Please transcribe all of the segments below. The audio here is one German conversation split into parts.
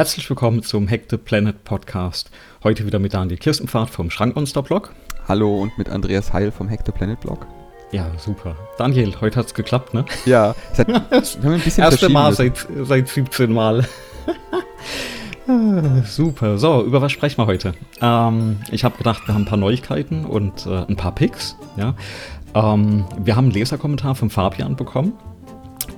Herzlich willkommen zum Hack the Planet Podcast. Heute wieder mit Daniel Kirstenpfad vom Schrankmonster Blog. Hallo und mit Andreas Heil vom Hack the Planet Blog. Ja, super. Daniel, heute hat es geklappt, ne? Ja, seit, wir haben ein bisschen Erste Mal seit, seit 17 Mal. super. So, über was sprechen wir heute? Ähm, ich habe gedacht, wir haben ein paar Neuigkeiten und äh, ein paar Picks. Ja? Ähm, wir haben einen Leserkommentar von Fabian bekommen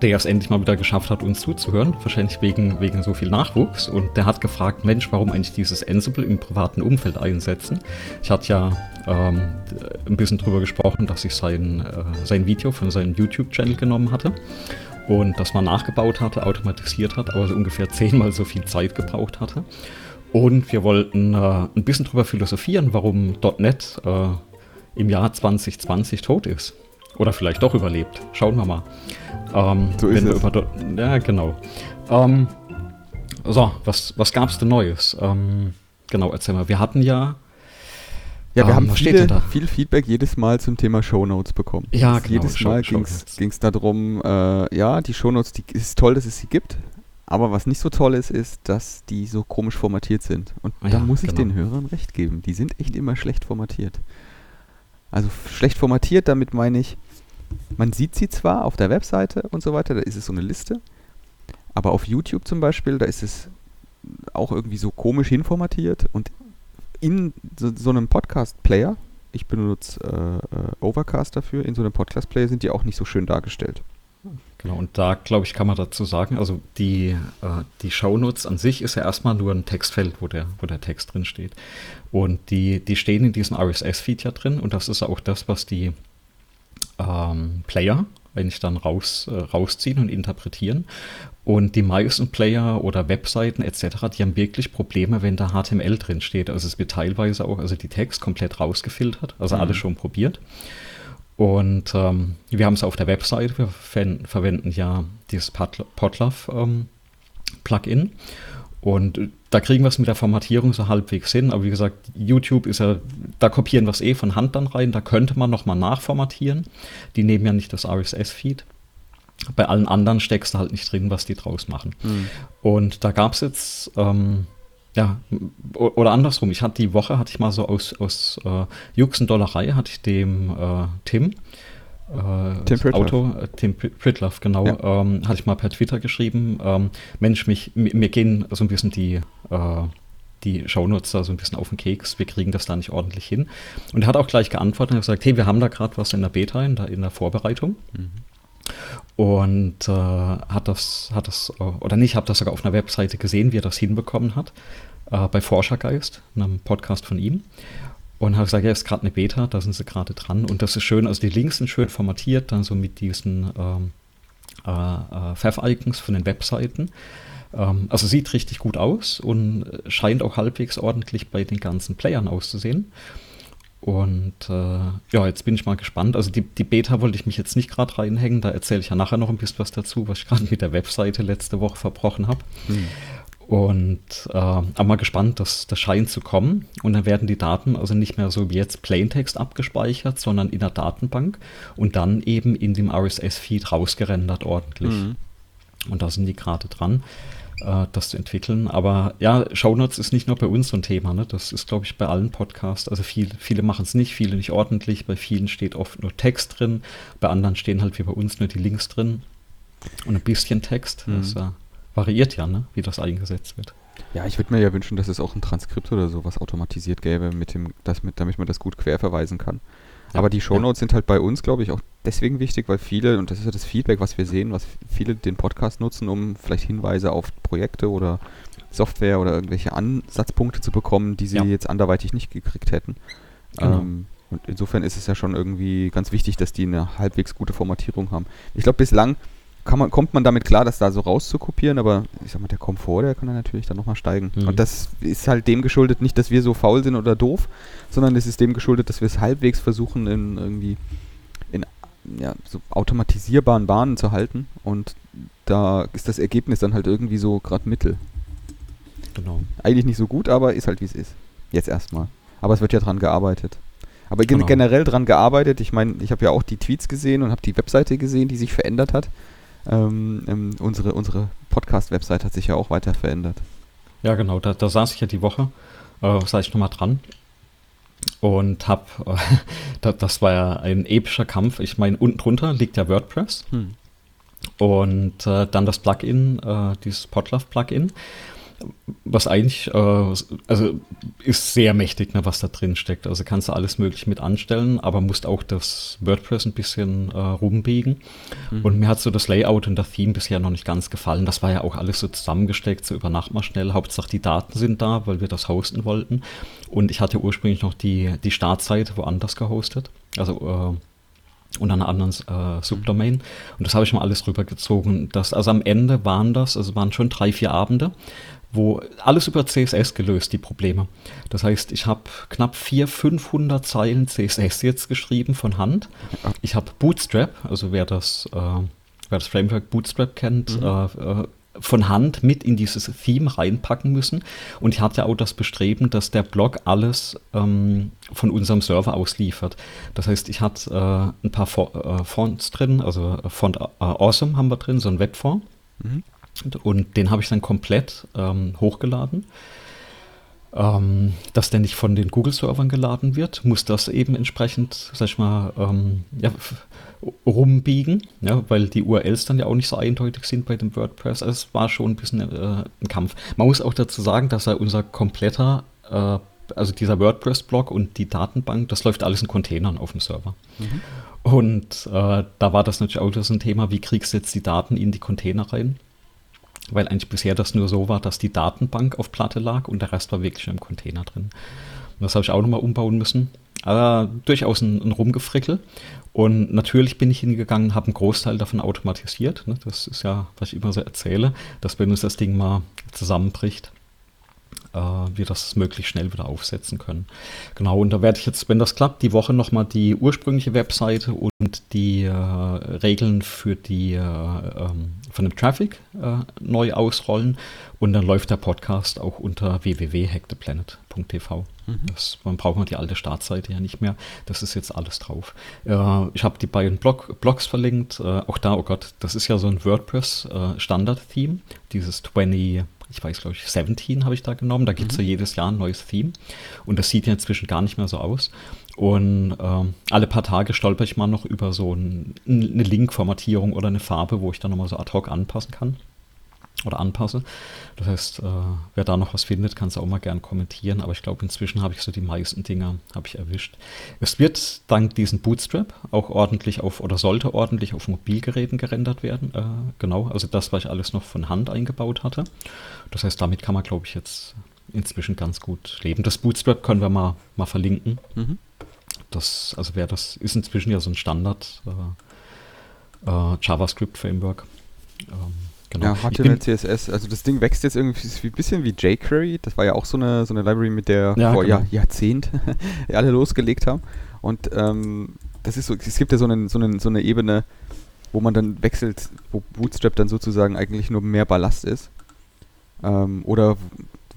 der es endlich mal wieder geschafft hat, uns zuzuhören, wahrscheinlich wegen, wegen so viel Nachwuchs. Und der hat gefragt, Mensch, warum eigentlich dieses Ansible im privaten Umfeld einsetzen? Ich hatte ja ähm, ein bisschen drüber gesprochen, dass ich sein, äh, sein Video von seinem YouTube-Channel genommen hatte und das mal nachgebaut hatte, automatisiert hat, aber so ungefähr zehnmal so viel Zeit gebraucht hatte. Und wir wollten äh, ein bisschen drüber philosophieren, warum .NET äh, im Jahr 2020 tot ist. Oder vielleicht doch überlebt. Schauen wir mal. Ähm, so ist es. Ja, genau. Ähm, so, was, was gab es denn Neues? Ähm, genau, erzähl mal. Wir hatten ja. Ja, wir ähm, haben viele, viel Feedback jedes Mal zum Thema Shownotes bekommen. Ja, genau. Jedes Mal ging es darum, äh, ja, die Shownotes, die ist toll, dass es sie gibt. Aber was nicht so toll ist, ist, dass die so komisch formatiert sind. Und ja, da muss ich genau. den Hörern recht geben. Die sind echt immer schlecht formatiert. Also schlecht formatiert, damit meine ich, man sieht sie zwar auf der Webseite und so weiter, da ist es so eine Liste, aber auf YouTube zum Beispiel, da ist es auch irgendwie so komisch hinformatiert und in so, so einem Podcast-Player, ich benutze äh, äh, Overcast dafür, in so einem Podcast-Player sind die auch nicht so schön dargestellt. Genau, und da glaube ich, kann man dazu sagen, also die, äh, die Shownotes an sich ist ja erstmal nur ein Textfeld, wo der, wo der Text drin steht. Und die, die stehen in diesem RSS-Feed ja drin und das ist auch das, was die ähm, Player, wenn ich dann raus, äh, rausziehen und interpretieren. Und die meisten Player oder Webseiten etc., die haben wirklich Probleme, wenn da HTML drin steht. Also es wird teilweise auch, also die Text komplett rausgefiltert, also mhm. alles schon probiert. Und ähm, wir haben es auf der Webseite, wir verwenden ja dieses Podlove ähm, Plugin. Und da kriegen wir es mit der Formatierung so halbwegs hin. Aber wie gesagt, YouTube ist ja, da kopieren wir es eh von Hand dann rein. Da könnte man nochmal nachformatieren. Die nehmen ja nicht das RSS-Feed. Bei allen anderen steckst du halt nicht drin, was die draus machen. Mhm. Und da gab es jetzt, ähm, ja, oder andersrum, ich hatte die Woche, hatte ich mal so aus, aus äh, Juxendollerei, hatte ich dem äh, Tim, äh, Tim Pritloff. Auto, äh, Tim Pritloff, genau, ja. ähm, hatte ich mal per Twitter geschrieben. Ähm, Mensch, mich, mir gehen so ein bisschen die, äh, die da so ein bisschen auf den Keks. Wir kriegen das da nicht ordentlich hin. Und er hat auch gleich geantwortet und gesagt, hey, wir haben da gerade was in der Beta, in der, in der Vorbereitung. Mhm. Und äh, hat das, hat das, äh, oder nicht, habe das sogar auf einer Webseite gesehen, wie er das hinbekommen hat, äh, bei Forschergeist, einem Podcast von ihm. Und habe gesagt, ja, ist gerade eine Beta, da sind sie gerade dran. Und das ist schön, also die Links sind schön formatiert, dann so mit diesen ähm, äh, äh, Fav-Icons von den Webseiten. Ähm, also sieht richtig gut aus und scheint auch halbwegs ordentlich bei den ganzen Playern auszusehen. Und äh, ja, jetzt bin ich mal gespannt. Also die, die Beta wollte ich mich jetzt nicht gerade reinhängen, da erzähle ich ja nachher noch ein bisschen was dazu, was ich gerade mit der Webseite letzte Woche verbrochen habe. Hm. Und äh, aber mal gespannt, dass das scheint zu kommen. Und dann werden die Daten also nicht mehr so wie jetzt Plaintext abgespeichert, sondern in der Datenbank und dann eben in dem RSS-Feed rausgerendert ordentlich. Mhm. Und da sind die gerade dran, äh, das zu entwickeln. Aber ja, Shownotes ist nicht nur bei uns so ein Thema. Ne? Das ist, glaube ich, bei allen Podcasts. Also viel, viele machen es nicht, viele nicht ordentlich. Bei vielen steht oft nur Text drin. Bei anderen stehen halt wie bei uns nur die Links drin und ein bisschen Text. Mhm. Das, äh, variiert ja, ne? wie das eingesetzt wird. Ja, ich würde mir ja wünschen, dass es auch ein Transkript oder sowas automatisiert gäbe, mit dem, das mit, damit man das gut querverweisen kann. Ja, Aber die Shownotes ja. sind halt bei uns, glaube ich, auch deswegen wichtig, weil viele, und das ist ja das Feedback, was wir sehen, was viele den Podcast nutzen, um vielleicht Hinweise auf Projekte oder Software oder irgendwelche Ansatzpunkte zu bekommen, die sie ja. jetzt anderweitig nicht gekriegt hätten. Genau. Ähm, und insofern ist es ja schon irgendwie ganz wichtig, dass die eine halbwegs gute Formatierung haben. Ich glaube, bislang man, kommt man damit klar, das da so rauszukopieren, aber ich sag mal, der Komfort, der kann dann natürlich dann nochmal steigen. Mhm. Und das ist halt dem geschuldet, nicht, dass wir so faul sind oder doof, sondern es ist dem geschuldet, dass wir es halbwegs versuchen, in irgendwie in ja, so automatisierbaren Bahnen zu halten. Und da ist das Ergebnis dann halt irgendwie so gerade Mittel. Genau. Eigentlich nicht so gut, aber ist halt wie es ist. Jetzt erstmal. Aber es wird ja dran gearbeitet. Aber genau. generell dran gearbeitet. Ich meine, ich habe ja auch die Tweets gesehen und habe die Webseite gesehen, die sich verändert hat. Ähm, ähm, unsere unsere Podcast-Website hat sich ja auch weiter verändert. Ja, genau, da, da saß ich ja die Woche, äh, saß ich nochmal dran und hab, äh, das war ja ein epischer Kampf. Ich meine, unten drunter liegt ja WordPress hm. und äh, dann das Plugin, äh, dieses Podlove-Plugin was eigentlich, äh, also ist sehr mächtig, ne, was da drin steckt. Also kannst du alles mögliche mit anstellen, aber musst auch das WordPress ein bisschen äh, rumbiegen. Mhm. Und mir hat so das Layout und das Theme bisher noch nicht ganz gefallen. Das war ja auch alles so zusammengesteckt, so über Nacht mal schnell. Hauptsache die Daten sind da, weil wir das hosten wollten. Und ich hatte ursprünglich noch die, die Startseite woanders gehostet. Also äh, unter einer anderen äh, Subdomain. Und das habe ich mal alles rübergezogen. Das, also am Ende waren das, also waren schon drei, vier Abende, wo alles über CSS gelöst, die Probleme. Das heißt, ich habe knapp 400, 500 Zeilen CSS jetzt geschrieben von Hand. Ich habe Bootstrap, also wer das, äh, wer das Framework Bootstrap kennt, mhm. äh, äh von Hand mit in dieses Theme reinpacken müssen. Und ich hatte auch das Bestreben, dass der Blog alles ähm, von unserem Server ausliefert. Das heißt, ich hatte äh, ein paar äh, Fonts drin, also Font äh, Awesome haben wir drin, so ein Webfont. Mhm. Und den habe ich dann komplett ähm, hochgeladen. Ähm, dass der nicht von den Google-Servern geladen wird, muss das eben entsprechend, sag ich mal, ähm, ja, rumbiegen, ja, weil die URLs dann ja auch nicht so eindeutig sind bei dem WordPress. Also es war schon ein bisschen äh, ein Kampf. Man muss auch dazu sagen, dass er unser kompletter, äh, also dieser WordPress-Blog und die Datenbank, das läuft alles in Containern auf dem Server. Mhm. Und äh, da war das natürlich auch so ein Thema, wie kriegst du jetzt die Daten in die Container rein? Weil eigentlich bisher das nur so war, dass die Datenbank auf Platte lag und der Rest war wirklich im Container drin. Und das habe ich auch nochmal umbauen müssen. Aber durchaus ein, ein Rumgefrickel. Und natürlich bin ich hingegangen, habe einen Großteil davon automatisiert. Ne? Das ist ja, was ich immer so erzähle, dass wenn uns das Ding mal zusammenbricht, äh, wir das möglichst schnell wieder aufsetzen können. Genau, und da werde ich jetzt, wenn das klappt, die Woche nochmal die ursprüngliche Webseite und die äh, Regeln für die äh, ähm, von dem Traffic äh, neu ausrollen und dann läuft der Podcast auch unter www.hacktheplanet.tv. Mhm. Das, man braucht man die alte Startseite ja nicht mehr. Das ist jetzt alles drauf. Äh, ich habe die beiden Blog, Blogs verlinkt. Äh, auch da, oh Gott, das ist ja so ein WordPress-Standard-Theme. Dieses 20, ich weiß, glaube ich, 17 habe ich da genommen. Da gibt es mhm. ja jedes Jahr ein neues Theme. Und das sieht ja inzwischen gar nicht mehr so aus. Und ähm, alle paar Tage stolper ich mal noch über so ein, eine Link-Formatierung oder eine Farbe, wo ich dann nochmal so ad hoc anpassen kann oder anpasse. Das heißt, äh, wer da noch was findet, kann es auch mal gern kommentieren. Aber ich glaube, inzwischen habe ich so die meisten Dinge habe ich erwischt. Es wird dank diesem Bootstrap auch ordentlich auf oder sollte ordentlich auf Mobilgeräten gerendert werden. Äh, genau, also das, was ich alles noch von Hand eingebaut hatte. Das heißt, damit kann man, glaube ich, jetzt inzwischen ganz gut leben. Das Bootstrap können wir mal, mal verlinken. Mhm. Das, also wer das ist inzwischen ja so ein Standard äh, äh, JavaScript-Framework. Ähm, Genau. Ja, HTML, CSS, also das Ding wächst jetzt irgendwie ein bisschen wie jQuery. Das war ja auch so eine, so eine Library, mit der ja, vor genau. Jahr, Jahrzehnt alle losgelegt haben. Und ähm, das ist so, es gibt ja so, einen, so, einen, so eine Ebene, wo man dann wechselt, wo Bootstrap dann sozusagen eigentlich nur mehr Ballast ist. Ähm, oder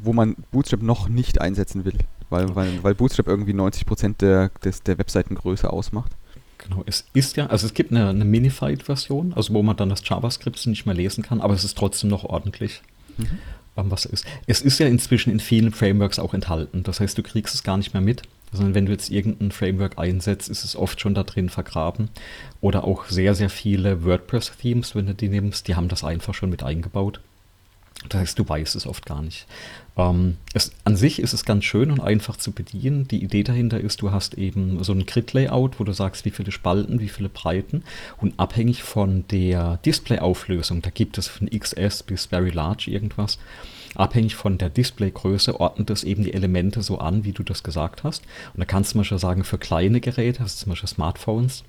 wo man Bootstrap noch nicht einsetzen will, weil, weil, weil Bootstrap irgendwie 90% der, des, der Webseitengröße ausmacht. Genau, es ist ja, also es gibt eine, eine Minified-Version, also wo man dann das JavaScript nicht mehr lesen kann, aber es ist trotzdem noch ordentlich. Mhm. Ähm, was ist. Es ist ja inzwischen in vielen Frameworks auch enthalten. Das heißt, du kriegst es gar nicht mehr mit, sondern wenn du jetzt irgendein Framework einsetzt, ist es oft schon da drin vergraben. Oder auch sehr, sehr viele WordPress-Themes, wenn du die nimmst, die haben das einfach schon mit eingebaut. Das heißt, du weißt es oft gar nicht. Ähm, es, an sich ist es ganz schön und einfach zu bedienen. Die Idee dahinter ist, du hast eben so ein Grid-Layout, wo du sagst, wie viele Spalten, wie viele Breiten und abhängig von der Display-Auflösung, da gibt es von XS bis Very Large irgendwas, abhängig von der Displaygröße ordnet es eben die Elemente so an, wie du das gesagt hast. Und da kannst du zum Beispiel sagen, für kleine Geräte, also zum Beispiel Smartphones,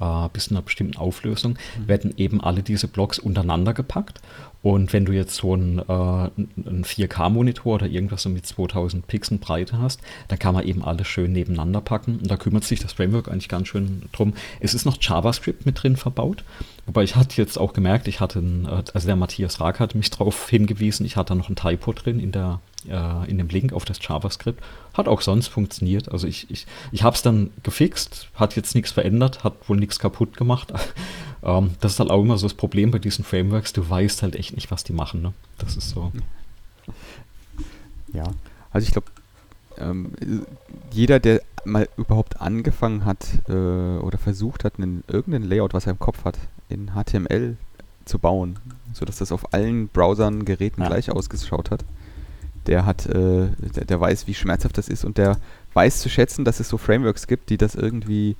äh, bis zu einer bestimmten Auflösung, mhm. werden eben alle diese Blocks untereinander gepackt und wenn du jetzt so einen, äh, einen 4K-Monitor oder irgendwas so mit 2000 Pixeln Breite hast, dann kann man eben alles schön nebeneinander packen. Und da kümmert sich das Framework eigentlich ganz schön drum. Es ist noch JavaScript mit drin verbaut. Wobei ich hatte jetzt auch gemerkt, ich hatte, einen, äh, also der Matthias Rack hat mich darauf hingewiesen, ich hatte da noch ein Typo drin in der äh, in dem Link auf das JavaScript. Hat auch sonst funktioniert. Also ich, ich, ich habe es dann gefixt, hat jetzt nichts verändert, hat wohl nichts kaputt gemacht. ähm, das ist halt auch immer so das Problem bei diesen Frameworks. Du weißt halt echt nicht, was die machen. Ne? Das ist so. Ja, also ich glaube, ähm, jeder, der mal überhaupt angefangen hat äh, oder versucht hat, einen, irgendein Layout, was er im Kopf hat, in HTML zu bauen, sodass das auf allen Browsern, Geräten ja. gleich ausgeschaut hat, der hat, äh, der, der, weiß, wie schmerzhaft das ist und der weiß zu schätzen, dass es so Frameworks gibt, die das irgendwie,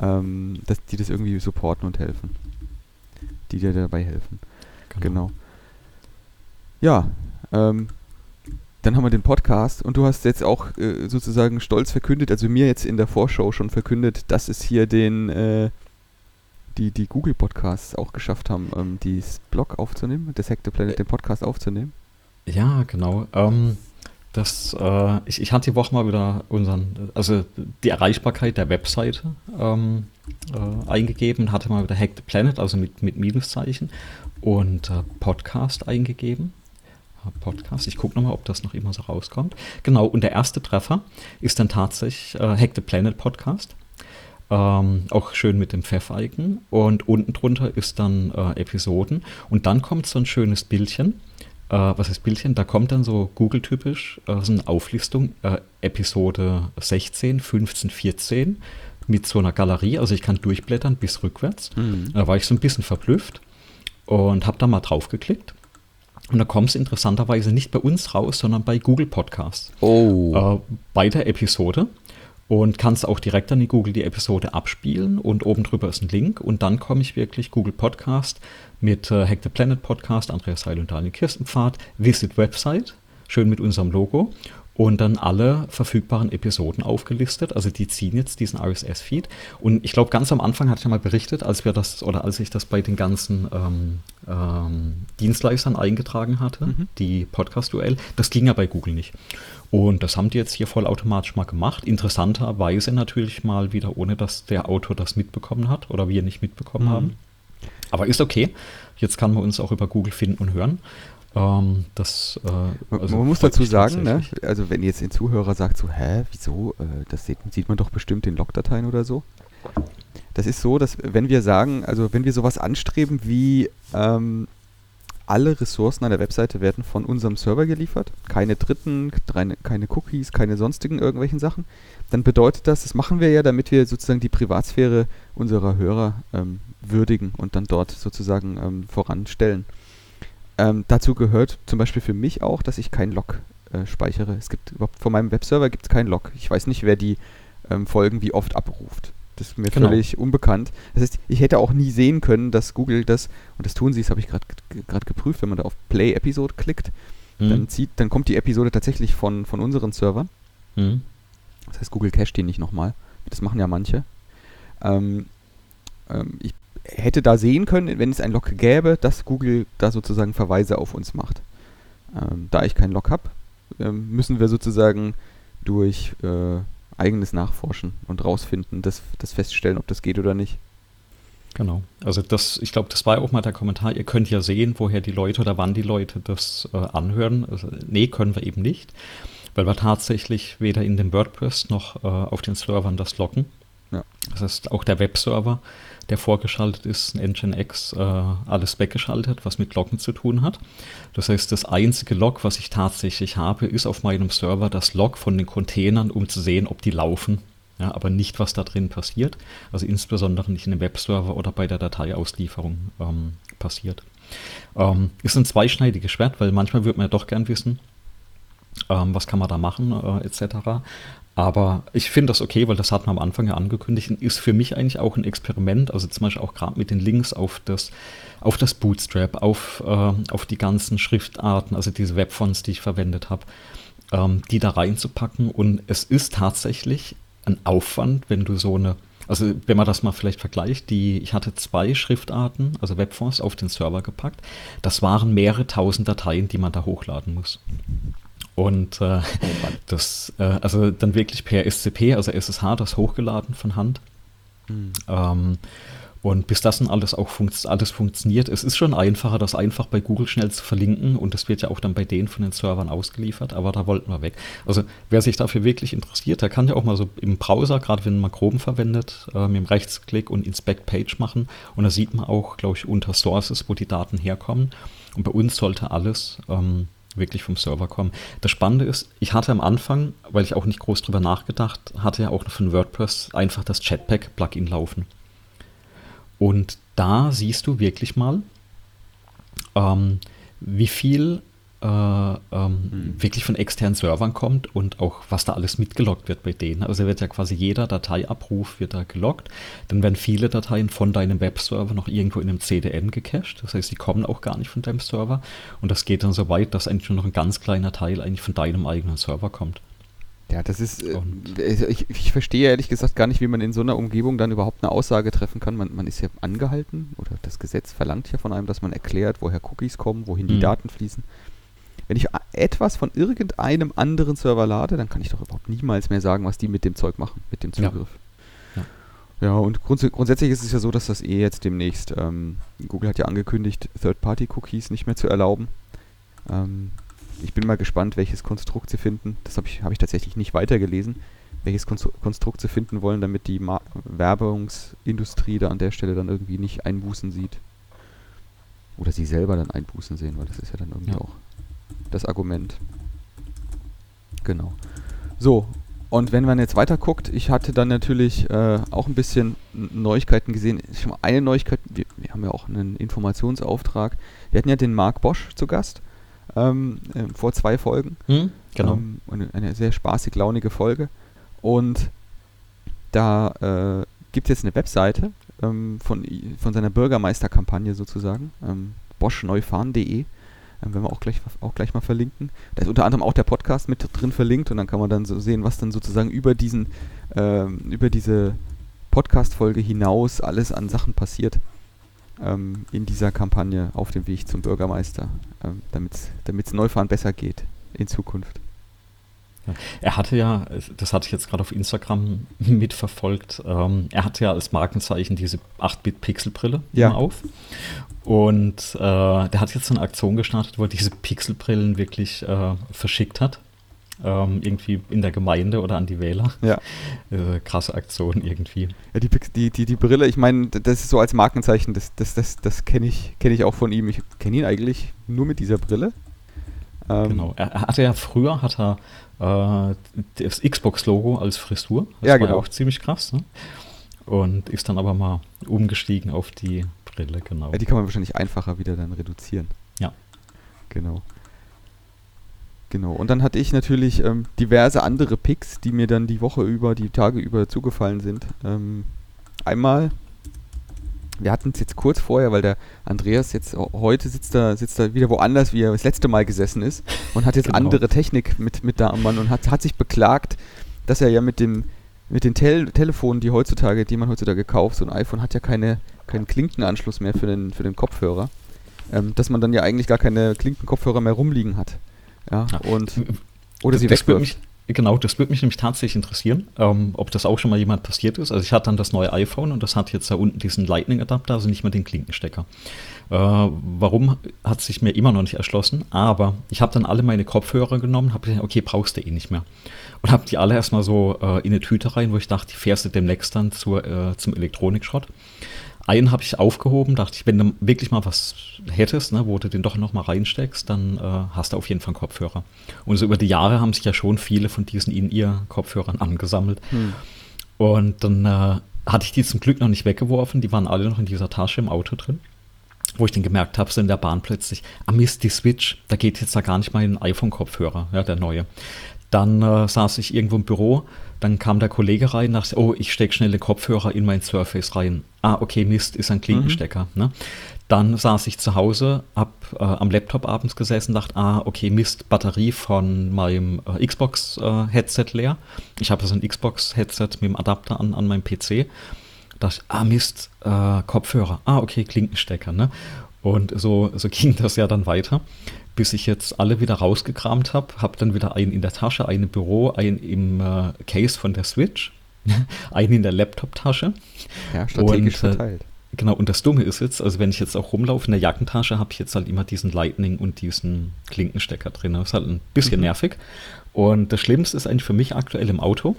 ähm, dass, die das irgendwie supporten und helfen. Die dir dabei helfen. Genau. genau. Ja, ähm, dann haben wir den Podcast und du hast jetzt auch äh, sozusagen stolz verkündet, also mir jetzt in der Vorschau schon verkündet, dass es hier den äh, die, die Google Podcasts auch geschafft haben, ähm, dieses Blog aufzunehmen, das Hack the Planet, den Podcast aufzunehmen. Ja, genau. Ähm, das, äh, ich, ich hatte die Woche mal wieder unseren, also die Erreichbarkeit der Webseite ähm, äh, eingegeben, hatte mal wieder Hack the Planet, also mit, mit Minuszeichen und äh, Podcast eingegeben. Podcast. Ich gucke nochmal, ob das noch immer so rauskommt. Genau, und der erste Treffer ist dann tatsächlich äh, Hack the Planet Podcast. Ähm, auch schön mit dem Pfeff-Icon. Und unten drunter ist dann äh, Episoden. Und dann kommt so ein schönes Bildchen. Äh, was ist Bildchen? Da kommt dann so Google-typisch äh, so eine Auflistung. Äh, Episode 16, 15, 14 mit so einer Galerie. Also ich kann durchblättern bis rückwärts. Mhm. Da war ich so ein bisschen verblüfft und habe da mal drauf geklickt. Und da kommt es interessanterweise nicht bei uns raus, sondern bei Google Podcasts. Oh. Äh, bei der Episode. Und kannst auch direkt an die Google die Episode abspielen und oben drüber ist ein Link. Und dann komme ich wirklich Google Podcast mit äh, Hack the Planet Podcast, Andreas Heil und Daniel Kirstenpfad, Visit Website, schön mit unserem Logo und dann alle verfügbaren Episoden aufgelistet. Also die ziehen jetzt diesen RSS-Feed. Und ich glaube, ganz am Anfang hatte ich ja mal berichtet, als wir das oder als ich das bei den ganzen ähm, ähm, Dienstleistern eingetragen hatte, mhm. die Podcast-Duell, das ging ja bei Google nicht. Und das haben die jetzt hier vollautomatisch mal gemacht. Interessanterweise natürlich mal wieder, ohne dass der Autor das mitbekommen hat oder wir nicht mitbekommen mhm. haben. Aber ist okay. Jetzt kann man uns auch über Google finden und hören. Ähm, das, äh, also man muss dazu sagen, ne? also wenn jetzt ein Zuhörer sagt so, hä, wieso, äh, das sieht, sieht man doch bestimmt in Logdateien oder so. Das ist so, dass wenn wir sagen, also wenn wir sowas anstreben wie ähm, alle Ressourcen an der Webseite werden von unserem Server geliefert, keine dritten, keine Cookies, keine sonstigen irgendwelchen Sachen, dann bedeutet das, das machen wir ja, damit wir sozusagen die Privatsphäre unserer Hörer ähm, würdigen und dann dort sozusagen ähm, voranstellen. Ähm, dazu gehört zum Beispiel für mich auch, dass ich kein Log äh, speichere. Es gibt überhaupt von meinem Webserver gibt es keinen Log. Ich weiß nicht, wer die ähm, Folgen wie oft abruft. Das ist mir genau. völlig unbekannt. Das heißt, ich hätte auch nie sehen können, dass Google das, und das tun sie, das habe ich gerade geprüft, wenn man da auf Play Episode klickt, mhm. dann, zieht, dann kommt die Episode tatsächlich von, von unseren Servern. Mhm. Das heißt, Google cache die nicht nochmal. Das machen ja manche. Ähm, ähm, ich hätte da sehen können, wenn es ein Log gäbe, dass Google da sozusagen Verweise auf uns macht. Ähm, da ich keinen Log habe, ähm, müssen wir sozusagen durch äh, eigenes Nachforschen und rausfinden, das, das feststellen, ob das geht oder nicht. Genau. Also das, ich glaube, das war auch mal der Kommentar. Ihr könnt ja sehen, woher die Leute oder wann die Leute das äh, anhören. Also, nee, können wir eben nicht, weil wir tatsächlich weder in dem WordPress noch äh, auf den Servern das locken. Ja. Das heißt, auch der Webserver der vorgeschaltet ist, ein Nginx, äh, alles weggeschaltet, was mit Loggen zu tun hat. Das heißt, das einzige Log, was ich tatsächlich habe, ist auf meinem Server das Log von den Containern, um zu sehen, ob die laufen. Ja, aber nicht, was da drin passiert. Also insbesondere nicht in dem Webserver oder bei der Dateiauslieferung ähm, passiert. Ähm, ist ein zweischneidiges Schwert, weil manchmal würde man ja doch gern wissen, ähm, was kann man da machen, äh, etc. Aber ich finde das okay, weil das hat man am Anfang ja angekündigt und ist für mich eigentlich auch ein Experiment. Also zum Beispiel auch gerade mit den Links auf das, auf das Bootstrap, auf, äh, auf die ganzen Schriftarten, also diese Webfonts, die ich verwendet habe, ähm, die da reinzupacken. Und es ist tatsächlich ein Aufwand, wenn du so eine, also wenn man das mal vielleicht vergleicht, die, ich hatte zwei Schriftarten, also Webfonts, auf den Server gepackt. Das waren mehrere tausend Dateien, die man da hochladen muss. Und äh, oh das, äh, also dann wirklich per SCP, also SSH, das hochgeladen von Hand. Mhm. Ähm, und bis das dann alles auch funkt, alles funktioniert, es ist schon einfacher, das einfach bei Google schnell zu verlinken und das wird ja auch dann bei denen von den Servern ausgeliefert, aber da wollten wir weg. Also wer sich dafür wirklich interessiert, der kann ja auch mal so im Browser, gerade wenn man Chrome verwendet, äh, mit dem Rechtsklick und Inspect Page machen und da sieht man auch, glaube ich, unter Sources, wo die Daten herkommen. Und bei uns sollte alles ähm, wirklich vom Server kommen. Das Spannende ist, ich hatte am Anfang, weil ich auch nicht groß drüber nachgedacht hatte, ja auch noch von WordPress einfach das Chatpack-Plugin laufen. Und da siehst du wirklich mal, ähm, wie viel äh, ähm, mhm. wirklich von externen Servern kommt und auch was da alles mitgeloggt wird bei denen. Also wird ja quasi jeder Dateiabruf wird da geloggt. Dann werden viele Dateien von deinem Webserver noch irgendwo in einem CDN gecached. Das heißt, die kommen auch gar nicht von deinem Server. Und das geht dann so weit, dass eigentlich nur noch ein ganz kleiner Teil eigentlich von deinem eigenen Server kommt. Ja, das ist, äh, also ich, ich, verstehe ehrlich gesagt gar nicht, wie man in so einer Umgebung dann überhaupt eine Aussage treffen kann. Man, man ist ja angehalten oder das Gesetz verlangt ja von einem, dass man erklärt, woher Cookies kommen, wohin mhm. die Daten fließen. Wenn ich etwas von irgendeinem anderen Server lade, dann kann ich doch überhaupt niemals mehr sagen, was die mit dem Zeug machen, mit dem Zugriff. Ja, ja. ja und grunds grundsätzlich ist es ja so, dass das eh jetzt demnächst, ähm, Google hat ja angekündigt, Third-Party-Cookies nicht mehr zu erlauben. Ähm, ich bin mal gespannt, welches Konstrukt sie finden. Das habe ich, hab ich tatsächlich nicht weitergelesen, welches Konstrukt sie finden wollen, damit die Mar Werbungsindustrie da an der Stelle dann irgendwie nicht Einbußen sieht. Oder sie selber dann Einbußen sehen, weil das ist ja dann irgendwie ja. auch das Argument. Genau. So, und wenn man jetzt weiter guckt, ich hatte dann natürlich äh, auch ein bisschen Neuigkeiten gesehen. Eine Neuigkeit, wir, wir, haben ja auch einen Informationsauftrag. Wir hatten ja den Marc Bosch zu Gast ähm, äh, vor zwei Folgen. Hm, genau. Ähm, eine, eine, sehr spaßig launige Folge. Und da äh, gibt es jetzt eine Webseite ähm, von, von seiner Bürgermeisterkampagne sozusagen, ähm, boschneufahren.de. Ähm, werden wir auch gleich, auch gleich mal verlinken. Da ist unter anderem auch der Podcast mit drin verlinkt und dann kann man dann so sehen, was dann sozusagen über diesen, ähm, über diese Podcast-Folge hinaus alles an Sachen passiert ähm, in dieser Kampagne auf dem Weg zum Bürgermeister, ähm, damit es Neufahren besser geht in Zukunft. Er hatte ja, das hatte ich jetzt gerade auf Instagram mitverfolgt, ähm, er hatte ja als Markenzeichen diese 8-Bit-Pixelbrille ja. auf. Und äh, der hat jetzt eine Aktion gestartet, wo er diese Pixelbrillen wirklich äh, verschickt hat. Ähm, irgendwie in der Gemeinde oder an die Wähler. Ja. Äh, krasse Aktion irgendwie. Ja, die, die, die, die Brille, ich meine, das ist so als Markenzeichen, das, das, das, das kenne ich, kenn ich auch von ihm. Ich kenne ihn eigentlich nur mit dieser Brille. Ähm, genau. Er, hatte ja früher, hat er äh, das Xbox-Logo als Frisur. Das ja, war genau. auch ziemlich krass. Ne? Und ist dann aber mal umgestiegen auf die Brille, genau. Ja, die kann man wahrscheinlich einfacher wieder dann reduzieren. Ja. Genau. Genau. Und dann hatte ich natürlich ähm, diverse andere Picks, die mir dann die Woche über, die Tage über zugefallen sind. Ähm, einmal wir hatten es jetzt kurz vorher, weil der Andreas jetzt heute sitzt da, sitzt da wieder woanders, wie er das letzte Mal gesessen ist und hat jetzt genau. andere Technik mit, mit da am Mann und hat, hat sich beklagt, dass er ja mit dem mit den Tel Telefonen, die heutzutage, die man heutzutage kauft, so ein iPhone hat ja keine, keinen Klinkenanschluss mehr für den, für den Kopfhörer, ähm, dass man dann ja eigentlich gar keine Klinkenkopfhörer mehr rumliegen hat. Ja, und oder das, sie wegwirft. Genau, das würde mich nämlich tatsächlich interessieren, ähm, ob das auch schon mal jemand passiert ist. Also ich hatte dann das neue iPhone und das hat jetzt da unten diesen Lightning-Adapter, also nicht mehr den Klinkenstecker. Äh, warum hat sich mir immer noch nicht erschlossen, aber ich habe dann alle meine Kopfhörer genommen, habe gesagt, okay, brauchst du eh nicht mehr. Und habe die alle erstmal so äh, in eine Tüte rein, wo ich dachte, die fährst du demnächst dann zur, äh, zum Elektronikschrott. Einen habe ich aufgehoben, dachte ich, wenn du wirklich mal was hättest, ne, wo du den doch noch mal reinsteckst, dann äh, hast du auf jeden Fall einen Kopfhörer. Und so über die Jahre haben sich ja schon viele von diesen In-Ear-Kopfhörern angesammelt. Hm. Und dann äh, hatte ich die zum Glück noch nicht weggeworfen, die waren alle noch in dieser Tasche im Auto drin. Wo ich dann gemerkt habe, so in der Bahn plötzlich, ah Mist, die Switch, da geht jetzt da gar nicht mal ein iPhone-Kopfhörer, ja, der neue. Dann äh, saß ich irgendwo im Büro, dann kam der Kollege rein, dachte, oh, ich stecke schnell den Kopfhörer in mein Surface rein. Ah, okay, Mist, ist ein Klinkenstecker. Mhm. Ne? Dann saß ich zu Hause, hab äh, am Laptop abends gesessen, dachte, ah, okay, Mist, Batterie von meinem äh, Xbox-Headset äh, leer. Ich habe so ein Xbox-Headset mit dem Adapter an, an meinem PC. Dachte, ah, Mist, äh, Kopfhörer. Ah, okay, Klinkenstecker. Ne? Und so, so ging das ja dann weiter bis ich jetzt alle wieder rausgekramt habe. Habe dann wieder einen in der Tasche, einen im Büro, einen im äh, Case von der Switch, einen in der Laptop-Tasche. Ja, strategisch und, äh, verteilt. Genau, und das Dumme ist jetzt, also wenn ich jetzt auch rumlaufe in der Jackentasche, habe ich jetzt halt immer diesen Lightning und diesen Klinkenstecker drin. Das ist halt ein bisschen mhm. nervig. Und das Schlimmste ist eigentlich für mich aktuell im Auto,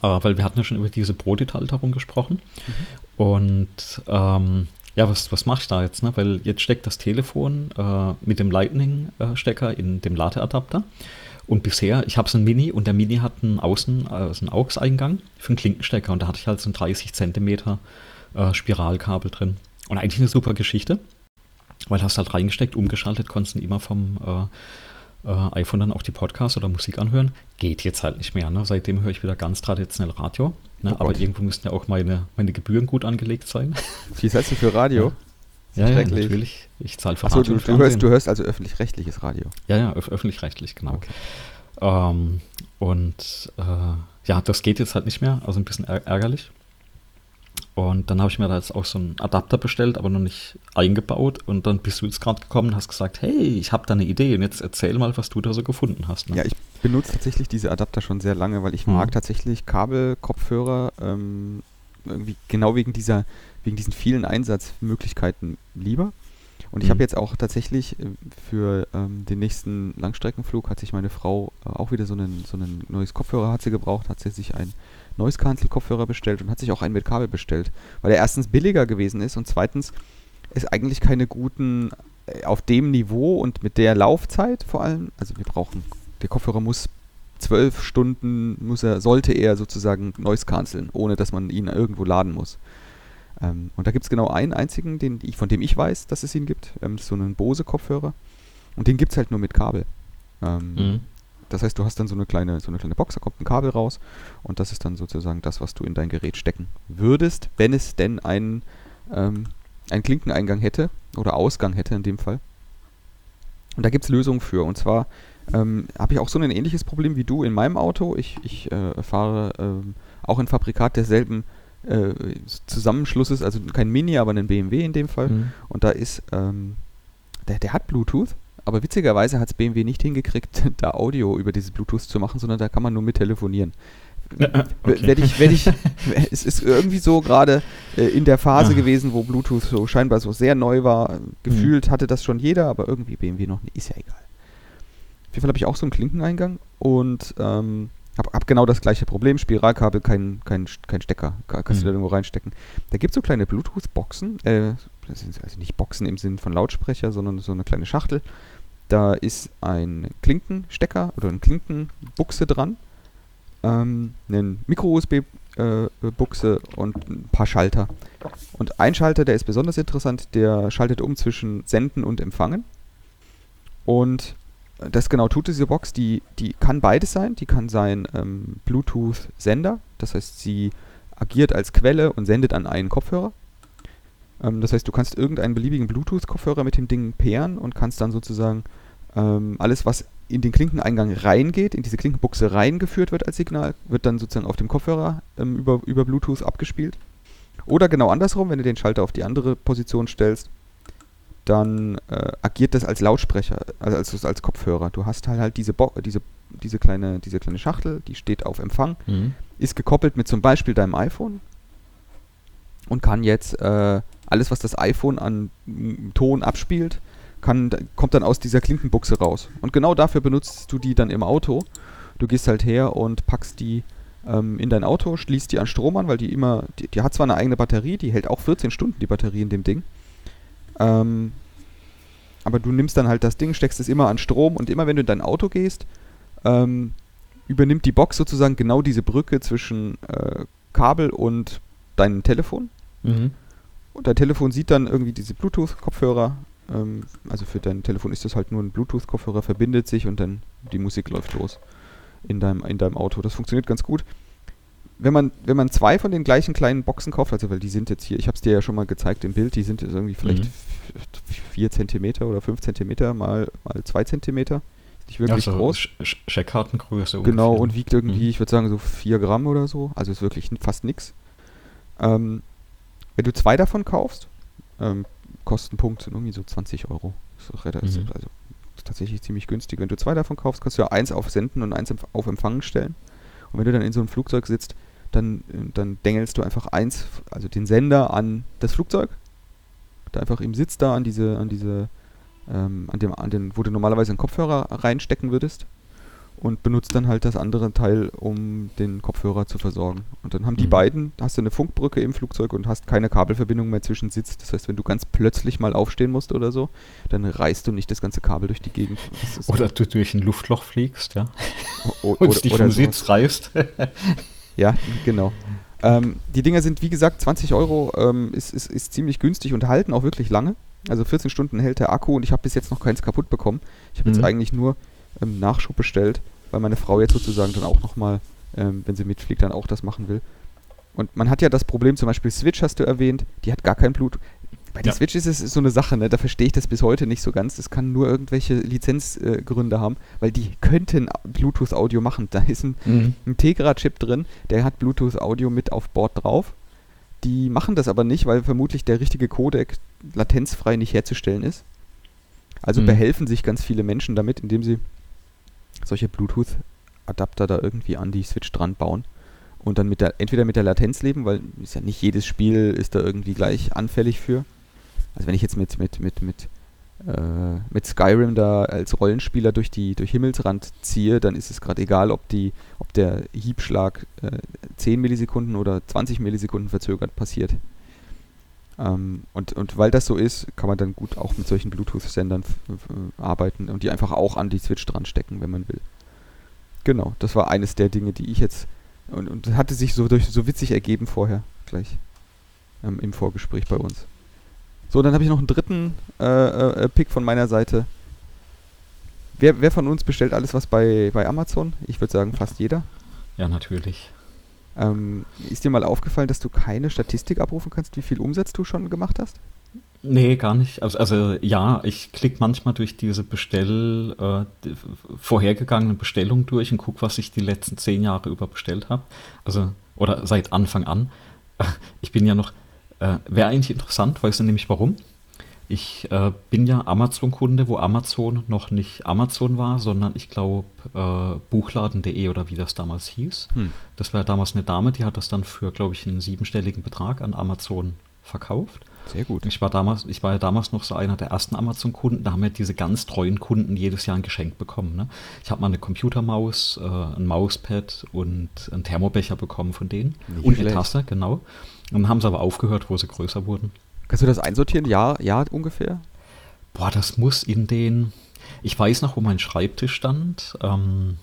äh, weil wir hatten ja schon über diese Brothalterung gesprochen. Mhm. Und ähm, ja, was, was mache ich da jetzt? Ne? Weil jetzt steckt das Telefon äh, mit dem Lightning-Stecker in dem Ladeadapter. Und bisher, ich habe so ein Mini und der Mini hat einen Außen, also einen AUX-Eingang für einen Klinkenstecker und da hatte ich halt so ein 30 Zentimeter äh, Spiralkabel drin. Und eigentlich eine super Geschichte, weil hast halt reingesteckt, umgeschaltet, konntest immer vom äh, äh, iPhone dann auch die Podcasts oder Musik anhören. Geht jetzt halt nicht mehr. Ne? Seitdem höre ich wieder ganz traditionell Radio. Ne? Oh Aber irgendwo müssten ja auch meine, meine Gebühren gut angelegt sein. Wie zahlst du für Radio? Ja, ja, natürlich. Ich zahle für Achso, Radio. Du, du, hörst, du hörst also öffentlich-rechtliches Radio. Ja, ja, öf öffentlich-rechtlich, genau. Okay. Ähm, und äh, ja, das geht jetzt halt nicht mehr, also ein bisschen ärgerlich. Und dann habe ich mir da jetzt auch so einen Adapter bestellt, aber noch nicht eingebaut. Und dann bist du jetzt gerade gekommen und hast gesagt, hey, ich habe da eine Idee und jetzt erzähl mal, was du da so gefunden hast. Ne? Ja, ich benutze tatsächlich diese Adapter schon sehr lange, weil ich mhm. mag tatsächlich Kabelkopfhörer ähm, irgendwie genau wegen dieser, wegen diesen vielen Einsatzmöglichkeiten lieber. Und ich habe mhm. jetzt auch tatsächlich äh, für ähm, den nächsten Langstreckenflug hat sich meine Frau äh, auch wieder so ein so einen neues Kopfhörer hat sie gebraucht, hat sie sich ein Noise Cancel Kopfhörer bestellt und hat sich auch einen mit Kabel bestellt, weil er erstens billiger gewesen ist und zweitens ist eigentlich keine guten äh, auf dem Niveau und mit der Laufzeit vor allem, also wir brauchen der Kopfhörer muss zwölf Stunden muss er sollte er sozusagen Noise canceln, ohne dass man ihn irgendwo laden muss. Ähm, und da gibt es genau einen einzigen, den ich, von dem ich weiß, dass es ihn gibt. Ähm, so einen Bose-Kopfhörer. Und den gibt es halt nur mit Kabel. Ähm, mhm. Das heißt, du hast dann so eine kleine, so eine kleine Box, da kommt ein Kabel raus und das ist dann sozusagen das, was du in dein Gerät stecken würdest, wenn es denn einen, ähm, einen Klinkeneingang hätte oder Ausgang hätte in dem Fall. Und da gibt es Lösungen für. Und zwar ähm, habe ich auch so ein ähnliches Problem wie du in meinem Auto. Ich, ich äh, fahre ähm, auch ein Fabrikat derselben äh, Zusammenschlusses, also kein Mini, aber ein BMW in dem Fall. Mhm. Und da ist, ähm, der, der hat Bluetooth, aber witzigerweise hat es BMW nicht hingekriegt, da Audio über dieses Bluetooth zu machen, sondern da kann man nur mit telefonieren. Okay. Wenn ich, wenn ich, es ist irgendwie so gerade äh, in der Phase ah. gewesen, wo Bluetooth so scheinbar so sehr neu war. Gefühlt mhm. hatte das schon jeder, aber irgendwie BMW noch nicht. Ist ja egal. Auf jeden Fall habe ich auch so einen Klinkeneingang und ähm, habe hab genau das gleiche Problem. Spiralkabel, kein, kein, kein Stecker. Kannst mhm. du da irgendwo reinstecken. Da gibt es so kleine Bluetooth-Boxen. Äh, das sind also nicht Boxen im Sinn von Lautsprecher, sondern so eine kleine Schachtel. Da ist ein Klinkenstecker oder eine Klinkenbuchse dran. Ähm, eine Micro-USB-Buchse äh, und ein paar Schalter. Und ein Schalter, der ist besonders interessant, der schaltet um zwischen Senden und Empfangen. Und das genau tut diese Box. Die, die kann beides sein. Die kann sein ähm, Bluetooth-Sender. Das heißt, sie agiert als Quelle und sendet an einen Kopfhörer. Ähm, das heißt, du kannst irgendeinen beliebigen Bluetooth-Kopfhörer mit dem Ding pairen und kannst dann sozusagen ähm, alles, was in den Klinkeneingang reingeht, in diese Klinkenbuchse reingeführt wird als Signal, wird dann sozusagen auf dem Kopfhörer ähm, über, über Bluetooth abgespielt. Oder genau andersrum, wenn du den Schalter auf die andere Position stellst, dann äh, agiert das als Lautsprecher, also als, als Kopfhörer. Du hast halt, halt diese, Bo diese, diese, kleine, diese kleine Schachtel, die steht auf Empfang, mhm. ist gekoppelt mit zum Beispiel deinem iPhone und kann jetzt äh, alles, was das iPhone an Ton abspielt, kann, kommt dann aus dieser Klinkenbuchse raus. Und genau dafür benutzt du die dann im Auto. Du gehst halt her und packst die ähm, in dein Auto, schließt die an Strom an, weil die immer, die, die hat zwar eine eigene Batterie, die hält auch 14 Stunden die Batterie in dem Ding. Ähm, aber du nimmst dann halt das Ding, steckst es immer an Strom und immer wenn du in dein Auto gehst, ähm, übernimmt die Box sozusagen genau diese Brücke zwischen äh, Kabel und deinem Telefon. Mhm. Und dein Telefon sieht dann irgendwie diese Bluetooth-Kopfhörer. Ähm, also für dein Telefon ist das halt nur ein Bluetooth-Kopfhörer, verbindet sich und dann die Musik läuft los in deinem, in deinem Auto. Das funktioniert ganz gut wenn man, wenn man zwei von den gleichen kleinen Boxen kauft, also weil die sind jetzt hier, ich habe es dir ja schon mal gezeigt im Bild, die sind jetzt irgendwie vielleicht mhm. 4 cm oder 5 cm mal, mal 2 cm. Nicht wirklich ja, so groß. Sch Scheckkartengröße. Genau, ungefähr. und wiegt irgendwie, mhm. ich würde sagen, so 4 Gramm oder so. Also ist wirklich fast nichts. Ähm, wenn du zwei davon kaufst, ähm, Kostenpunkt sind irgendwie so 20 Euro. Ist relativ, mhm. also ist tatsächlich ziemlich günstig. Wenn du zwei davon kaufst, kannst du ja eins auf Senden und eins auf Empfangen stellen. Und wenn du dann in so einem Flugzeug sitzt, dann, dann dengelst du einfach eins, also den Sender an das Flugzeug. Da einfach im Sitz da an diese, an diese, ähm, an dem, an den, wo du normalerweise einen Kopfhörer reinstecken würdest. und benutzt dann halt das andere Teil, um den Kopfhörer zu versorgen. Und dann haben die Mhm. beiden, hast du eine Funkbrücke im Flugzeug und hast keine Kabelverbindung mehr zwischen Sitz. Das heißt, wenn du ganz plötzlich mal aufstehen musst oder so, dann reißt du nicht das ganze Kabel durch die Gegend. Oder du durch ein Luftloch fliegst, ja. o- Und dich vom. Sitz reißt. Ja, genau. Ähm, die Dinger sind, wie gesagt, 20 Euro, ähm, ist, ist, ist ziemlich günstig und halten auch wirklich lange. Also 14 Stunden hält der Akku und ich habe bis jetzt noch keins kaputt bekommen. Ich habe Mhm. jetzt eigentlich nur ähm, Nachschub bestellt, weil meine Frau jetzt sozusagen dann auch nochmal, ähm, wenn sie mitfliegt, dann auch das machen will. Und man hat ja das Problem, zum Beispiel Switch hast du erwähnt, die hat gar kein Blut. Bei der Ja. Switch ist es so eine Sache, ne? da verstehe ich das bis heute nicht so ganz. Das kann nur irgendwelche Lizenzgründe äh, haben, weil die könnten Bluetooth-Audio machen. Da ist ein Mhm. ein Tegra-Chip drin, der hat Bluetooth-Audio mit auf Bord drauf. Die machen das aber nicht, weil vermutlich der richtige Codec latenzfrei nicht herzustellen ist. Also Mhm. behelfen sich ganz viele Menschen damit, indem sie solche Bluetooth-Adapter da irgendwie an die Switch dran bauen und dann mit der, entweder mit der Latenz leben, weil ist ja nicht jedes Spiel ist da irgendwie gleich anfällig für. Also wenn ich jetzt mit, mit, mit, mit, äh, mit Skyrim da als Rollenspieler durch die durch Himmelsrand ziehe, dann ist es gerade egal, ob die, ob der Hiebschlag äh, 10 Millisekunden oder 20 Millisekunden verzögert passiert. Ähm, und, und weil das so ist, kann man dann gut auch mit solchen Bluetooth-Sendern f- arbeiten und die einfach auch an die Switch dran stecken, wenn man will. Genau, das war eines der Dinge, die ich jetzt und, und hatte sich so durch so witzig ergeben vorher gleich ähm, im Vorgespräch bei uns. So, dann habe ich noch einen dritten äh, äh, Pick von meiner Seite. Wer, wer von uns bestellt alles was bei, bei Amazon? Ich würde sagen fast jeder. Ja, natürlich. Ähm, ist dir mal aufgefallen, dass du keine Statistik abrufen kannst, wie viel Umsatz du schon gemacht hast? Nee, gar nicht. Also, also ja, ich klicke manchmal durch diese Bestell, äh, die vorhergegangenen Bestellungen durch und gucke, was ich die letzten zehn Jahre über bestellt habe. Also, oder seit Anfang an. Ich bin ja noch, äh, wäre eigentlich interessant, weißt du nämlich warum? Ich äh, bin ja Amazon-Kunde, wo Amazon noch nicht Amazon war, sondern ich glaube äh, Buchladen.de oder wie das damals hieß. Hm. Das war damals eine Dame, die hat das dann für, glaube ich, einen siebenstelligen Betrag an Amazon verkauft. Sehr gut. Ich war damals, ich war ja damals noch so einer der ersten Amazon-Kunden, da haben wir diese ganz treuen Kunden jedes Jahr ein Geschenk bekommen. Ne? Ich habe mal eine Computermaus, äh, ein Mauspad und einen Thermobecher bekommen von denen. Nicht und schlecht. eine Tasse, genau. Dann haben sie aber aufgehört, wo sie größer wurden. Kannst du das einsortieren? Ja, ja ungefähr? Boah, das muss in den. Ich weiß noch, wo mein Schreibtisch stand. Ähm,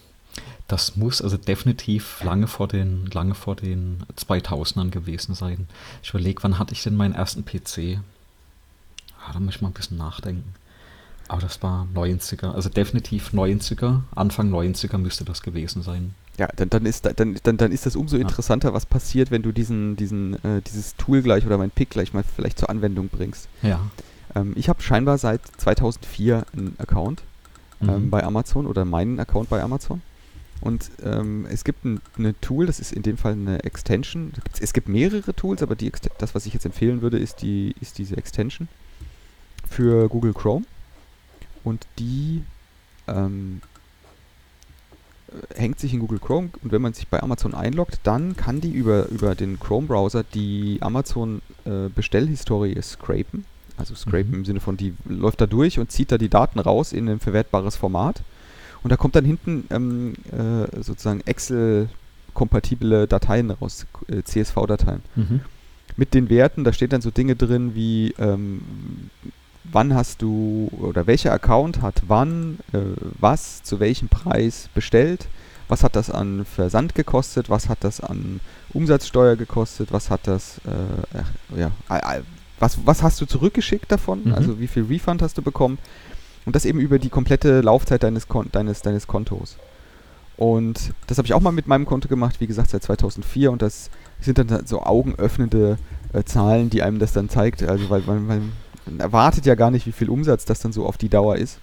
das muss also definitiv lange vor den, lange vor den 2000ern gewesen sein. Ich überlege, wann hatte ich denn meinen ersten PC? Ah, da muss ich mal ein bisschen nachdenken. Aber das war 90er, also definitiv 90er, Anfang 90er müsste das gewesen sein. Ja, dann, dann, ist, da- dann, dann, dann ist das umso interessanter, was passiert, wenn du diesen, diesen, äh, dieses Tool gleich oder mein Pick gleich mal vielleicht zur Anwendung bringst. Ja. Ähm, ich habe scheinbar seit 2004 einen Account ähm, Mhm. bei Amazon oder meinen Account bei Amazon. Und ähm, es gibt ein eine Tool, das ist in dem Fall eine Extension. Es gibt mehrere Tools, aber die, das, was ich jetzt empfehlen würde, ist, die, ist diese Extension für Google Chrome. Und die ähm, äh, hängt sich in Google Chrome und wenn man sich bei Amazon einloggt, dann kann die über, über den Chrome-Browser die Amazon-Bestellhistorie scrapen. Also scrapen Mhm. im Sinne von, die läuft da durch und zieht da die Daten raus in ein verwertbares Format. Und da kommt dann hinten ähm, äh, sozusagen Excel-kompatible Dateien raus, äh, CSV-Dateien. Mhm. Mit den Werten, da steht dann so Dinge drin wie, ähm, wann hast du oder welcher Account hat wann, äh, was, zu welchem Preis bestellt, was hat das an Versand gekostet, was hat das an Umsatzsteuer gekostet, was hat das, äh, ja, äh, was, was hast du zurückgeschickt davon, Mhm. also wie viel Refund hast du bekommen? Und das eben über die komplette Laufzeit deines, Kon deines, deines Kontos. Und das habe ich auch mal mit meinem Konto gemacht, wie gesagt, seit 2004 und das sind dann so augenöffnende äh, Zahlen, die einem das dann zeigt, also weil man, man erwartet ja gar nicht, wie viel Umsatz das dann so auf die Dauer ist.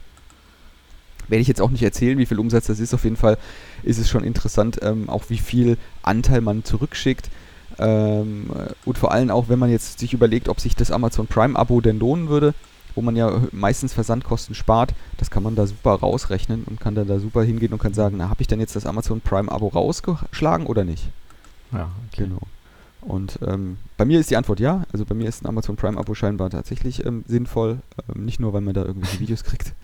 Werde ich jetzt auch nicht erzählen, wie viel Umsatz das ist. Auf jeden Fall ist es schon interessant, ähm, auch wie viel Anteil man zurückschickt. Ähm, äh, und vor allem auch, wenn man jetzt sich überlegt, ob sich das Amazon Prime-Abo denn lohnen würde, wo man ja meistens Versandkosten spart, das kann man da super rausrechnen und kann dann da super hingehen und kann sagen, na, habe ich denn jetzt das Amazon Prime-Abo rausgeschlagen oder nicht? Ja, okay. Genau. Und ähm, bei mir ist die Antwort ja. Also bei mir ist ein Amazon Prime-Abo scheinbar tatsächlich ähm, sinnvoll. Ähm, nicht nur, weil man da irgendwelche Videos kriegt.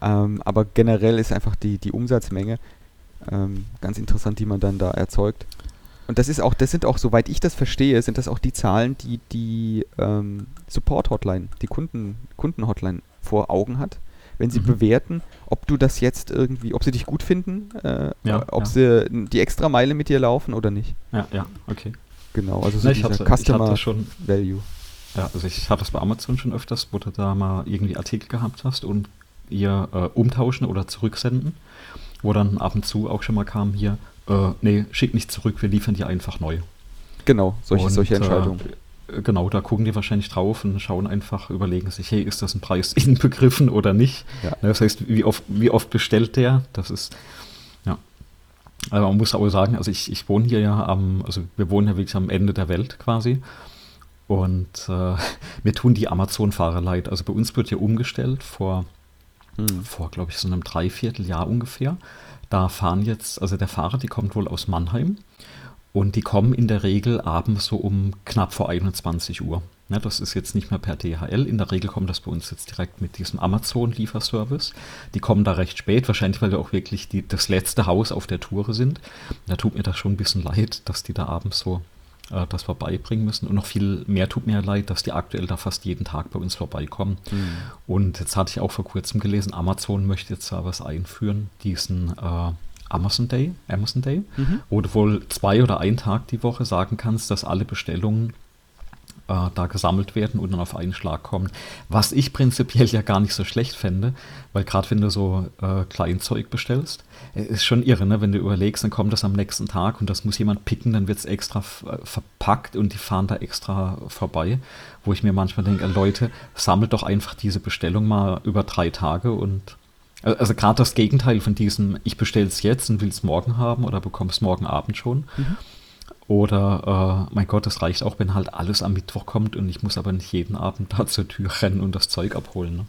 Ähm, aber generell ist einfach die, die Umsatzmenge Ähm, ganz interessant, die man dann da erzeugt. Und das ist auch, das sind auch, soweit ich das verstehe, sind das auch die Zahlen, die die ähm, Support-Hotline, die Kunden, Kunden-Hotline vor Augen hat. Wenn sie mhm. bewerten, ob du das jetzt irgendwie, ob sie dich gut finden, äh, ja, ob ja. sie die extra Meile mit dir laufen oder nicht. Ja, ja, okay. Genau, also so Na, dieser hatte, Customer schon, Value. Ja, also ich hatte das bei Amazon schon öfters, wo du da mal irgendwie Artikel gehabt hast und ihr äh, umtauschen oder zurücksenden, wo dann ab und zu auch schon mal kam hier, äh, nee, schick nicht zurück, wir liefern dir einfach neu. Genau, solche, und, solche Entscheidungen. Äh, genau, da gucken die wahrscheinlich drauf und schauen einfach, überlegen sich, hey, ist das ein Preis inbegriffen oder nicht? Ja. Das heißt, wie oft, wie oft bestellt der? Das ist, Aber man muss aber sagen, also ich, ich wohne hier ja am, also wir wohnen ja wirklich am Ende der Welt quasi. Und äh, mir tun die Amazon-Fahrer leid. Also bei uns wird hier umgestellt vor, hm. vor glaube ich, so einem Dreivierteljahr ungefähr. Da fahren jetzt, also der Fahrer, die kommt wohl aus Mannheim und die kommen in der Regel abends so um knapp vor 21 Uhr. Ja, das ist jetzt nicht mehr per DHL. In der Regel kommt das bei uns jetzt direkt mit diesem Amazon-Lieferservice. Die kommen da recht spät, wahrscheinlich weil wir auch wirklich die, das letzte Haus auf der Tour sind. Da tut mir das schon ein bisschen leid, dass die da abends so äh, das vorbeibringen müssen. Und noch viel mehr tut mir leid, dass die aktuell da fast jeden Tag bei uns vorbeikommen. Mhm. Und jetzt hatte ich auch vor kurzem gelesen, Amazon möchte jetzt da was einführen, diesen äh, Amazon Day, Amazon Day, mhm. wo du wohl zwei oder einen Tag die Woche sagen kannst, dass alle Bestellungen äh, da gesammelt werden und dann auf einen Schlag kommen. Was ich prinzipiell ja gar nicht so schlecht fände, weil gerade wenn du so äh, Kleinzeug bestellst, äh, ist schon irre, ne? wenn du überlegst, dann kommt das am nächsten Tag und das muss jemand picken, dann wird es extra äh, verpackt und die fahren da extra vorbei, wo ich mir manchmal denke, Leute, sammelt doch einfach diese Bestellung mal über drei Tage und also gerade das Gegenteil von diesem, ich bestelle es jetzt und will es morgen haben oder bekomme es morgen Abend schon. Mhm. Oder, äh, mein Gott, das reicht auch, wenn halt alles am Mittwoch kommt und ich muss aber nicht jeden Abend da zur Tür rennen und das Zeug abholen. Ne?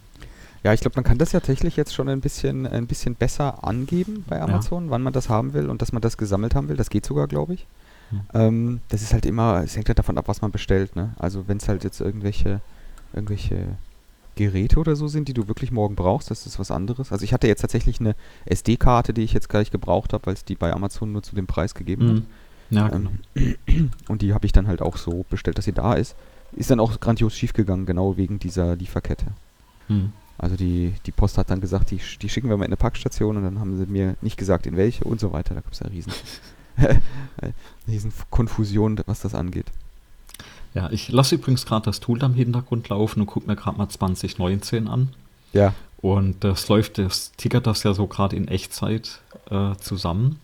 Ja, ich glaube, man kann das ja tatsächlich jetzt schon ein bisschen, ein bisschen besser angeben bei Amazon, ja. wann man das haben will und dass man das gesammelt haben will. Das geht sogar, glaube ich. Hm. Ähm, das ist halt immer, es hängt halt davon ab, was man bestellt. Ne? Also wenn es halt jetzt irgendwelche, irgendwelche Geräte oder so sind, die du wirklich morgen brauchst, das ist was anderes. Also ich hatte jetzt tatsächlich eine SD-Karte, die ich jetzt gleich gebraucht habe, weil es die bei Amazon nur zu dem Preis gegeben mhm. hat. Ja, genau. Ähm, und die habe ich dann halt auch so bestellt, dass sie da ist. Ist dann auch grandios schiefgegangen, genau wegen dieser Lieferkette. Mhm. Also die, die Post hat dann gesagt, die, die schicken wir mal in eine Packstation und dann haben sie mir nicht gesagt, in welche und so weiter. Da gab es ja riesen, riesen Konfusion, was das angeht. Ja, ich lasse übrigens gerade das Tool am Hintergrund laufen und gucke mir gerade mal 2019 an. Ja. Und das läuft, das tickert das ja so gerade in Echtzeit äh, zusammen.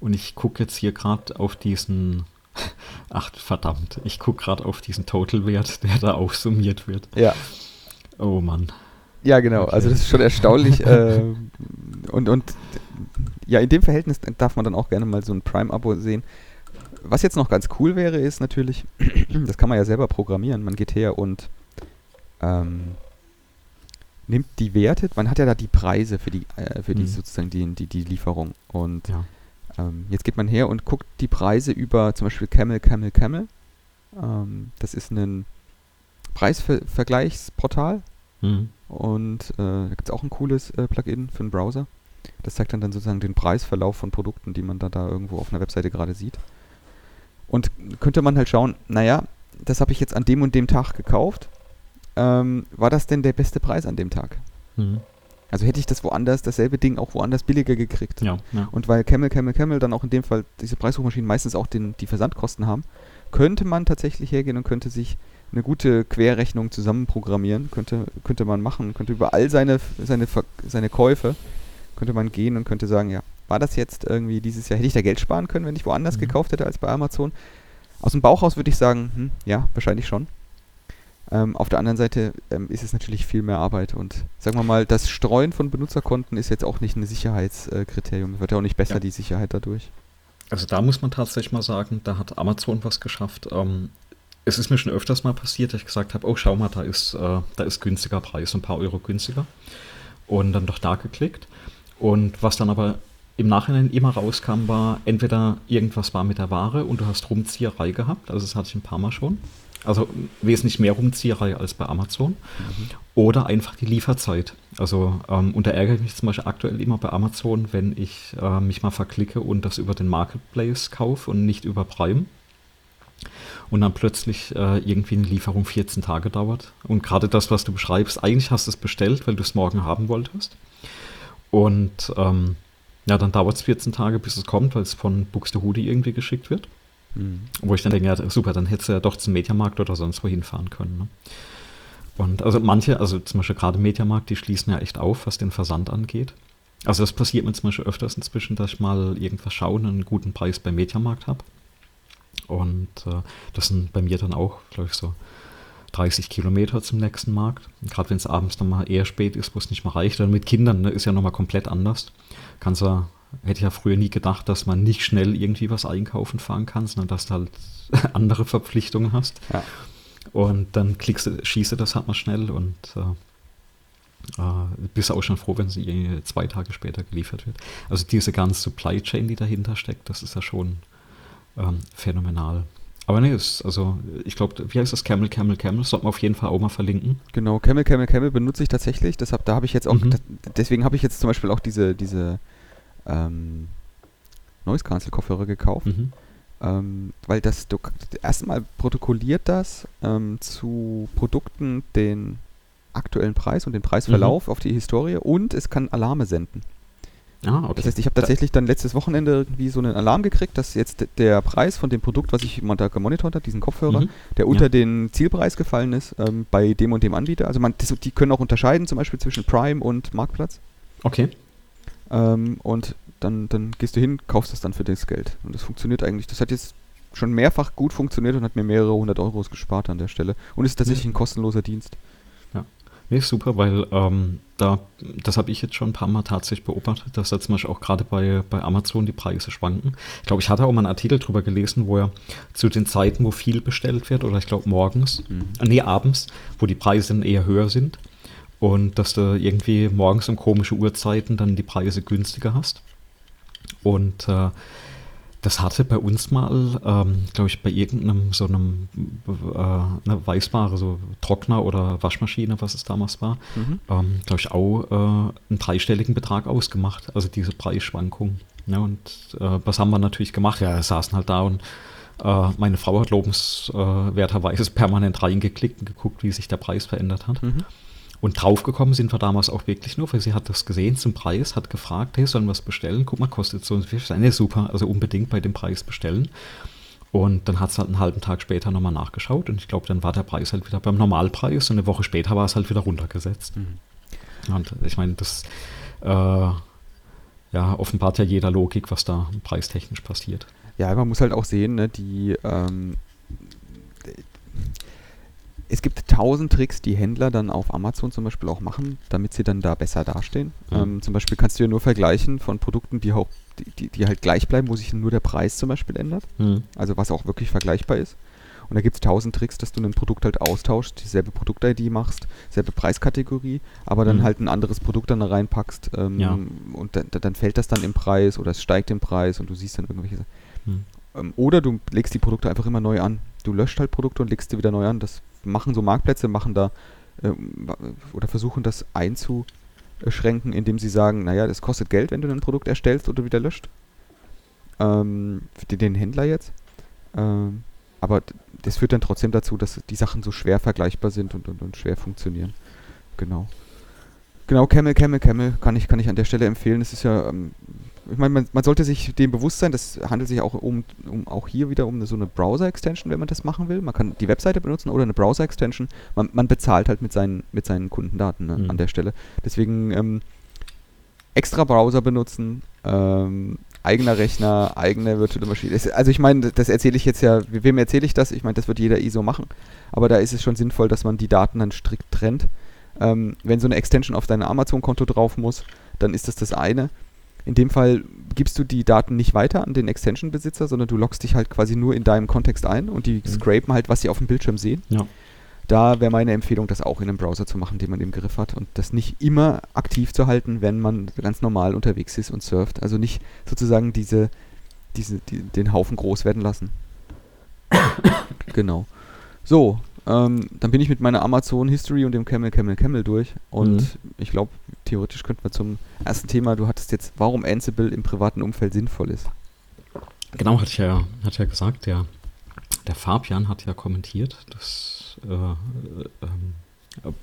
Und ich gucke jetzt hier gerade auf diesen, ach verdammt, ich gucke gerade auf diesen Total-Wert, der da aufsummiert wird. Ja. Oh Mann. Ja, genau. Okay. Also das ist schon erstaunlich. äh, und, und ja, in dem Verhältnis darf man dann auch gerne mal so ein Prime-Abo sehen. Was jetzt noch ganz cool wäre, ist natürlich, das kann man ja selber programmieren. Man geht her und ähm, nimmt die Werte, man hat ja da die Preise für die, äh, für die mhm. sozusagen die, die, die Lieferung. Und ja. Ähm, jetzt geht man her und guckt die Preise über zum Beispiel Camel, Camel, Camel. Ähm, das ist ein Preisvergleichsportal. Mhm. Und äh, da gibt es auch ein cooles äh, Plugin für den Browser. Das zeigt dann, dann sozusagen den Preisverlauf von Produkten, die man da, da irgendwo auf einer Webseite gerade sieht. Und könnte man halt schauen, naja, das habe ich jetzt an dem und dem Tag gekauft. Ähm, war das denn der beste Preis an dem Tag? Mhm. Also hätte ich das woanders, dasselbe Ding auch woanders billiger gekriegt. Ja, ja. Und weil Camel, Camel, Camel dann auch in dem Fall diese Preissuchmaschinen meistens auch den, die Versandkosten haben, könnte man tatsächlich hergehen und könnte sich eine gute Querrechnung zusammenprogrammieren, könnte, könnte man machen, könnte über all seine, seine, seine Käufe, könnte man gehen und könnte sagen, ja, war das jetzt irgendwie dieses Jahr, hätte ich da Geld sparen können, wenn ich woanders mhm. gekauft hätte als bei Amazon? Aus dem Bauch raus würde ich sagen, hm, ja, wahrscheinlich schon. Ähm, auf der anderen Seite ähm, ist es natürlich viel mehr Arbeit und sagen wir mal, das Streuen von Benutzerkonten ist jetzt auch nicht ein Sicherheitskriterium. Es wird ja auch nicht besser, ja. die Sicherheit dadurch. Also da muss man tatsächlich mal sagen, da hat Amazon was geschafft. Ähm, es ist mir schon öfters mal passiert, dass ich gesagt habe, oh schau mal, da ist, äh, da ist günstiger Preis, ein paar Euro günstiger. Und dann doch da geklickt. Und was dann aber im Nachhinein immer rauskam, war entweder irgendwas war mit der Ware und du hast Rumzieherei gehabt, also das hatte ich ein paar Mal schon. Also wesentlich mehr Rumzieherei als bei Amazon. Mhm. Oder einfach die Lieferzeit. Also ähm, und da ärgere ich mich zum Beispiel aktuell immer bei Amazon, wenn ich äh, mich mal verklicke und das über den Marketplace kaufe und nicht über Prime. Und dann plötzlich äh, irgendwie eine Lieferung 14 Tage dauert. Und gerade das, was du beschreibst, eigentlich hast du es bestellt, weil du es morgen haben wolltest. Und ähm, ja, dann dauert es 14 Tage, bis es kommt, weil es von Buxtehude irgendwie geschickt wird. Mhm. Wo ich dann denke, ja, super, dann hättest du ja doch zum Mediamarkt oder sonst wohin fahren können. Ne? Und also manche, also zum Beispiel gerade Mediamarkt, die schließen ja echt auf, was den Versand angeht. Also das passiert mir zum Beispiel öfters inzwischen, dass ich mal irgendwas schaue und einen guten Preis beim Mediamarkt habe. Und äh, das sind bei mir dann auch, glaube ich, so 30 Kilometer zum nächsten Markt. Gerade wenn es abends dann mal eher spät ist, wo es nicht mehr reicht. Dann mit Kindern ne, ist ja nochmal komplett anders. Kannst ja, hätte ich ja früher nie gedacht, dass man nicht schnell irgendwie was einkaufen fahren kann, sondern dass du halt andere Verpflichtungen hast. Ja. Und dann klickst du, schießt du das halt mal schnell und äh, äh, bist auch schon froh, wenn sie zwei Tage später geliefert wird. Also diese ganze Supply Chain, die dahinter steckt, das ist ja schon ähm, phänomenal. Aber nee, ist, also ich glaube, wie heißt das? Camel, Camel, Camel? Das sollten wir auf jeden Fall auch mal verlinken. Genau, Camel, Camel, Camel benutze ich tatsächlich. Deshalb, da habe ich jetzt auch, mhm. deswegen habe ich jetzt zum Beispiel auch diese, diese ähm, Noise Cancel Kopfhörer gekauft. Mhm. Ähm, weil das du, erstmal protokolliert das ähm, zu Produkten den aktuellen Preis und den Preisverlauf mhm. auf die Historie und es kann Alarme senden. Ah, okay. Das heißt, ich habe tatsächlich dann letztes Wochenende irgendwie so einen Alarm gekriegt, dass jetzt der Preis von dem Produkt, was ich Montag gemonitort habe, diesen Kopfhörer, mhm. der unter ja. den Zielpreis gefallen ist, ähm, bei dem und dem Anbieter. Also man, das, die können auch unterscheiden, zum Beispiel zwischen Prime und Marktplatz. Okay. Ähm, und dann, dann gehst du hin, kaufst das dann für das Geld. Und das funktioniert eigentlich. Das hat jetzt schon mehrfach gut funktioniert und hat mir mehrere hundert Euros gespart an der Stelle. Und ist tatsächlich ja. ein kostenloser Dienst. Nee, super, weil ähm, da, das habe ich jetzt schon ein paar Mal tatsächlich beobachtet, dass da zum Beispiel auch gerade bei, bei Amazon die Preise schwanken. Ich glaube, ich hatte auch mal einen Artikel drüber gelesen, wo er zu den Zeiten, wo viel bestellt wird, oder ich glaube morgens, mhm. nee, abends, wo die Preise dann eher höher sind. Und dass du irgendwie morgens um komische Uhrzeiten dann die Preise günstiger hast. Und äh, das hatte bei uns mal, ähm, glaube ich, bei irgendeinem so einem äh, eine Weißware, so Trockner oder Waschmaschine, was es damals war, mhm. ähm, glaube ich, auch äh, einen dreistelligen Betrag ausgemacht. Also diese Preisschwankung. Ja, und äh, was haben wir natürlich gemacht? Ja, wir saßen halt da und äh, meine Frau hat lobenswerterweise permanent reingeklickt und geguckt, wie sich der Preis verändert hat. Mhm. Und draufgekommen sind wir damals auch wirklich nur, weil sie hat das gesehen zum Preis, hat gefragt, hey, sollen wir es bestellen? Guck mal, kostet so und so viel. Nee, super, also unbedingt bei dem Preis bestellen. Und dann hat es halt einen halben Tag später nochmal nachgeschaut und ich glaube, dann war der Preis halt wieder beim Normalpreis und eine Woche später war es halt wieder runtergesetzt. Mhm. Und ich meine, das äh, ja, offenbart ja jeder Logik, was da preistechnisch passiert. Ja, man muss halt auch sehen, ne, die ähm, es gibt tausend Tricks, die Händler dann auf Amazon zum Beispiel auch machen, damit sie dann da besser dastehen. Mhm. Ähm, zum Beispiel kannst du ja nur vergleichen von Produkten, die, auch, die, die, halt gleich bleiben, wo sich nur der Preis zum Beispiel ändert. Mhm. Also was auch wirklich vergleichbar ist. Und da gibt es tausend Tricks, dass du ein Produkt halt austauschst, dieselbe Produkt-ID machst, selbe Preiskategorie, aber dann mhm. halt ein anderes Produkt dann da reinpackst ähm, ja. und dann, dann fällt das dann im Preis oder es steigt im Preis und du siehst dann irgendwelche. Mhm. Ähm, oder du legst die Produkte einfach immer neu an. Du löscht halt Produkte und legst sie wieder neu an. Das machen so Marktplätze, machen da äh, oder versuchen das einzuschränken, indem sie sagen, naja, das kostet Geld, wenn du ein Produkt erstellst oder wieder löscht. Ähm, den Händler jetzt. Ähm, aber das führt dann trotzdem dazu, dass die Sachen so schwer vergleichbar sind und, und, und schwer funktionieren. Genau. Genau, Camel, Camel, Camel kann ich, kann ich an der Stelle empfehlen. Es ist ja ähm, ich meine, man, man, sollte sich dem bewusst sein, das handelt sich auch um, um auch hier wieder um eine, so eine Browser-Extension, wenn man das machen will. Man kann die Webseite benutzen oder eine Browser-Extension. Man, man, bezahlt halt mit seinen, mit seinen Kundendaten ne, mhm. an der Stelle. Deswegen ähm, extra Browser benutzen, ähm, eigener Rechner, eigene virtuelle Maschine. Also ich meine, das erzähle ich jetzt ja, wem erzähle ich das? Ich meine, das wird jeder ISO machen. Aber da ist es schon sinnvoll, dass man die Daten dann strikt trennt. Ähm, wenn so eine Extension auf dein Amazon-Konto drauf muss, dann ist das das eine. In dem Fall gibst du die Daten nicht weiter an den Extension-Besitzer, sondern du loggst dich halt quasi nur in deinem Kontext ein und die mhm. scrapen halt, was sie auf dem Bildschirm sehen. Ja. Da wäre meine Empfehlung, das auch in einem Browser zu machen, den man im Griff hat und das nicht immer aktiv zu halten, wenn man ganz normal unterwegs ist und surft. Also nicht sozusagen diese, diese, die, den Haufen groß werden lassen. genau. So, ähm, dann bin ich mit meiner Amazon History und dem Camel, Camel, Camel durch. Und mhm. ich glaube, theoretisch könnten wir zum ersten Thema, du hattest jetzt, warum Ansible im privaten Umfeld sinnvoll ist. Genau, hatte ich ja, hatte ja gesagt, der, der Fabian hat ja kommentiert, dass äh, ähm,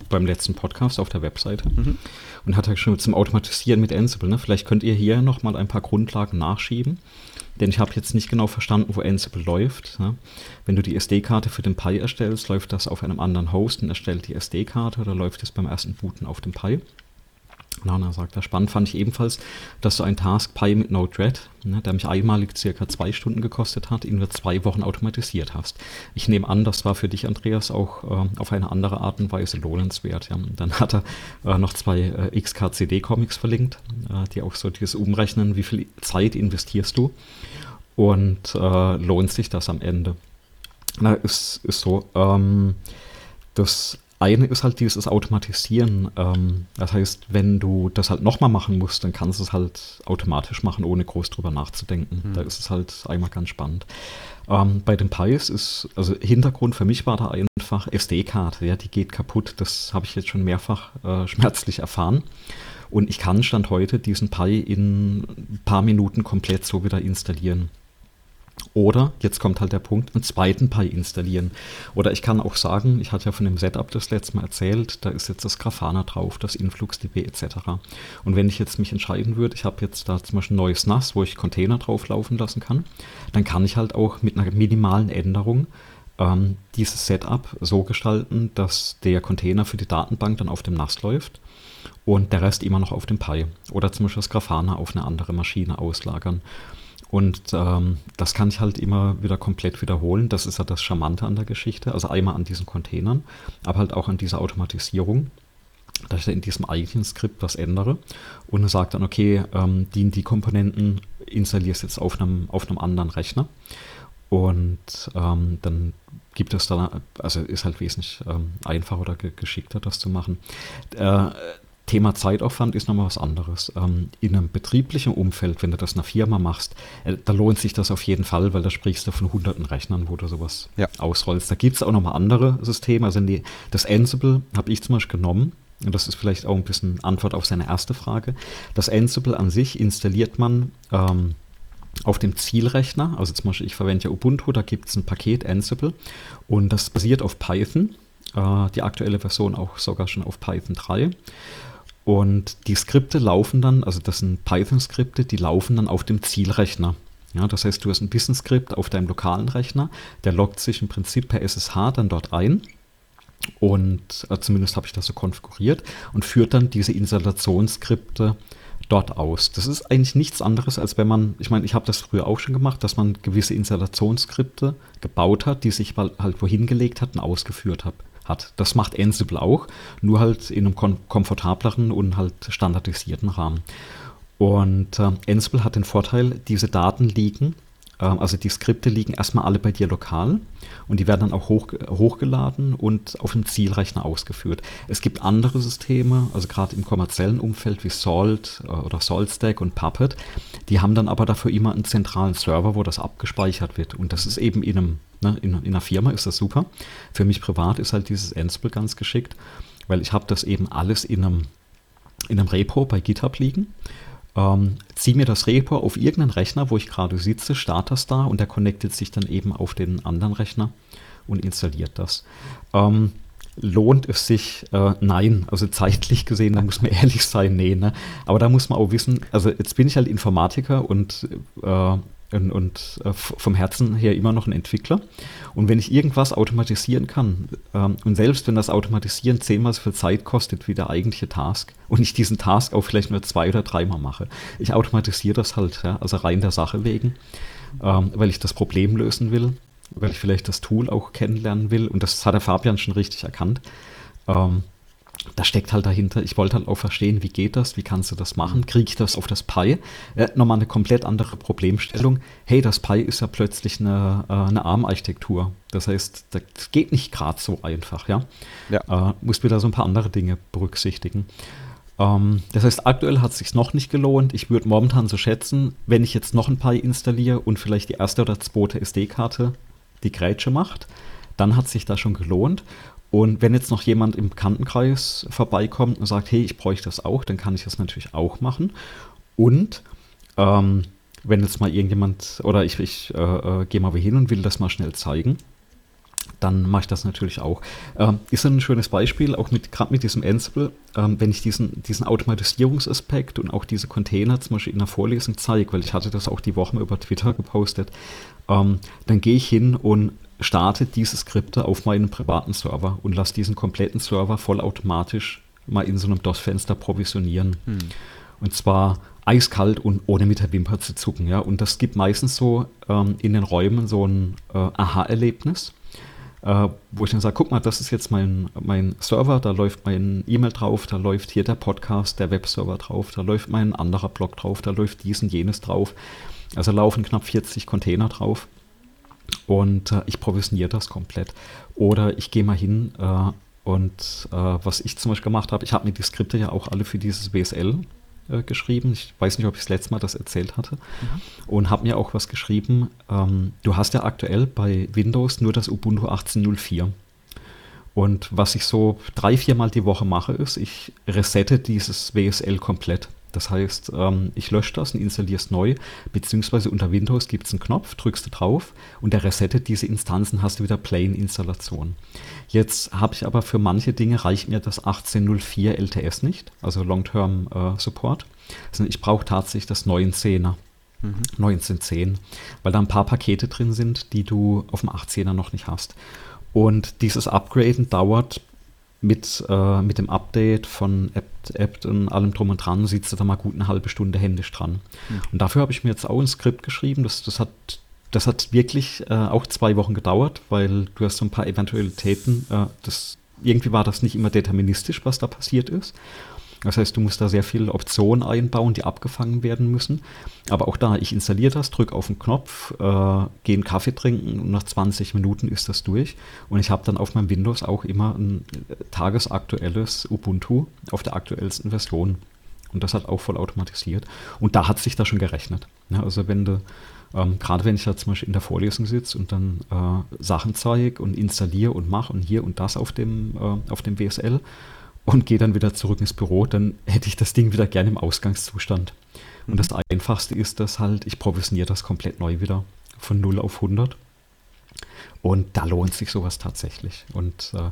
beim letzten Podcast auf der Webseite mhm. und hat ja schon zum Automatisieren mit Ansible. Ne? Vielleicht könnt ihr hier nochmal ein paar Grundlagen nachschieben, denn ich habe jetzt nicht genau verstanden, wo Ansible läuft. Ne? Wenn du die SD-Karte für den Pi erstellst, läuft das auf einem anderen Host und erstellt die SD-Karte oder läuft es beim ersten Booten auf dem Pi? Nana sagt er, spannend fand ich ebenfalls, dass so ein Task Pi mit Node-RED, ne, der mich einmalig circa zwei Stunden gekostet hat, in nur zwei Wochen automatisiert hast. Ich nehme an, das war für dich, Andreas, auch äh, auf eine andere Art und Weise lohnenswert. Ja. Dann hat er äh, noch zwei äh, XKCD-Comics verlinkt, äh, die auch so dieses umrechnen, wie viel Zeit investierst du und äh, lohnt sich das am Ende. Na, ist, ist so. Ähm, das eine ist halt dieses Automatisieren. Ähm, das heißt, wenn du das halt nochmal machen musst, dann kannst du es halt automatisch machen, ohne groß drüber nachzudenken. Mhm. Da ist es halt einmal ganz spannend. Ähm, bei den Pis ist, also Hintergrund für mich war da einfach SD-Karte, ja, die geht kaputt. Das habe ich jetzt schon mehrfach äh, schmerzlich erfahren. Und ich kann Stand heute diesen Pi in ein paar Minuten komplett so wieder installieren. Oder, jetzt kommt halt der Punkt, einen zweiten Pi installieren. Oder ich kann auch sagen, ich hatte ja von dem Setup das letzte Mal erzählt, da ist jetzt das Grafana drauf, das InfluxDB etc. Und wenn ich jetzt mich entscheiden würde, ich habe jetzt da zum Beispiel ein neues NAS, wo ich Container drauf laufen lassen kann, dann kann ich halt auch mit einer minimalen Änderung ähm, dieses Setup so gestalten, dass der Container für die Datenbank dann auf dem NAS läuft und der Rest immer noch auf dem Pi. Oder zum Beispiel das Grafana auf eine andere Maschine auslagern. Und ähm, das kann ich halt immer wieder komplett wiederholen. Das ist ja das Charmante an der Geschichte. Also einmal an diesen Containern, aber halt auch an dieser Automatisierung, dass ich da in diesem eigenen Skript was ändere und sage dann, okay, ähm, die, die Komponenten installierst jetzt auf einem, auf einem anderen Rechner. Und ähm, dann gibt es da, also ist halt wesentlich ähm, einfacher oder geschickter, das zu machen. Äh, Thema Zeitaufwand ist nochmal was anderes. Ähm, in einem betrieblichen Umfeld, wenn du das in einer Firma machst, äh, da lohnt sich das auf jeden Fall, weil da sprichst du von hunderten Rechnern, wo du sowas ja. ausrollst. Da gibt es auch nochmal andere Systeme. Also die, das Ansible habe ich zum Beispiel genommen. Und das ist vielleicht auch ein bisschen Antwort auf seine erste Frage. Das Ansible an sich installiert man ähm, auf dem Zielrechner. Also zum Beispiel, ich verwende ja Ubuntu, da gibt es ein Paket Ansible und das basiert auf Python. Äh, die aktuelle Version auch sogar schon auf Python 3. Und die Skripte laufen dann, also das sind Python-Skripte, die laufen dann auf dem Zielrechner. Ja, das heißt, du hast ein Business-Skript auf deinem lokalen Rechner, der loggt sich im Prinzip per SSH dann dort ein und äh, zumindest habe ich das so konfiguriert und führt dann diese Installationsskripte dort aus. Das ist eigentlich nichts anderes, als wenn man, ich meine, ich habe das früher auch schon gemacht, dass man gewisse Installationsskripte gebaut hat, die sich halt wohin gelegt hat und ausgeführt hat hat. Das macht Ansible auch, nur halt in einem kom komfortableren und halt standardisierten Rahmen. Und äh, Ansible hat den Vorteil, diese Daten liegen, also die Skripte liegen erstmal alle bei dir lokal und die werden dann auch hoch, hochgeladen und auf dem Zielrechner ausgeführt. Es gibt andere Systeme, also gerade im kommerziellen Umfeld wie Salt äh, oder SaltStack und Puppet, die haben dann aber dafür immer einen zentralen Server, wo das abgespeichert wird. Und das ist eben in einem Ne? In, in einer Firma ist das super. Für mich privat ist halt dieses Ansible ganz geschickt, weil ich habe das eben alles in einem, in einem Repo bei GitHub liegen. Ähm, ziehe mir das Repo auf irgendeinen Rechner, wo ich gerade sitze, starte das da und der connectet sich dann eben auf den anderen Rechner und installiert das. Ähm, lohnt es sich? Äh, nein, also zeitlich gesehen, da muss man ehrlich sein, nee. Ne? Aber da muss man auch wissen, also jetzt bin ich halt Informatiker und äh, und, und äh, vom Herzen her immer noch ein Entwickler. Und wenn ich irgendwas automatisieren kann, ähm, und selbst wenn das Automatisieren zehnmal so viel Zeit kostet wie der eigentliche Task, und ich diesen Task auch vielleicht nur zwei oder dreimal mache, ich automatisiere das halt, ja, also rein der Sache wegen, ähm, weil ich das Problem lösen will, weil ich vielleicht das Tool auch kennenlernen will. Und das hat der Fabian schon richtig erkannt. Ähm, da steckt halt dahinter, ich wollte halt auch verstehen, wie geht das, wie kannst du das machen, kriege ich das auf das Pi? Äh, nochmal eine komplett andere Problemstellung. Hey, das Pi ist ja plötzlich eine, äh, eine ARM-Architektur. Das heißt, das geht nicht gerade so einfach, ja. ja. Äh, musst wieder so ein paar andere Dinge berücksichtigen. Ähm, das heißt, aktuell hat es sich noch nicht gelohnt. Ich würde momentan so schätzen, wenn ich jetzt noch ein Pi installiere und vielleicht die erste oder zweite SD-Karte die Grätsche macht, dann hat sich das schon gelohnt. Und wenn jetzt noch jemand im Bekanntenkreis vorbeikommt und sagt, hey, ich bräuchte das auch, dann kann ich das natürlich auch machen. Und ähm, wenn jetzt mal irgendjemand oder ich, ich äh, äh, gehe mal hin und will das mal schnell zeigen, dann mache ich das natürlich auch. Ähm, ist ein schönes Beispiel, auch mit gerade mit diesem Ansible, ähm, wenn ich diesen, diesen Automatisierungsaspekt und auch diese Container zum Beispiel in der Vorlesung zeige, weil ich hatte das auch die Woche über Twitter gepostet, ähm, dann gehe ich hin und starte diese Skripte auf meinem privaten Server und lasse diesen kompletten Server vollautomatisch mal in so einem DOS-Fenster provisionieren. Hm. Und zwar eiskalt und ohne mit der Wimper zu zucken. Ja? Und das gibt meistens so ähm, in den Räumen so ein äh, Aha-Erlebnis, äh, wo ich dann sage, guck mal, das ist jetzt mein, mein Server, da läuft mein E-Mail drauf, da läuft hier der Podcast, der Webserver drauf, da läuft mein anderer Blog drauf, da läuft dies und jenes drauf. Also laufen knapp 40 Container drauf. Und äh, ich provisioniere das komplett. Oder ich gehe mal hin äh, und äh, was ich zum Beispiel gemacht habe, ich habe mir die Skripte ja auch alle für dieses WSL äh, geschrieben. Ich weiß nicht, ob ich das letzte Mal das erzählt hatte. Mhm. Und habe mir auch was geschrieben. Ähm, du hast ja aktuell bei Windows nur das Ubuntu 18.04. Und was ich so drei, viermal die Woche mache, ist, ich resette dieses WSL komplett. Das heißt, ähm, ich lösche das und installiere es neu, beziehungsweise unter Windows gibt es einen Knopf, drückst du drauf und der resettet diese Instanzen, hast du wieder Plain-Installation. Jetzt habe ich aber für manche Dinge reicht mir das 1804 LTS nicht, also Long-Term äh, Support. Also ich brauche tatsächlich das 19er. Mhm. 1910, weil da ein paar Pakete drin sind, die du auf dem 18er noch nicht hast. Und dieses Upgraden dauert mit, äh, mit dem Update von App, App und allem drum und dran sitzt du da mal gut eine halbe Stunde händisch dran. Mhm. Und dafür habe ich mir jetzt auch ein Skript geschrieben. Das, das, hat, das hat wirklich äh, auch zwei Wochen gedauert, weil du hast so ein paar Eventualitäten. Äh, das, irgendwie war das nicht immer deterministisch, was da passiert ist. Das heißt, du musst da sehr viele Optionen einbauen, die abgefangen werden müssen. Aber auch da, ich installiere das, drücke auf den Knopf, äh, gehe einen Kaffee trinken und nach 20 Minuten ist das durch. Und ich habe dann auf meinem Windows auch immer ein äh, tagesaktuelles Ubuntu auf der aktuellsten Version. Und das hat auch voll automatisiert. Und da hat sich das schon gerechnet. Ja, also wenn du, ähm, gerade wenn ich da zum Beispiel in der Vorlesung sitze und dann äh, Sachen zeige und installiere und mache und hier und das auf dem, äh, auf dem WSL, und gehe dann wieder zurück ins Büro, dann hätte ich das Ding wieder gerne im Ausgangszustand. Und das Einfachste ist das halt, ich provisioniere das komplett neu wieder von 0 auf 100. Und da lohnt sich sowas tatsächlich. Und äh,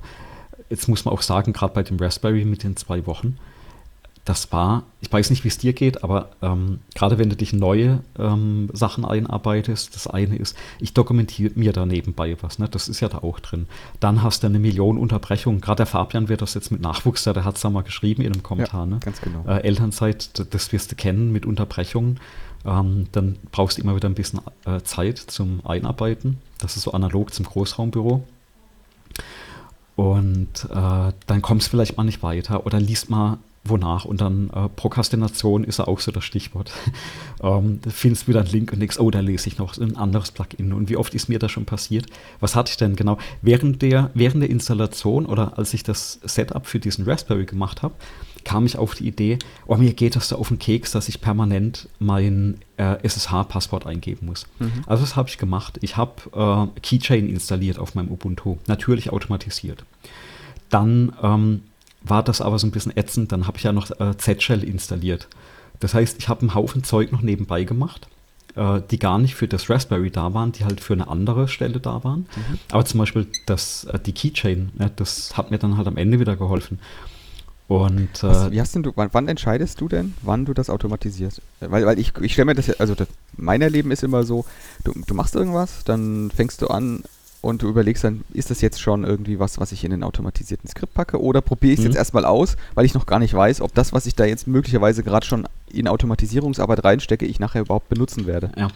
jetzt muss man auch sagen, gerade bei dem Raspberry mit den zwei Wochen, das war, ich weiß nicht, wie es dir geht, aber ähm, gerade wenn du dich neue ähm, Sachen einarbeitest, das eine ist, ich dokumentiere mir da nebenbei was, ne? das ist ja da auch drin. Dann hast du eine Million Unterbrechungen. Gerade der Fabian wird das jetzt mit Nachwuchs, der hat es da mal geschrieben in einem Kommentar. Ja, ne? ganz genau. Äh, Elternzeit, das wirst du kennen mit Unterbrechungen. Ähm, dann brauchst du immer wieder ein bisschen äh, Zeit zum Einarbeiten. Das ist so analog zum Großraumbüro. Und äh, dann kommst du vielleicht mal nicht weiter oder liest mal wonach. Und dann äh, Prokrastination ist ja auch so das Stichwort. ähm, da findest du wieder einen Link und denkst, oh, da lese ich noch ein anderes Plugin. Und wie oft ist mir das schon passiert? Was hatte ich denn genau? Während der, während der Installation oder als ich das Setup für diesen Raspberry gemacht habe, kam ich auf die Idee, oh, mir geht das da auf den Keks, dass ich permanent mein äh, SSH-Passwort eingeben muss. Mhm. Also das habe ich gemacht. Ich habe äh, Keychain installiert auf meinem Ubuntu, natürlich automatisiert. Dann ähm, war das aber so ein bisschen ätzend. Dann habe ich ja noch äh, Z-Shell installiert. Das heißt, ich habe einen Haufen Zeug noch nebenbei gemacht, äh, die gar nicht für das Raspberry da waren, die halt für eine andere Stelle da waren. Mhm. Aber zum Beispiel das, äh, die Keychain, ja, das hat mir dann halt am Ende wieder geholfen. Und, Was, wie hast denn du, wann, wann, entscheidest du denn, wann du das automatisierst? Weil, weil ich, ich stelle mir das, also das, mein Erleben ist immer so, du, du machst irgendwas, dann fängst du an, und du überlegst dann, ist das jetzt schon irgendwie was, was ich in den automatisierten Skript packe oder probiere ich es mhm. jetzt erstmal aus, weil ich noch gar nicht weiß, ob das, was ich da jetzt möglicherweise gerade schon in Automatisierungsarbeit reinstecke, ich nachher überhaupt benutzen werde. Ja,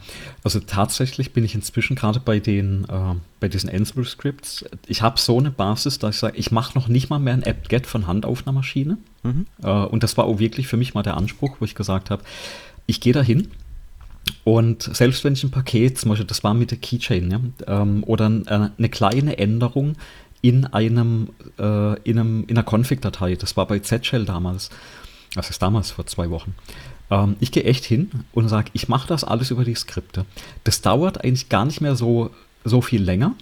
also tatsächlich bin ich inzwischen gerade bei den äh, bei diesen Ansible-Scripts, ich habe so eine Basis, dass ich sage, ich mache noch nicht mal mehr ein apt-get von Hand auf einer Maschine. Mhm. Äh, und das war auch wirklich für mich mal der Anspruch, wo ich gesagt habe, ich gehe dahin, und selbst wenn ich ein Paket, zum Beispiel, das war mit der Keychain, ja, ähm, oder äh, eine kleine Änderung in einem, äh, in, einem in einer Config-Datei, das war bei Z-Shell damals, das ist damals vor zwei Wochen. Ähm, ich gehe echt hin und sage, ich mache das alles über die Skripte. Das dauert eigentlich gar nicht mehr so, so viel länger.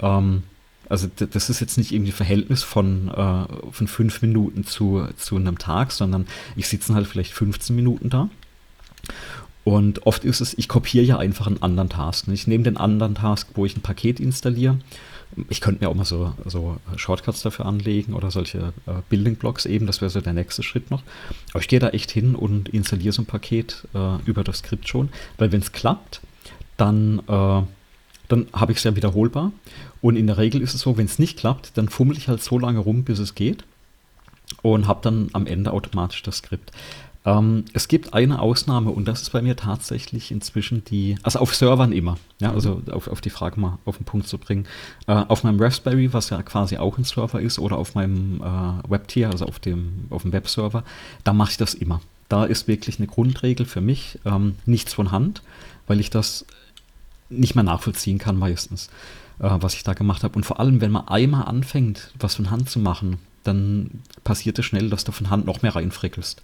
Ähm, Also das ist jetzt nicht irgendwie Verhältnis von, äh, von fünf Minuten zu, zu einem Tag, sondern ich sitze halt vielleicht 15 Minuten da. Und oft ist es, ich kopiere ja einfach einen anderen Task. Ich nehme den anderen Task, wo ich ein Paket installiere. Ich könnte mir auch mal so, so Shortcuts dafür anlegen oder solche äh, Building Blocks eben, das wäre so der nächste Schritt noch. Aber ich gehe da echt hin und installiere so ein Paket äh, über das Skript schon, weil wenn es klappt, dann äh, dann habe ich es ja wiederholbar. Und in der Regel ist es so, wenn es nicht klappt, dann fummel ich halt so lange rum, bis es geht und habe dann am Ende automatisch das Skript. Ähm, es gibt eine Ausnahme und das ist bei mir tatsächlich inzwischen die, also auf Servern immer, ja, also auf, auf die Frage mal auf den Punkt zu bringen. Äh, auf meinem Raspberry, was ja quasi auch ein Server ist, oder auf meinem äh, Webtier, also auf dem, auf dem Webserver, da mache ich das immer. Da ist wirklich eine Grundregel für mich, ähm, nichts von Hand, weil ich das nicht mehr nachvollziehen kann meistens, äh, was ich da gemacht habe. Und vor allem, wenn man einmal anfängt, was von Hand zu machen, dann passiert es schnell, dass du von Hand noch mehr reinfrickelst.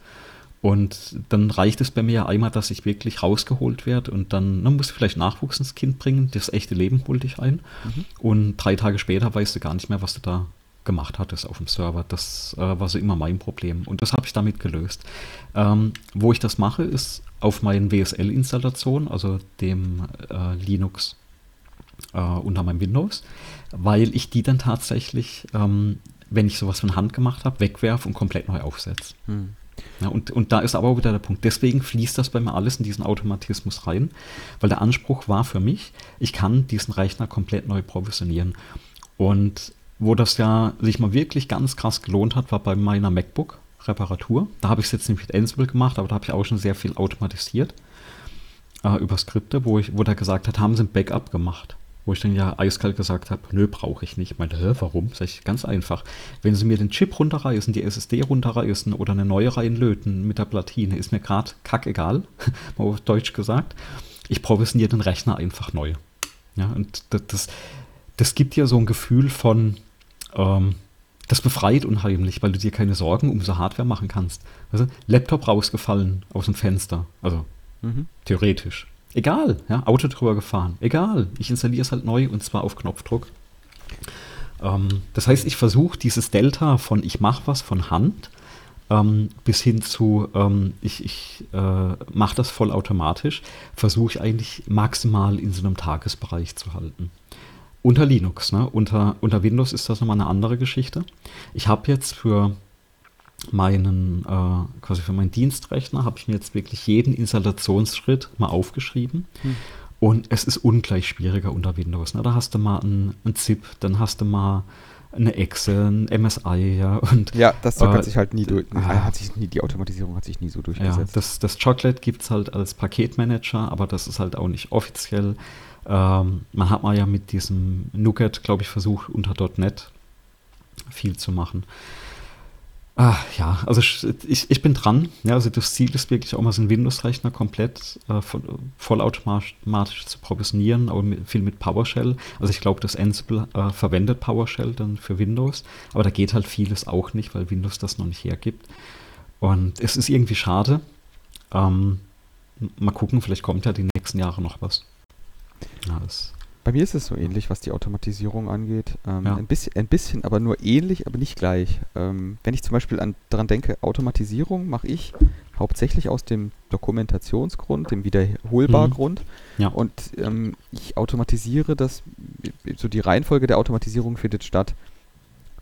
Und dann reicht es bei mir einmal, dass ich wirklich rausgeholt werde und dann, dann muss ich vielleicht Nachwuchs ins Kind bringen, das echte Leben holt dich ein. Mhm. Und drei Tage später weißt du gar nicht mehr, was du da gemacht hattest auf dem Server. Das äh, war so immer mein Problem. Und das habe ich damit gelöst. Ähm, wo ich das mache, ist auf meinen WSL-Installationen, also dem äh, Linux äh, unter meinem Windows, weil ich die dann tatsächlich, ähm, wenn ich sowas von Hand gemacht habe, wegwerfe und komplett neu aufsetze. Hm. Ja, und, und da ist aber auch wieder der Punkt. Deswegen fließt das bei mir alles in diesen Automatismus rein, weil der Anspruch war für mich, ich kann diesen Rechner komplett neu provisionieren. Und wo das ja sich mal wirklich ganz krass gelohnt hat, war bei meiner MacBook Reparatur. Da habe ich es jetzt nicht mit Ansible gemacht, aber da habe ich auch schon sehr viel automatisiert äh, über Skripte, wo, ich, wo der gesagt hat, haben sie ein Backup gemacht. Wo ich dann ja eiskalt gesagt habe, nö, brauche ich nicht. Ich meinte, hä, warum? Sag ich, ganz einfach. Wenn sie mir den Chip runterreißen, die SSD runterreißen oder eine neue reinlöten mit der Platine, ist mir gerade kackegal, mal auf Deutsch gesagt. Ich provisioniere den Rechner einfach neu. Ja, und das, das, das gibt ja so ein Gefühl von, ähm, das befreit unheimlich, weil du dir keine Sorgen um so Hardware machen kannst. Also, Laptop rausgefallen aus dem Fenster. Also mhm. theoretisch. Egal, ja, Auto drüber gefahren. Egal, ich installiere es halt neu und zwar auf Knopfdruck. Ähm, das heißt, ich versuche dieses Delta von ich mache was von Hand ähm, bis hin zu ähm, ich, ich äh, mache das vollautomatisch, versuche ich eigentlich maximal in so einem Tagesbereich zu halten. Unter Linux, ne? Unter, unter Windows ist das nochmal eine andere Geschichte. Ich habe jetzt für meinen, äh, quasi für meinen Dienstrechner, habe ich mir jetzt wirklich jeden Installationsschritt mal aufgeschrieben. Hm. Und es ist ungleich schwieriger unter Windows. Ne? Da hast du mal ein, ein ZIP, dann hast du mal eine Excel, ein MSI, ja. Und, ja, das Zeug äh, hat sich halt nie durch, äh, hat sich nie, die Automatisierung hat sich nie so durchgesetzt. Ja, das, das Chocolate gibt es halt als Paketmanager, aber das ist halt auch nicht offiziell. Ähm, man hat mal ja mit diesem Nuget, glaube ich, versucht, unter .NET viel zu machen. Ah, ja, also ich, ich bin dran. Ja, also das Ziel ist wirklich auch mal so einen Windows-Rechner komplett äh, voll, vollautomatisch zu provisionieren, aber mit, viel mit PowerShell. Also ich glaube, das Ansible äh, verwendet PowerShell dann für Windows, aber da geht halt vieles auch nicht, weil Windows das noch nicht hergibt. Und es ist irgendwie schade. Ähm, mal gucken, vielleicht kommt ja die nächsten Jahre noch was. Ja, Bei mir ist es so ähnlich, was die Automatisierung angeht. Ähm, ja. ein, bisschen, ein bisschen, aber nur ähnlich, aber nicht gleich. Ähm, wenn ich zum Beispiel an, daran denke, Automatisierung mache ich hauptsächlich aus dem Dokumentationsgrund, dem Wiederholbargrund. Mhm. Ja. Und ähm, ich automatisiere das, so die Reihenfolge der Automatisierung findet statt,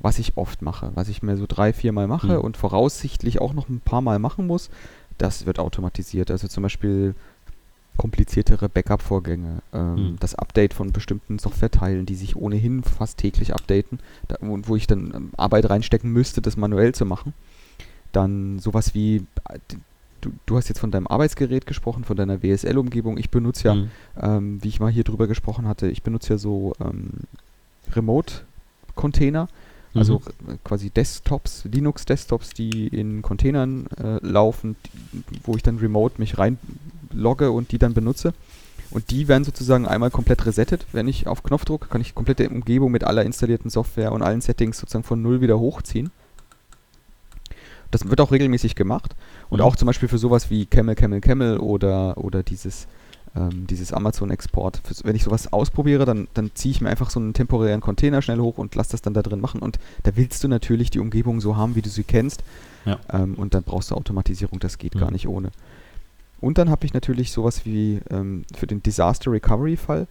was ich oft mache, was ich mir so drei, vier Mal mache mhm. und voraussichtlich auch noch ein paar Mal machen muss, das wird automatisiert. Also zum Beispiel kompliziertere Backup-Vorgänge, ähm, mhm. das Update von bestimmten Softwareteilen, die sich ohnehin fast täglich updaten, da, wo, wo, ich dann ähm, Arbeit reinstecken müsste, das manuell zu machen. Dann sowas wie, äh, du, du hast jetzt von deinem Arbeitsgerät gesprochen, von deiner WSL-Umgebung. Ich benutze ja, mhm. ähm, wie ich mal hier drüber gesprochen hatte, ich benutze ja so ähm, Remote-Container. Also mhm. quasi Desktops, Linux-Desktops, die in Containern äh, laufen, die, wo ich dann remote mich rein logge und die dann benutze. Und die werden sozusagen einmal komplett resettet. Wenn ich auf Knopf drücke, kann ich komplette Umgebung mit aller installierten Software und allen Settings sozusagen von null wieder hochziehen. Das wird auch regelmäßig gemacht. Und mhm. auch zum Beispiel für sowas wie Camel, Camel, Camel oder, oder dieses ähm, dieses Amazon-Export. Wenn ich sowas ausprobiere, dann, dann ziehe ich mir einfach so einen temporären Container schnell hoch und lasse das dann da drin machen. Und da willst du natürlich die Umgebung so haben, wie du sie kennst. Ja. Ähm, und dann brauchst du Automatisierung, das geht mhm. gar nicht ohne. Und dann habe ich natürlich sowas wie ähm, für den Disaster Recovery Fall,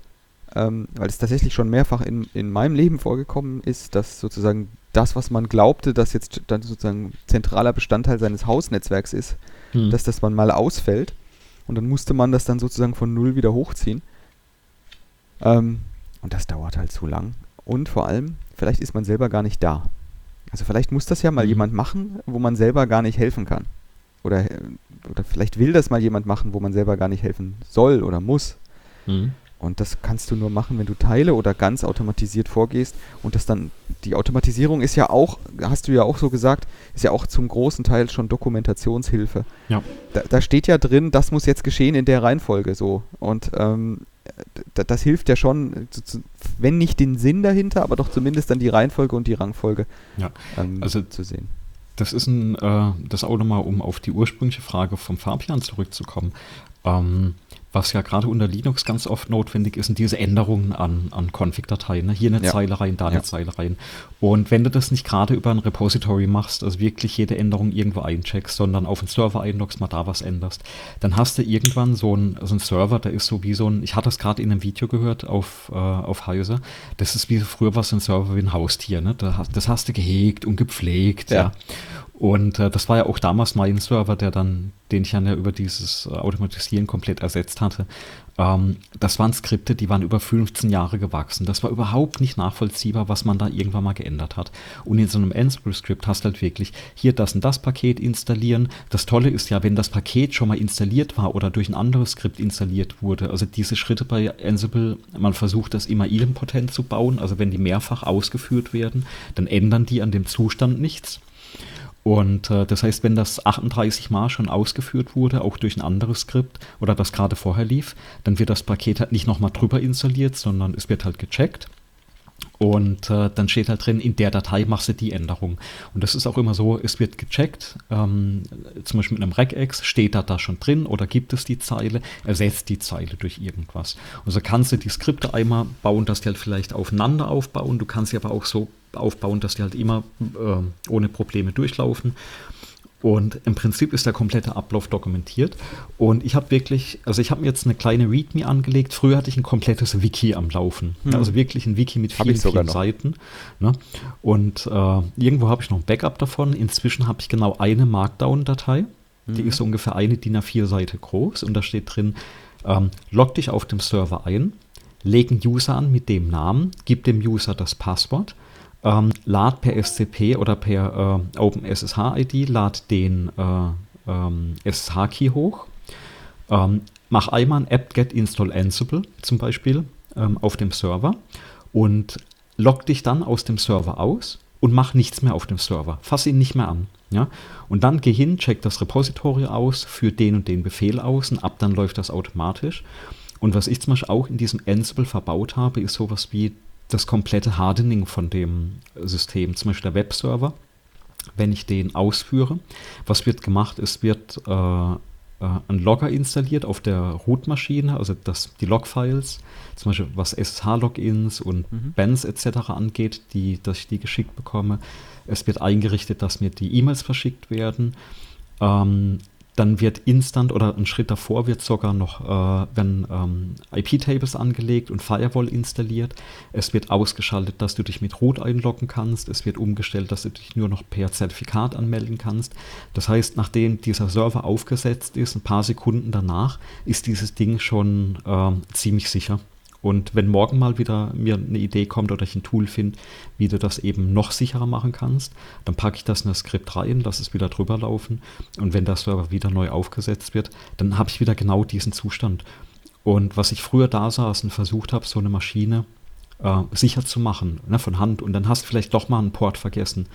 ähm, weil es tatsächlich schon mehrfach in, in meinem Leben vorgekommen ist, dass sozusagen das, was man glaubte, dass jetzt dann sozusagen zentraler Bestandteil seines Hausnetzwerks ist, mhm. dass das man mal ausfällt. Und dann musste man das dann sozusagen von null wieder hochziehen. Ähm, und das dauert halt zu lang. Und vor allem, vielleicht ist man selber gar nicht da. Also vielleicht muss das ja mal mhm. jemand machen, wo man selber gar nicht helfen kann. Oder, oder vielleicht will das mal jemand machen, wo man selber gar nicht helfen soll oder muss. Mhm. Und das kannst du nur machen, wenn du Teile oder ganz automatisiert vorgehst. Und das dann, die Automatisierung ist ja auch, hast du ja auch so gesagt, ist ja auch zum großen Teil schon Dokumentationshilfe. Ja. Da, da steht ja drin, das muss jetzt geschehen in der Reihenfolge so. Und ähm, das hilft ja schon, wenn nicht den Sinn dahinter, aber doch zumindest dann die Reihenfolge und die Rangfolge ja. ähm, also zu sehen. Das ist ein, äh, das auch nochmal, um auf die ursprüngliche Frage vom Fabian zurückzukommen. Ähm, was ja gerade unter Linux ganz oft notwendig ist, sind diese Änderungen an, an Config-Dateien. Ne? Hier eine ja. Zeile rein, da ja. eine Zeile rein. Und wenn du das nicht gerade über ein Repository machst, also wirklich jede Änderung irgendwo eincheckst, sondern auf den Server einloggst, mal da was änderst, dann hast du irgendwann so einen so Server, der ist so wie so ein, ich hatte das gerade in einem Video gehört auf, äh, auf Heise, das ist wie früher was ein Server wie ein Haustier. Ne? Das hast du gehegt und gepflegt. ja. ja. Und äh, das war ja auch damals mein Server, der dann, den ich dann ja über dieses äh, Automatisieren komplett ersetzt hatte. Ähm, das waren Skripte, die waren über 15 Jahre gewachsen. Das war überhaupt nicht nachvollziehbar, was man da irgendwann mal geändert hat. Und in so einem Ansible-Skript hast du halt wirklich hier das und das Paket installieren. Das Tolle ist ja, wenn das Paket schon mal installiert war oder durch ein anderes Skript installiert wurde, also diese Schritte bei Ansible, man versucht das immer idempotent zu bauen, also wenn die mehrfach ausgeführt werden, dann ändern die an dem Zustand nichts und äh, das heißt, wenn das 38 Mal schon ausgeführt wurde, auch durch ein anderes Skript oder das gerade vorher lief, dann wird das Paket halt nicht nochmal drüber installiert, sondern es wird halt gecheckt. Und äh, dann steht halt drin, in der Datei machst du die Änderung. Und das ist auch immer so, es wird gecheckt, ähm, zum Beispiel mit einem Regex, steht da da schon drin oder gibt es die Zeile, ersetzt die Zeile durch irgendwas. Und so kannst du die Skripte einmal bauen, dass die halt vielleicht aufeinander aufbauen. Du kannst sie aber auch so aufbauen, dass die halt immer äh, ohne Probleme durchlaufen. Und im Prinzip ist der komplette Ablauf dokumentiert. Und ich habe wirklich, also ich habe mir jetzt eine kleine README angelegt. Früher hatte ich ein komplettes Wiki am Laufen. Hm. Also wirklich ein Wiki mit vielen, vielen Seiten. Ne? Und äh, irgendwo habe ich noch ein Backup davon. Inzwischen habe ich genau eine Markdown-Datei. Hm. Die ist so ungefähr eine DIN A4-Seite groß. Und da steht drin, ähm, log dich auf dem Server ein, leg einen User an mit dem Namen, gib dem User das Passwort ähm, lad per SCP oder per äh, OpenSSH-ID, lad den äh, ähm, SSH-Key hoch, ähm, mach einmal ein apt-get install Ansible zum Beispiel ähm, auf dem Server und log dich dann aus dem Server aus und mach nichts mehr auf dem Server. Fass ihn nicht mehr an. Ja? Und dann geh hin, check das Repository aus, führ den und den Befehl aus und ab dann läuft das automatisch. Und was ich zum Beispiel auch in diesem Ansible verbaut habe, ist sowas wie das komplette Hardening von dem System, zum Beispiel der Webserver, wenn ich den ausführe, was wird gemacht? Es wird äh, äh, ein Logger installiert auf der Root-Maschine, also das, die Log-Files, zum Beispiel was SSH-Logins und mhm. Bands etc. angeht, die, dass ich die geschickt bekomme. Es wird eingerichtet, dass mir die E-Mails verschickt werden. Ähm, dann wird instant oder ein Schritt davor wird sogar noch, äh, wenn ähm, IP-Tables angelegt und Firewall installiert. Es wird ausgeschaltet, dass du dich mit Root einloggen kannst. Es wird umgestellt, dass du dich nur noch per Zertifikat anmelden kannst. Das heißt, nachdem dieser Server aufgesetzt ist, ein paar Sekunden danach, ist dieses Ding schon äh, ziemlich sicher. Und wenn morgen mal wieder mir eine Idee kommt oder ich ein Tool finde, wie du das eben noch sicherer machen kannst, dann packe ich das in das Skript rein, lasse es wieder drüber laufen. Und wenn der Server wieder neu aufgesetzt wird, dann habe ich wieder genau diesen Zustand. Und was ich früher da saß und versucht habe, so eine Maschine äh, sicher zu machen, ne, von Hand, und dann hast du vielleicht doch mal einen Port vergessen.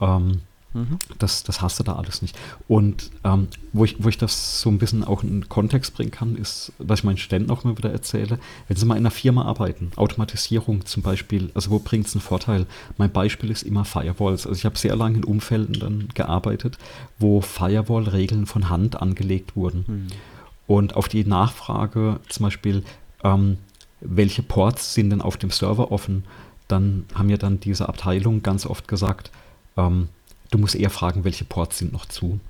Ähm, Mhm. Das, das hast du da alles nicht. Und ähm, wo, ich, wo ich das so ein bisschen auch in Kontext bringen kann, ist, was ich meinen Studenten auch immer wieder erzähle, wenn sie mal in einer Firma arbeiten, Automatisierung zum Beispiel, also wo bringt es einen Vorteil? Mein Beispiel ist immer Firewalls. Also ich habe sehr lange in Umfelden dann gearbeitet, wo Firewall-Regeln von Hand angelegt wurden. Mhm. Und auf die Nachfrage zum Beispiel, ähm, welche Ports sind denn auf dem Server offen, dann haben ja dann diese Abteilung ganz oft gesagt, ähm, du musst eher fragen, welche Ports sind noch zu.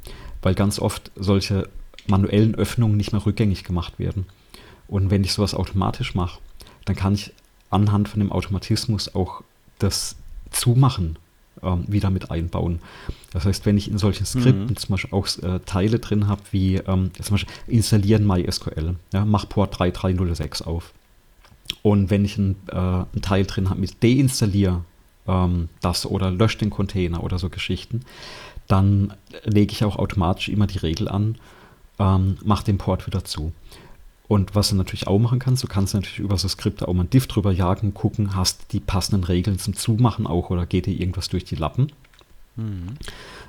Weil ganz oft solche manuellen Öffnungen nicht mehr rückgängig gemacht werden. Und wenn ich sowas automatisch mache, dann kann ich anhand von dem Automatismus auch das Zumachen ähm, wieder mit einbauen. Das heißt, wenn ich in solchen Skripten mhm. zum Beispiel auch äh, Teile drin habe, wie ähm, zum Beispiel installieren MySQL, ja, mach Port 3306 auf. Und wenn ich ein, äh, Teil drin habe mit deinstallier ähm, das oder löscht den Container oder so Geschichten, dann lege ich auch automatisch immer die Regel an, ähm, mach den Port wieder zu. Und was du natürlich auch machen kannst, du kannst natürlich über so Skripte auch mal ein Diff drüber jagen, gucken, hast die passenden Regeln zum Zumachen auch oder geht dir irgendwas durch die Lappen. Mhm.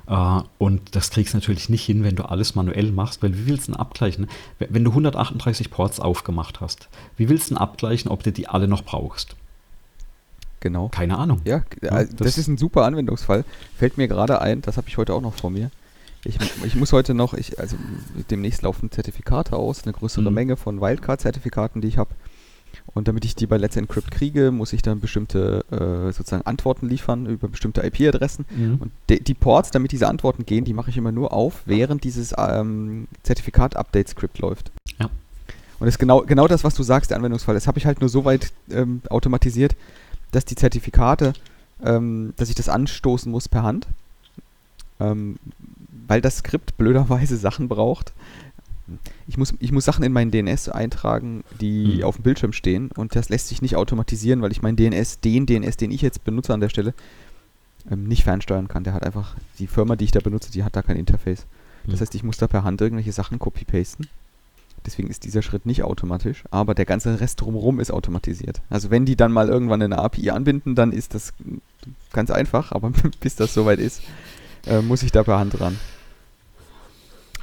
Uh, und das kriegst du natürlich nicht hin, wenn du alles manuell machst, weil wie willst du denn abgleichen? Wenn du 138 Ports aufgemacht hast, wie willst du denn abgleichen, ob du die alle noch brauchst? Genau. Keine Ahnung. Ja, ja das, das, ist ein super Anwendungsfall. Fällt mir gerade ein, das habe ich heute auch noch vor mir. Ich, ich muss heute noch, ich, also demnächst laufen Zertifikate aus, eine größere mhm. Menge von Wildcard-Zertifikaten, die ich habe. Und damit ich die bei Let's Encrypt kriege, muss ich dann bestimmte äh, sozusagen Antworten liefern über bestimmte IP-Adressen. Mhm. Und de, die Ports, damit diese Antworten gehen, die mache ich immer nur auf, während dieses ähm, Zertifikat-Update-Skript läuft. Ja. Und das ist genau, genau das, was du sagst, der Anwendungsfall. Das habe ich halt nur so weit ähm, automatisiert, dass die Zertifikate, ähm, dass ich das anstoßen muss per Hand. Ähm, weil das Skript blöderweise Sachen braucht. Ich muss, ich muss Sachen in meinen DNS eintragen, die mhm. auf dem Bildschirm stehen und das lässt sich nicht automatisieren, weil ich meinen DNS, den DNS, den ich jetzt benutze an der Stelle, ähm, nicht fernsteuern kann. Der hat einfach, die Firma, die ich da benutze, die hat da kein Interface. Das mhm. heißt, ich muss da per Hand irgendwelche Sachen copy-pasten. Deswegen ist dieser Schritt nicht automatisch, aber der ganze Rest drumherum ist automatisiert. Also wenn die dann mal irgendwann eine API anbinden, dann ist das ganz einfach, aber bis das soweit ist, äh, muss ich da per Hand ran.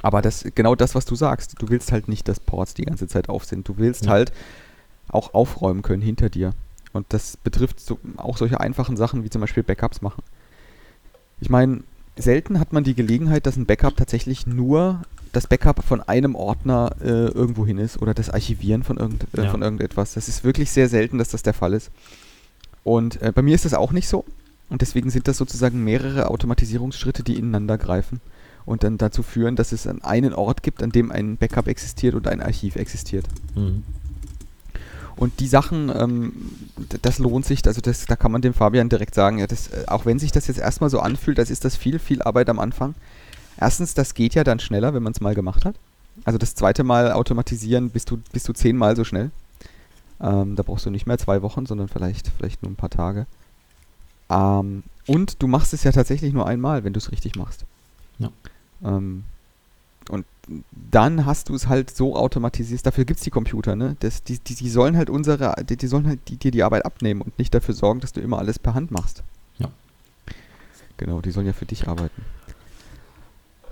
Aber das genau das, was du sagst. Du willst halt nicht, dass Ports die ganze Zeit auf sind. Du willst ja. halt auch aufräumen können hinter dir. Und das betrifft so, auch solche einfachen Sachen wie zum Beispiel Backups machen. Ich meine, selten hat man die Gelegenheit, dass ein Backup tatsächlich nur das Backup von einem Ordner äh, irgendwo hin ist oder das Archivieren von, irgend, äh, ja. von irgendetwas. Das ist wirklich sehr selten, dass das der Fall ist. Und äh, bei mir ist das auch nicht so. Und deswegen sind das sozusagen mehrere Automatisierungsschritte, die ineinander greifen und dann dazu führen, dass es einen Ort gibt, an dem ein Backup existiert und ein Archiv existiert. Mhm. Und die Sachen, ähm, das lohnt sich, also das, da kann man dem Fabian direkt sagen, ja, das, äh, auch wenn sich das jetzt erstmal so anfühlt, das ist das viel, viel Arbeit am Anfang. Erstens, das geht ja dann schneller, wenn man es mal gemacht hat. Also das zweite Mal automatisieren bist du, bist du zehnmal so schnell. Ähm, da brauchst du nicht mehr zwei Wochen, sondern vielleicht, vielleicht nur ein paar Tage. Ähm, und du machst es ja tatsächlich nur einmal, wenn du es richtig machst. Ja. Ähm, und dann hast du es halt so automatisiert, dafür gibt es die Computer, ne? Das, die, die, die sollen halt unsere, die, die sollen halt dir die, die Arbeit abnehmen und nicht dafür sorgen, dass du immer alles per Hand machst. Ja. Genau, die sollen ja für dich arbeiten.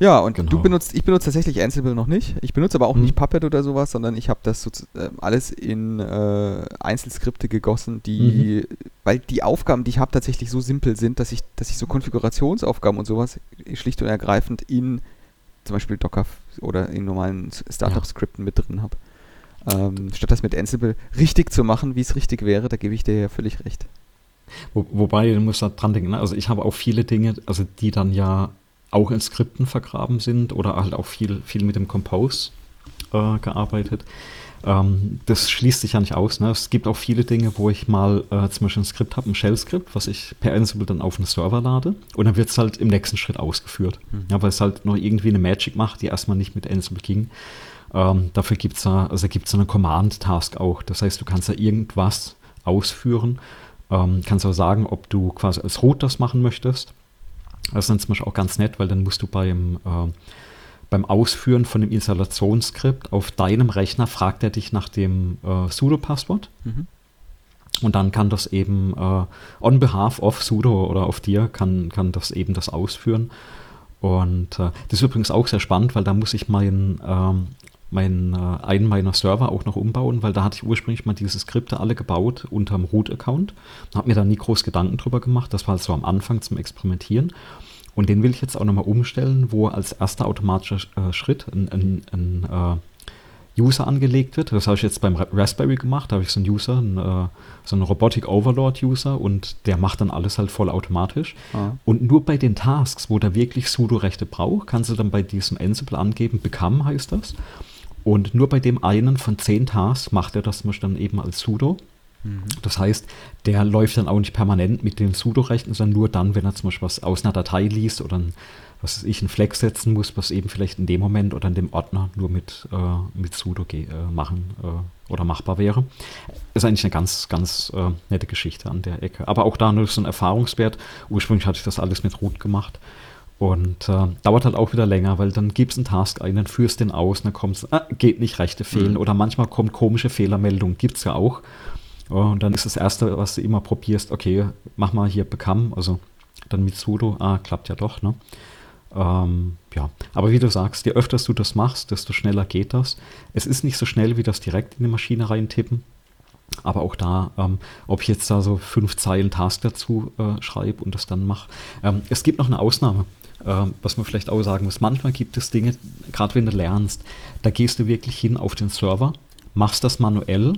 Ja, und genau. du benutzt, ich benutze tatsächlich Ansible noch nicht. Ich benutze aber auch hm. nicht Puppet oder sowas, sondern ich habe das so, äh, alles in äh, Einzelskripte gegossen, die, mhm. weil die Aufgaben, die ich habe, tatsächlich so simpel sind, dass ich, dass ich so Konfigurationsaufgaben und sowas schlicht und ergreifend in zum Beispiel Docker oder in normalen Startup-Skripten ja. mit drin habe. Ähm, statt das mit Ansible richtig zu machen, wie es richtig wäre, da gebe ich dir ja völlig recht. Wo, wobei, du musst da dran denken, ne? also ich habe auch viele Dinge, also die dann ja auch in Skripten vergraben sind oder halt auch viel, viel mit dem Compose äh, gearbeitet. Ähm, das schließt sich ja nicht aus. Ne? Es gibt auch viele Dinge, wo ich mal äh, zum Beispiel ein Skript habe, ein Shell-Skript, was ich per Ansible dann auf einen Server lade und dann wird es halt im nächsten Schritt ausgeführt. Mhm. Ja, weil es halt noch irgendwie eine Magic macht, die erstmal nicht mit Ansible ging. Ähm, dafür gibt es also gibt's eine Command-Task auch. Das heißt, du kannst da irgendwas ausführen. Ähm, kannst auch sagen, ob du quasi als Root das machen möchtest das ist dann zum Beispiel auch ganz nett, weil dann musst du beim, äh, beim Ausführen von dem Installationsskript auf deinem Rechner fragt er dich nach dem äh, sudo-Passwort. Mhm. Und dann kann das eben äh, on behalf of sudo oder auf dir kann, kann das eben das ausführen. Und äh, das ist übrigens auch sehr spannend, weil da muss ich mein, ähm, mein, äh, einen meiner Server auch noch umbauen, weil da hatte ich ursprünglich mal diese Skripte alle gebaut unter dem Root-Account. Habe mir da nie groß Gedanken drüber gemacht. Das war so am Anfang zum Experimentieren. Und den will ich jetzt auch nochmal umstellen, wo als erster automatischer äh, Schritt ein, ein, ein, äh, User angelegt wird. Das habe ich jetzt beim Raspberry gemacht. Da habe ich so einen User, einen, äh, so einen Robotic Overlord User und der macht dann alles halt vollautomatisch. Ah. Und nur bei den Tasks, wo der wirklich Sudo-Rechte braucht, kannst du dann bei diesem Ansible angeben, become heißt das. Und nur bei dem einen von zehn Tasks macht er das dann eben als Sudo. Mhm. Das heißt, der läuft dann auch nicht permanent mit den Sudo-Rechten, sondern nur dann, wenn er zum Beispiel was aus einer Datei liest oder ein was ich, einen Flex setzen muss, was eben vielleicht in dem Moment oder in dem Ordner nur mit, äh, mit sudo äh, machen äh, oder machbar wäre. Ist eigentlich eine ganz, ganz äh, nette Geschichte an der Ecke. Aber auch da nur so ein Erfahrungswert. Ursprünglich hatte ich das alles mit Root gemacht. Und äh, dauert halt auch wieder länger, weil dann gibst einen Task ein, dann führst den aus, dann kommt es, ah, geht nicht, Rechte fehlen. Mhm. Oder manchmal kommt komische Fehlermeldung, gibt es ja auch. Und dann ist das Erste, was du immer probierst, okay, mach mal hier Become, also dann mit sudo, ah, klappt ja doch, ne? Ähm, ja, aber wie du sagst, je öfter du das machst, desto schneller geht das. Es ist nicht so schnell wie das direkt in die Maschine reintippen. Aber auch da, ähm, ob ich jetzt da so fünf Zeilen Task dazu äh, schreibe und das dann mache. Ähm, es gibt noch eine Ausnahme, was man vielleicht auch sagen muss. Manchmal gibt es Dinge, gerade wenn du lernst, da gehst du wirklich hin auf den Server, machst das manuell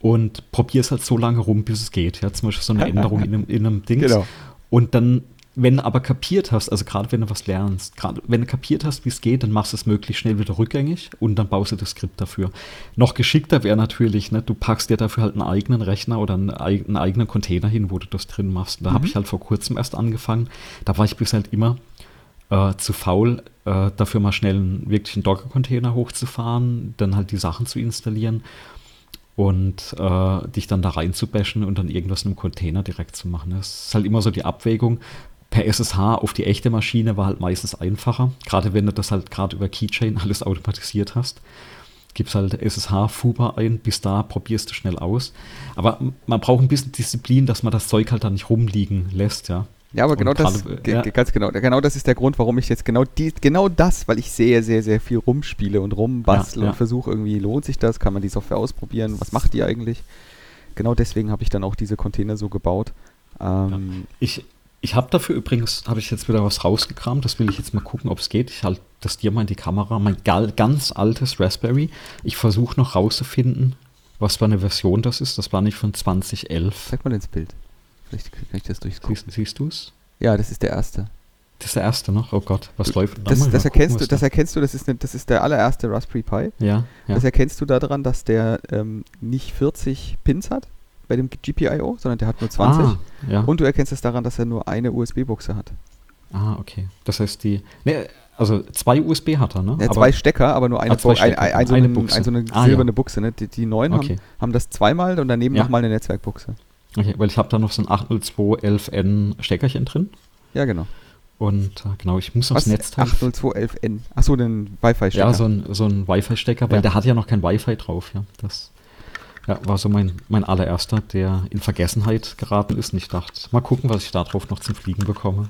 und probierst halt so lange rum, bis es geht. Ja, zum Beispiel so eine Änderung in einem, in einem Ding. Genau. Und dann wenn du aber kapiert hast, also gerade wenn du was lernst, gerade wenn du kapiert hast, wie es geht, dann machst du es möglichst schnell wieder rückgängig und dann baust du das Skript dafür. Noch geschickter wäre natürlich, ne, du packst dir dafür halt einen eigenen Rechner oder einen, einen eigenen Container hin, wo du das drin machst. da mhm. habe ich halt vor kurzem erst angefangen. Da war ich bis halt immer äh, zu faul, äh, dafür mal schnell einen wirklichen Docker-Container hochzufahren, dann halt die Sachen zu installieren und äh, dich dann da reinzubashen und dann irgendwas in einem Container direkt zu machen. Das ist halt immer so die Abwägung, per SSH auf die echte Maschine war halt meistens einfacher. Gerade wenn du das halt gerade über Keychain alles automatisiert hast. Gibst halt SSH Fuba ein, bis da probierst du schnell aus. Aber man braucht ein bisschen Disziplin, dass man das Zeug halt dann nicht rumliegen lässt, ja. Ja, aber genau das, ja. ganz genau, genau das ist der Grund, warum ich jetzt genau die, genau das, weil ich sehr, sehr, sehr viel rumspiele und rumbastle ja, ja. und versuche irgendwie, lohnt sich das, kann man die Software ausprobieren, was macht die eigentlich? Genau deswegen habe ich dann auch diese Container so gebaut. Ähm, ich, ich habe dafür übrigens, habe ich jetzt wieder was rausgekramt, das will ich jetzt mal gucken, ob es geht. Ich halte das dir mal in die Kamera, mein ganz altes Raspberry. Ich versuche noch rauszufinden, was für eine Version das ist. Das war nicht von 2011. Zeig mal ins Bild. Vielleicht kann ich das durchgucken. Siehst, siehst du es? Ja, das ist der erste. Das ist der erste noch? Oh Gott, was läuft? Das, das erkennst gucken, du, das erkennst du, das ist, ne, das ist der allererste Raspberry Pi. Ja, ja. Das erkennst du daran, dass der ähm, nicht 40 Pins hat, bei dem GPIO, sondern der hat nur 20. Ah, ja. Und du erkennst es daran, dass er nur eine USB-Buchse hat. Ah, okay. Das heißt, die. Ne, also zwei USB hat er, ne? Ja, zwei Stecker, aber nur eine, ah, ein, ein, ein, so eine, Buchse. Ein, so eine ah, silberne ja. Buchse. Ne? Die, die neuen okay. haben, haben das zweimal und daneben ja. nochmal eine Netzwerkbuchse. Okay, weil ich habe da noch so ein 80211N Steckerchen drin. Ja, genau. Und äh, genau, ich muss aufs Netz 80211N. Achso, den Wi-Fi-Stecker. Ja, so ein, so ein Wi-Fi-Stecker, weil der hat ja noch kein Wi-Fi drauf, ja. Das ja, war so mein, mein allererster, der in Vergessenheit geraten ist. Und ich dachte, mal gucken, was ich darauf noch zum Fliegen bekomme.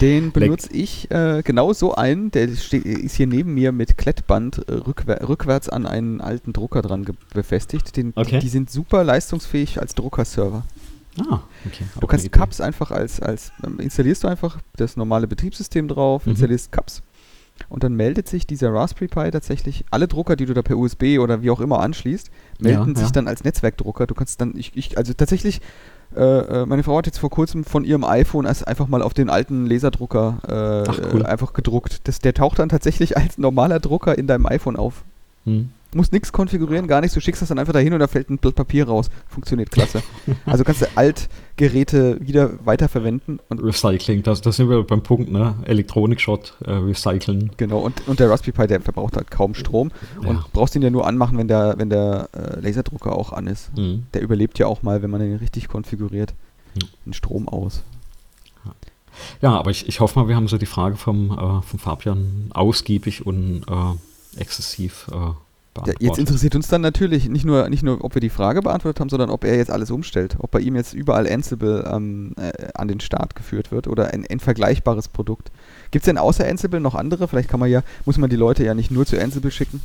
Den benutze ich äh, genau so einen, der ist hier neben mir mit Klettband äh, rückwär rückwärts an einen alten Drucker dran befestigt. Den, okay. die, die, sind super leistungsfähig als Druckerserver. Ah, okay. Du kannst Cups einfach als, als ähm, installierst du einfach das normale Betriebssystem drauf, mhm. installierst Cups und dann meldet sich dieser Raspberry Pi tatsächlich, alle Drucker, die du da per USB oder wie auch immer anschließt, melden ja, sich ja. dann als Netzwerkdrucker. Du kannst dann, ich, ich also tatsächlich, äh, äh meine Frau hat jetzt vor kurzem von ihrem iPhone einfach mal auf den alten Laserdrucker äh, Ach, cool. einfach gedruckt. Das, der taucht dann tatsächlich als normaler Drucker in deinem iPhone auf. Hm. Du musst nichts konfigurieren, gar nichts. Du schickst das dann einfach dahin und da fällt ein Blatt Papier raus. Funktioniert klasse. also kannst du Altgeräte wieder weiterverwenden. Und Recycling, das, das sind wir beim Punkt, ne? Elektronik-Shot, äh, recyceln. Genau, und, und der Raspberry Pi, der verbraucht halt kaum Strom. Ja. Und brauchst ihn ja nur anmachen, wenn der, wenn der äh, Laserdrucker auch an ist. Mhm. Der überlebt ja auch mal, wenn man den richtig konfiguriert, mhm. den Strom aus. Ja, aber ich, ich hoffe mal, wir haben so die Frage vom, äh, vom Fabian ausgiebig und äh, exzessiv äh, ja, jetzt interessiert uns dann natürlich nicht nur, nicht nur, ob wir die Frage beantwortet haben, sondern ob er jetzt alles umstellt. Ob bei ihm jetzt überall Ansible ähm, äh, an den Start geführt wird oder ein, ein vergleichbares Produkt. Gibt es denn außer Ansible noch andere? Vielleicht kann man ja, muss man die Leute ja nicht nur zu Ansible schicken.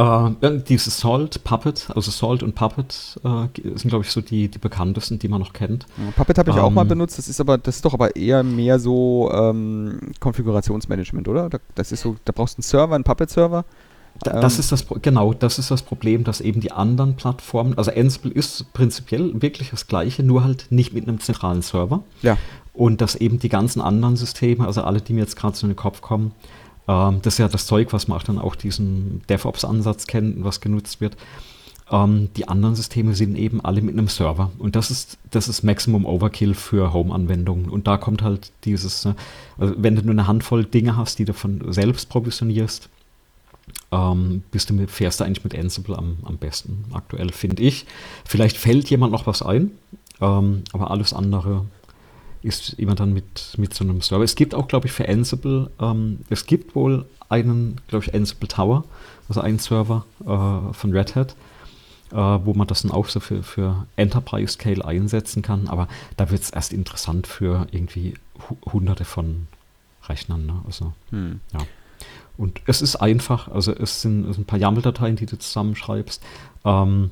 Uh, diese Salt, Puppet, also Salt und Puppet uh, sind, glaube ich, so die, die bekanntesten, die man noch kennt. Ja, Puppet habe ich um, auch mal ähm, benutzt, das ist aber, das ist doch aber eher mehr so ähm, Konfigurationsmanagement, oder? Das ist so, da brauchst du einen Server, einen Puppet-Server das ähm, ist das, genau, das ist das Problem, dass eben die anderen Plattformen, also Ansible ist prinzipiell wirklich das gleiche, nur halt nicht mit einem zentralen Server. Ja. Und dass eben die ganzen anderen Systeme, also alle, die mir jetzt gerade so in den Kopf kommen, ähm, das ist ja das Zeug, was man auch dann auch diesen DevOps-Ansatz kennt, was genutzt wird. Ähm, die anderen Systeme sind eben alle mit einem Server. Und das ist, das ist Maximum Overkill für Home-Anwendungen. Und da kommt halt dieses, ne, also wenn du nur eine Handvoll Dinge hast, die du von selbst provisionierst, ähm, bist du mit, fährst du eigentlich mit Ansible am, am besten aktuell, finde ich. Vielleicht fällt jemand noch was ein, ähm, aber alles andere ist immer dann mit, mit so einem Server. Es gibt auch, glaube ich, für Ansible, ähm, es gibt wohl einen, glaube ich, Ansible Tower, also einen Server äh, von Red Hat, äh, wo man das dann auch so für, für Enterprise Scale einsetzen kann. Aber da wird es erst interessant für irgendwie hunderte von Rechnern. Ne? Also, hm. ja. Und es ist einfach, also es sind, es sind ein paar YAML-Dateien, die du zusammenschreibst. Ähm,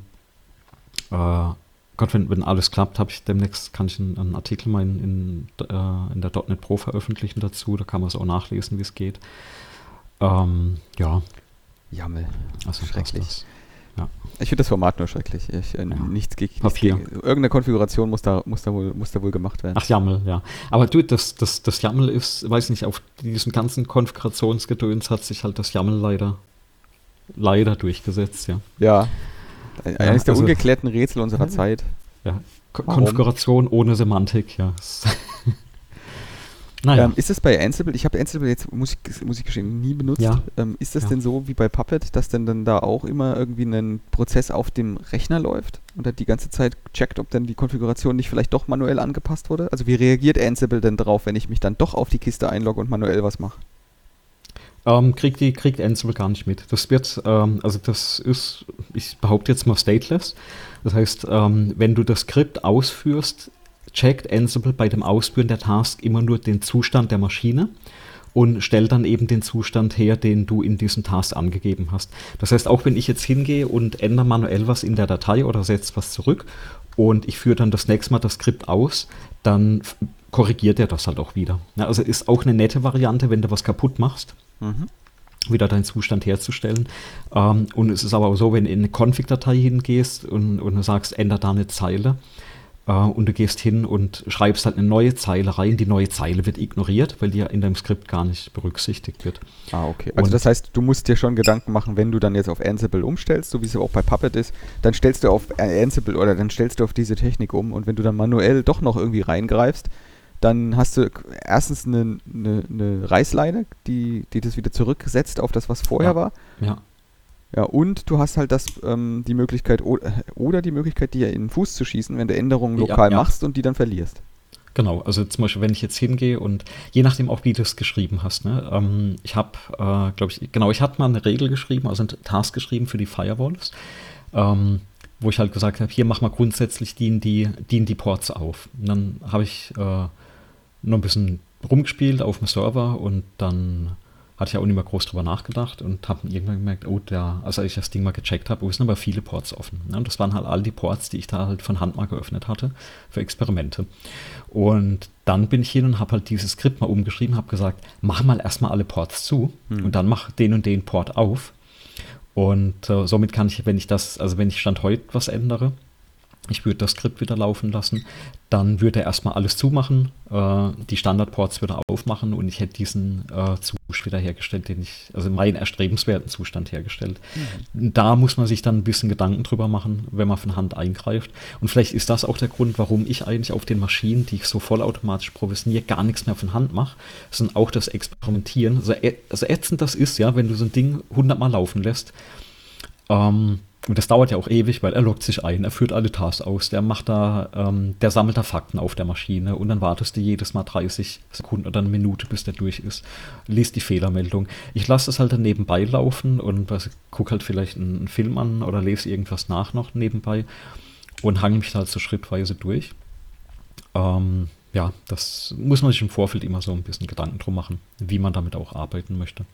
äh, Gott, wenn, wenn alles klappt, habe ich demnächst, kann ich einen, einen Artikel mal in, in, äh, in der .NET Pro veröffentlichen dazu. Da kann man es auch nachlesen, wie es geht. Ähm, ja. Jammel. Also schrecklich. Ja. Ich finde das Format nur schrecklich. Ich, äh, ja. nichts, gegen, nichts gegen. Irgendeine Konfiguration muss da, muss, da wohl, muss da wohl gemacht werden. Ach, YAML, ja. Aber du, das, das, das YAML ist, weiß nicht, auf diesem ganzen Konfigurationsgedöns hat sich halt das YAML leider, leider durchgesetzt, ja. Ja. Eines ja, der also, ungeklärten Rätsel unserer Zeit. Ja. Konfiguration ohne Semantik, ja. Naja. Ähm, ist es bei Ansible, ich habe Ansible jetzt, muss ich, muss ich gestehen, nie benutzt. Ja. Ähm, ist das ja. denn so wie bei Puppet, dass denn dann da auch immer irgendwie ein Prozess auf dem Rechner läuft und er die ganze Zeit checkt, ob dann die Konfiguration nicht vielleicht doch manuell angepasst wurde? Also wie reagiert Ansible denn drauf, wenn ich mich dann doch auf die Kiste einlogge und manuell was mache? Ähm, kriegt, die, kriegt Ansible gar nicht mit. Das wird, ähm, also das ist, ich behaupte jetzt mal stateless. Das heißt, ähm, wenn du das Skript ausführst, checkt Ansible bei dem Ausführen der Task immer nur den Zustand der Maschine und stellt dann eben den Zustand her, den du in diesem Task angegeben hast. Das heißt, auch wenn ich jetzt hingehe und ändere manuell was in der Datei oder setze was zurück und ich führe dann das nächste Mal das Skript aus, dann korrigiert er das halt auch wieder. Ja, also ist auch eine nette Variante, wenn du was kaputt machst. Mhm wieder deinen Zustand herzustellen. Ähm, und es ist aber auch so, wenn du in eine Config-Datei hingehst und, und du sagst, ändere da eine Zeile, äh, und du gehst hin und schreibst halt eine neue Zeile rein. Die neue Zeile wird ignoriert, weil die ja in deinem Skript gar nicht berücksichtigt wird. Ah, okay. Also und das heißt, du musst dir schon Gedanken machen, wenn du dann jetzt auf Ansible umstellst, so wie es auch bei Puppet ist, dann stellst du auf Ansible oder dann stellst du auf diese Technik um und wenn du dann manuell doch noch irgendwie reingreifst, dann hast du erstens eine, eine, eine Reißleine, die, die das wieder zurücksetzt auf das, was vorher ja. war. Ja. Ja, und du hast halt das, ähm, die Möglichkeit oder die Möglichkeit, dir in den Fuß zu schießen, wenn du Änderungen lokal ja, ja. machst und die dann verlierst. Genau, also zum Beispiel, wenn ich jetzt hingehe und je nachdem auch, wie du es geschrieben hast. Ne, ähm, ich habe, äh, glaube ich, genau, ich hatte mal eine Regel geschrieben, also einen Task geschrieben für die Firewalls, ähm, wo ich halt gesagt habe, hier mach mal grundsätzlich dienen die, dienen die Ports auf. Und dann habe ich äh, noch ein bisschen rumgespielt auf dem Server und dann hatte ich auch nicht mehr groß drüber nachgedacht und habe irgendwann gemerkt, oh, der, also als ich das Ding mal gecheckt habe, oh, sind aber viele Ports offen. Ja, und das waren halt all die Ports, die ich da halt von Hand mal geöffnet hatte für Experimente. Und dann bin ich hin und habe halt dieses Skript mal umgeschrieben, habe gesagt, mach mal erstmal alle Ports zu hm. und dann mach den und den Port auf. Und äh, somit kann ich, wenn ich das, also wenn ich Stand heute was ändere, ich würde das Skript wieder laufen lassen, dann würde er erstmal alles zumachen, äh, die Standardports würde aufmachen und ich hätte diesen äh, Zustand wieder hergestellt, den ich, also meinen erstrebenswerten Zustand hergestellt. Mhm. Da muss man sich dann ein bisschen Gedanken drüber machen, wenn man von Hand eingreift. Und vielleicht ist das auch der Grund, warum ich eigentlich auf den Maschinen, die ich so vollautomatisch provisioniere, gar nichts mehr von Hand mache, sondern auch das Experimentieren. Also, also ätzend das ist, ja, wenn du so ein Ding hundertmal laufen lässt. Ähm, und das dauert ja auch ewig, weil er loggt sich ein, er führt alle Tasks aus, der macht da, ähm, der sammelt da Fakten auf der Maschine und dann wartest du jedes Mal 30 Sekunden oder eine Minute, bis der durch ist, liest die Fehlermeldung. Ich lasse es halt dann nebenbei laufen und gucke halt vielleicht einen, einen, Film an oder lese irgendwas nach noch nebenbei und hange mich halt so schrittweise durch. Ähm, ja, das muss man sich im Vorfeld immer so ein bisschen Gedanken drum machen, wie man damit auch arbeiten möchte.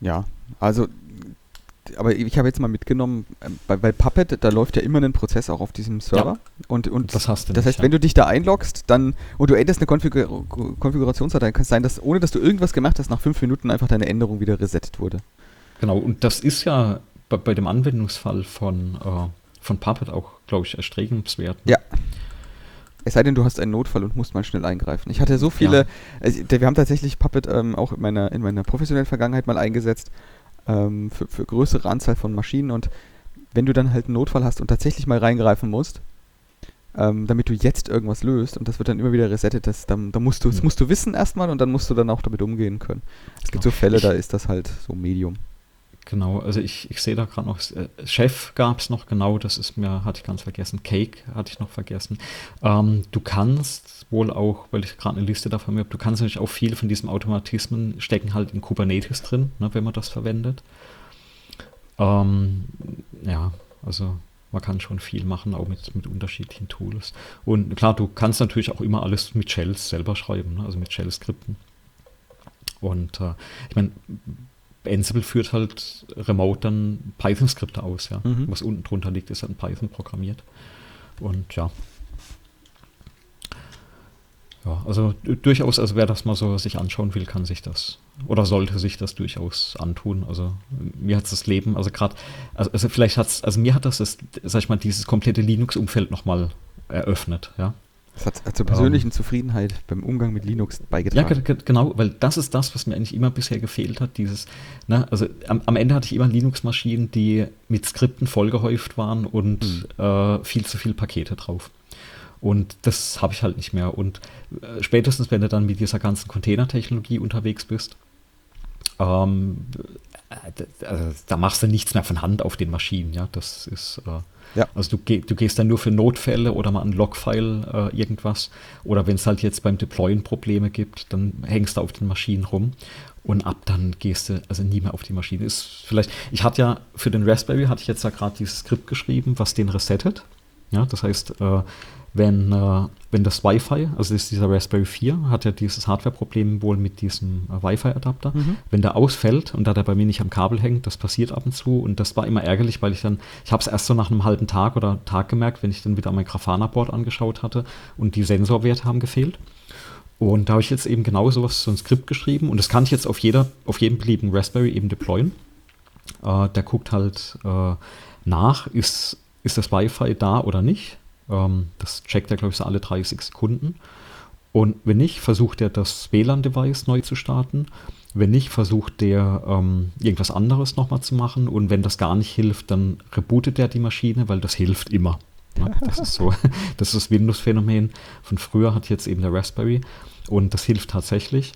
Ja, also aber ich habe jetzt mal mitgenommen, ähm, bei, bei, Puppet, da läuft ja immer ein Prozess auch auf diesem Server. Ja, und, und das, hast du das nicht, heißt, ja. wenn du dich da einloggst, dann und du änderst eine Konfigur Konfigurationsdatei, kann es sein, dass ohne dass du irgendwas gemacht hast, nach fünf Minuten einfach deine Änderung wieder resettet wurde. Genau, und das ist ja bei, bei dem Anwendungsfall von, äh, von Puppet auch, glaube ich, erstrebenswert. Ja. Es sei denn, du hast einen Notfall und musst mal schnell eingreifen. Ich hatte so viele, ja. also, wir haben tatsächlich Puppet ähm, auch in meiner, in meiner professionellen Vergangenheit mal eingesetzt ähm, für, für größere Anzahl von Maschinen und wenn du dann halt einen Notfall hast und tatsächlich mal reingreifen musst, ähm, damit du jetzt irgendwas löst und das wird dann immer wieder resettet, das, dann, dann musst du, das musst du wissen erstmal und dann musst du dann auch damit umgehen können. Es gibt so Fälle, da ist das halt so Medium. Genau, also ich, ich sehe da gerade noch, äh, Chef gab es noch, genau, das ist mir, hatte ich ganz vergessen, Cake hatte ich noch vergessen. Ähm, du kannst wohl auch, weil ich gerade eine Liste davon habe, du kannst natürlich auch viele von diesen Automatismen stecken halt in Kubernetes drin, ne, wenn man das verwendet. Ähm, ja, also man kann schon viel machen, auch mit, mit unterschiedlichen Tools. Und klar, du kannst natürlich auch immer alles mit Shells selber schreiben, ne, also mit Shell-Skripten. Und äh, ich meine, Ansible führt halt remote dann Python-Skripte aus, ja. Mhm. Was unten drunter liegt, ist halt Python programmiert. Und ja. Ja, also durchaus, also wer das mal so sich anschauen will, kann sich das oder sollte sich das durchaus antun. Also mir hat das Leben, also gerade, also, also, vielleicht hat es, also mir hat das, das, sag ich mal, dieses komplette Linux-Umfeld nochmal eröffnet, ja. Das hat zur persönlichen um, Zufriedenheit beim Umgang mit Linux beigetragen. Ja, genau, weil das ist das, was mir eigentlich immer bisher gefehlt hat. Dieses, ne, also am, am Ende hatte ich immer Linux-Maschinen, die mit Skripten vollgehäuft waren und mhm. äh, viel zu viele Pakete drauf. Und das habe ich halt nicht mehr. Und äh, spätestens, wenn du dann mit dieser ganzen Container-Technologie unterwegs bist, ähm, äh, also, da machst du nichts mehr von Hand auf den Maschinen. Ja, das ist. Ja. Also du, du, gehst dann nur für Notfälle oder mal ein Logfile äh, irgendwas. Oder wenn es halt jetzt beim Deployen Probleme gibt, dann hängst du auf den Maschinen rum. Und ab dann gehst du also nie mehr auf die Maschine. Ist vielleicht, ich hatte ja für den Raspberry hatte ich jetzt ja gerade dieses Skript geschrieben, was den resettet. Ja, das heißt, äh, wenn, äh, wenn das Wi-Fi, also ist dieser Raspberry 4, hat ja dieses Hardware-Problem wohl mit diesem äh, Wi-Fi-Adapter. Mhm. Wenn der ausfällt und da der bei mir nicht am Kabel hängt, das passiert ab und zu und das war immer ärgerlich, weil ich dann, ich habe es erst so nach einem halben Tag oder Tag gemerkt, wenn ich dann wieder mein Grafana-Board angeschaut hatte und die Sensorwerte haben gefehlt. Und da habe ich jetzt eben genau sowas, so ein Skript geschrieben und das kann ich jetzt auf jeder, auf jedem beliebigen Raspberry eben deployen. Äh, der guckt halt äh, nach, ist, ist das Wi-Fi da oder nicht ähm, das checkt er, glaube ich, so alle 30 Sekunden. Und wenn nicht, versucht er das WLAN-Device neu zu starten. Wenn nicht, versucht der ähm, irgendwas anderes nochmal zu machen. Und wenn das gar nicht hilft, dann rebootet er die Maschine, weil das hilft immer. Ja, das ist so, das ist das Windows-Phänomen. Von früher hat jetzt eben der Raspberry. Und das hilft tatsächlich.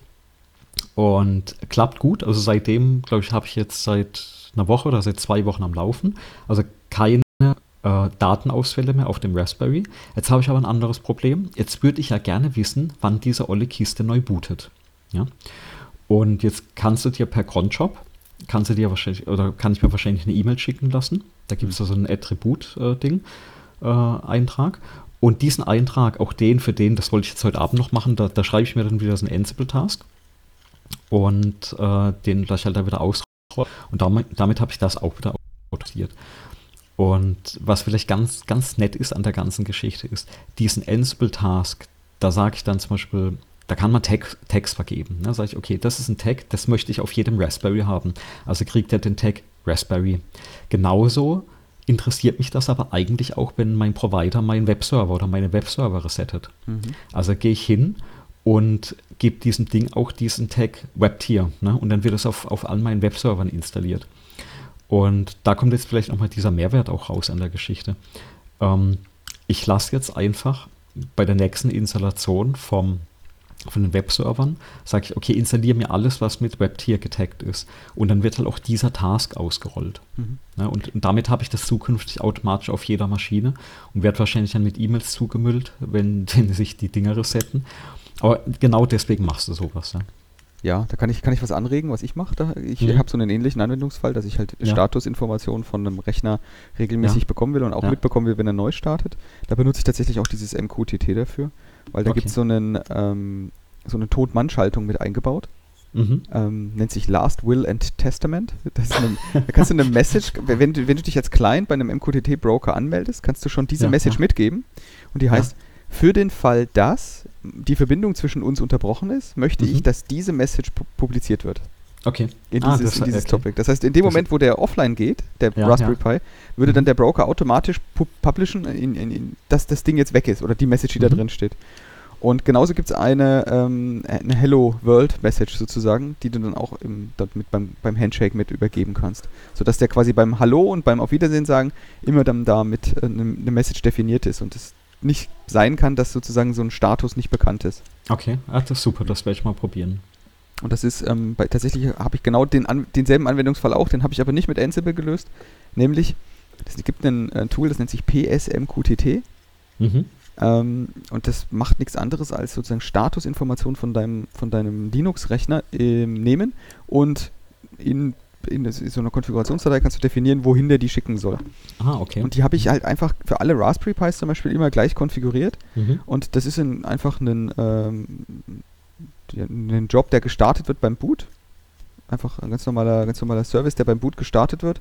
Und klappt gut. Also seitdem, glaube ich, habe ich jetzt seit einer Woche oder seit zwei Wochen am Laufen. Also keine äh, Datenausfälle mehr auf dem Raspberry. Jetzt habe ich aber ein anderes Problem. Jetzt würde ich ja gerne wissen, wann diese olle Kiste neu bootet. Ja? Und jetzt kannst du dir per Cronjob, kannst du dir wahrscheinlich, oder kann ich mir wahrscheinlich eine E-Mail schicken lassen. Da gibt es also ein Attribut-Ding, äh, äh, Eintrag. Und diesen Eintrag, auch den für den, das wollte ich jetzt heute Abend noch machen, da, da schreibe ich mir dann wieder so einen Ansible-Task und äh, den lasse ich halt da wieder ausrollen. Und damit, damit habe ich das auch wieder automatisiert. Und was vielleicht ganz, ganz nett ist an der ganzen Geschichte ist, diesen Ansible-Task, da sage ich dann zum Beispiel, da kann man Tag, Tags vergeben. Da ne? sage ich, okay, das ist ein Tag, das möchte ich auf jedem Raspberry haben. Also kriegt er den Tag Raspberry. Genauso interessiert mich das aber eigentlich auch, wenn mein Provider meinen Webserver oder meine Webserver resettet. Mhm. Also gehe ich hin und gebe diesem Ding auch diesen Tag WebTier. Ne? Und dann wird es auf, auf all meinen Webservern installiert. Und da kommt jetzt vielleicht nochmal dieser Mehrwert auch raus an der Geschichte. Ähm, ich lasse jetzt einfach bei der nächsten Installation vom, von den Webservern, sage ich, okay, installiere mir alles, was mit WebTier getaggt ist. Und dann wird halt auch dieser Task ausgerollt. Mhm. Ja, und, und, damit habe ich das zukünftig automatisch auf jeder Maschine und werde wahrscheinlich dann mit E-Mails zugemüllt, wenn, wenn sich die Dinger resetten. Aber genau deswegen machst du sowas. Ja. Ja, da kann ich, kann ich was anregen, was ich mache. Ich mhm. habe so einen ähnlichen Anwendungsfall, dass ich halt ja. Statusinformationen von einem Rechner regelmäßig ja. bekommen will und auch ja. mitbekommen will, wenn er neu startet. Da benutze ich tatsächlich auch dieses MQTT dafür, weil da okay. gibt es so, einen, ähm, so eine Tod-Mann-Schaltung mit eingebaut. Mhm. Ähm, nennt sich Last Will and Testament. Eine, da kannst du eine Message, wenn du, wenn du dich als Client bei einem MQTT-Broker anmeldest, kannst du schon diese Message mitgeben. Und die heißt. Für den Fall, dass die Verbindung zwischen uns unterbrochen ist, möchte mhm. ich, dass diese Message pu publiziert wird. Okay. In ah, dieses, das, in dieses okay. Topic. Das heißt, in dem das Moment, wo der offline geht, der Raspberry Pi, würde dann mhm. der Broker automatisch pu publishen, in, in, dass das Ding jetzt weg ist oder die Message, die mhm. da drin steht. Und genauso gibt es eine, ähm, eine Hello World Message sozusagen, die du dann auch im, mit beim, beim Handshake mit übergeben kannst. Sodass der quasi beim Hallo und beim Auf Wiedersehen sagen immer dann da mit äh, eine ne Message definiert ist und es nicht sein kann, dass sozusagen so ein Status nicht bekannt ist. Okay, Ach, das ist super, das werde ich mal probieren. Und das ist, ähm, bei, tatsächlich habe ich genau den an, denselben Anwendungsfall auch, den habe ich aber nicht mit Ansible gelöst. Nämlich, es gibt ein, ein Tool, das nennt sich PSMQTT. Mhm. Ähm, und das macht nichts anderes als sozusagen Statusinformationen von deinem, von deinem Linux-Rechner äh, nehmen und in, in so einer Konfigurationsdatei kannst du definieren, wohin der die schicken soll. Ah, okay. Und die habe ich halt einfach für alle Raspberry Pis zum Beispiel immer gleich konfiguriert. Mhm. Und das ist ein, einfach ein, ähm, ein Job, der gestartet wird beim Boot. Einfach ein ganz normaler, ganz normaler Service, der beim Boot gestartet wird.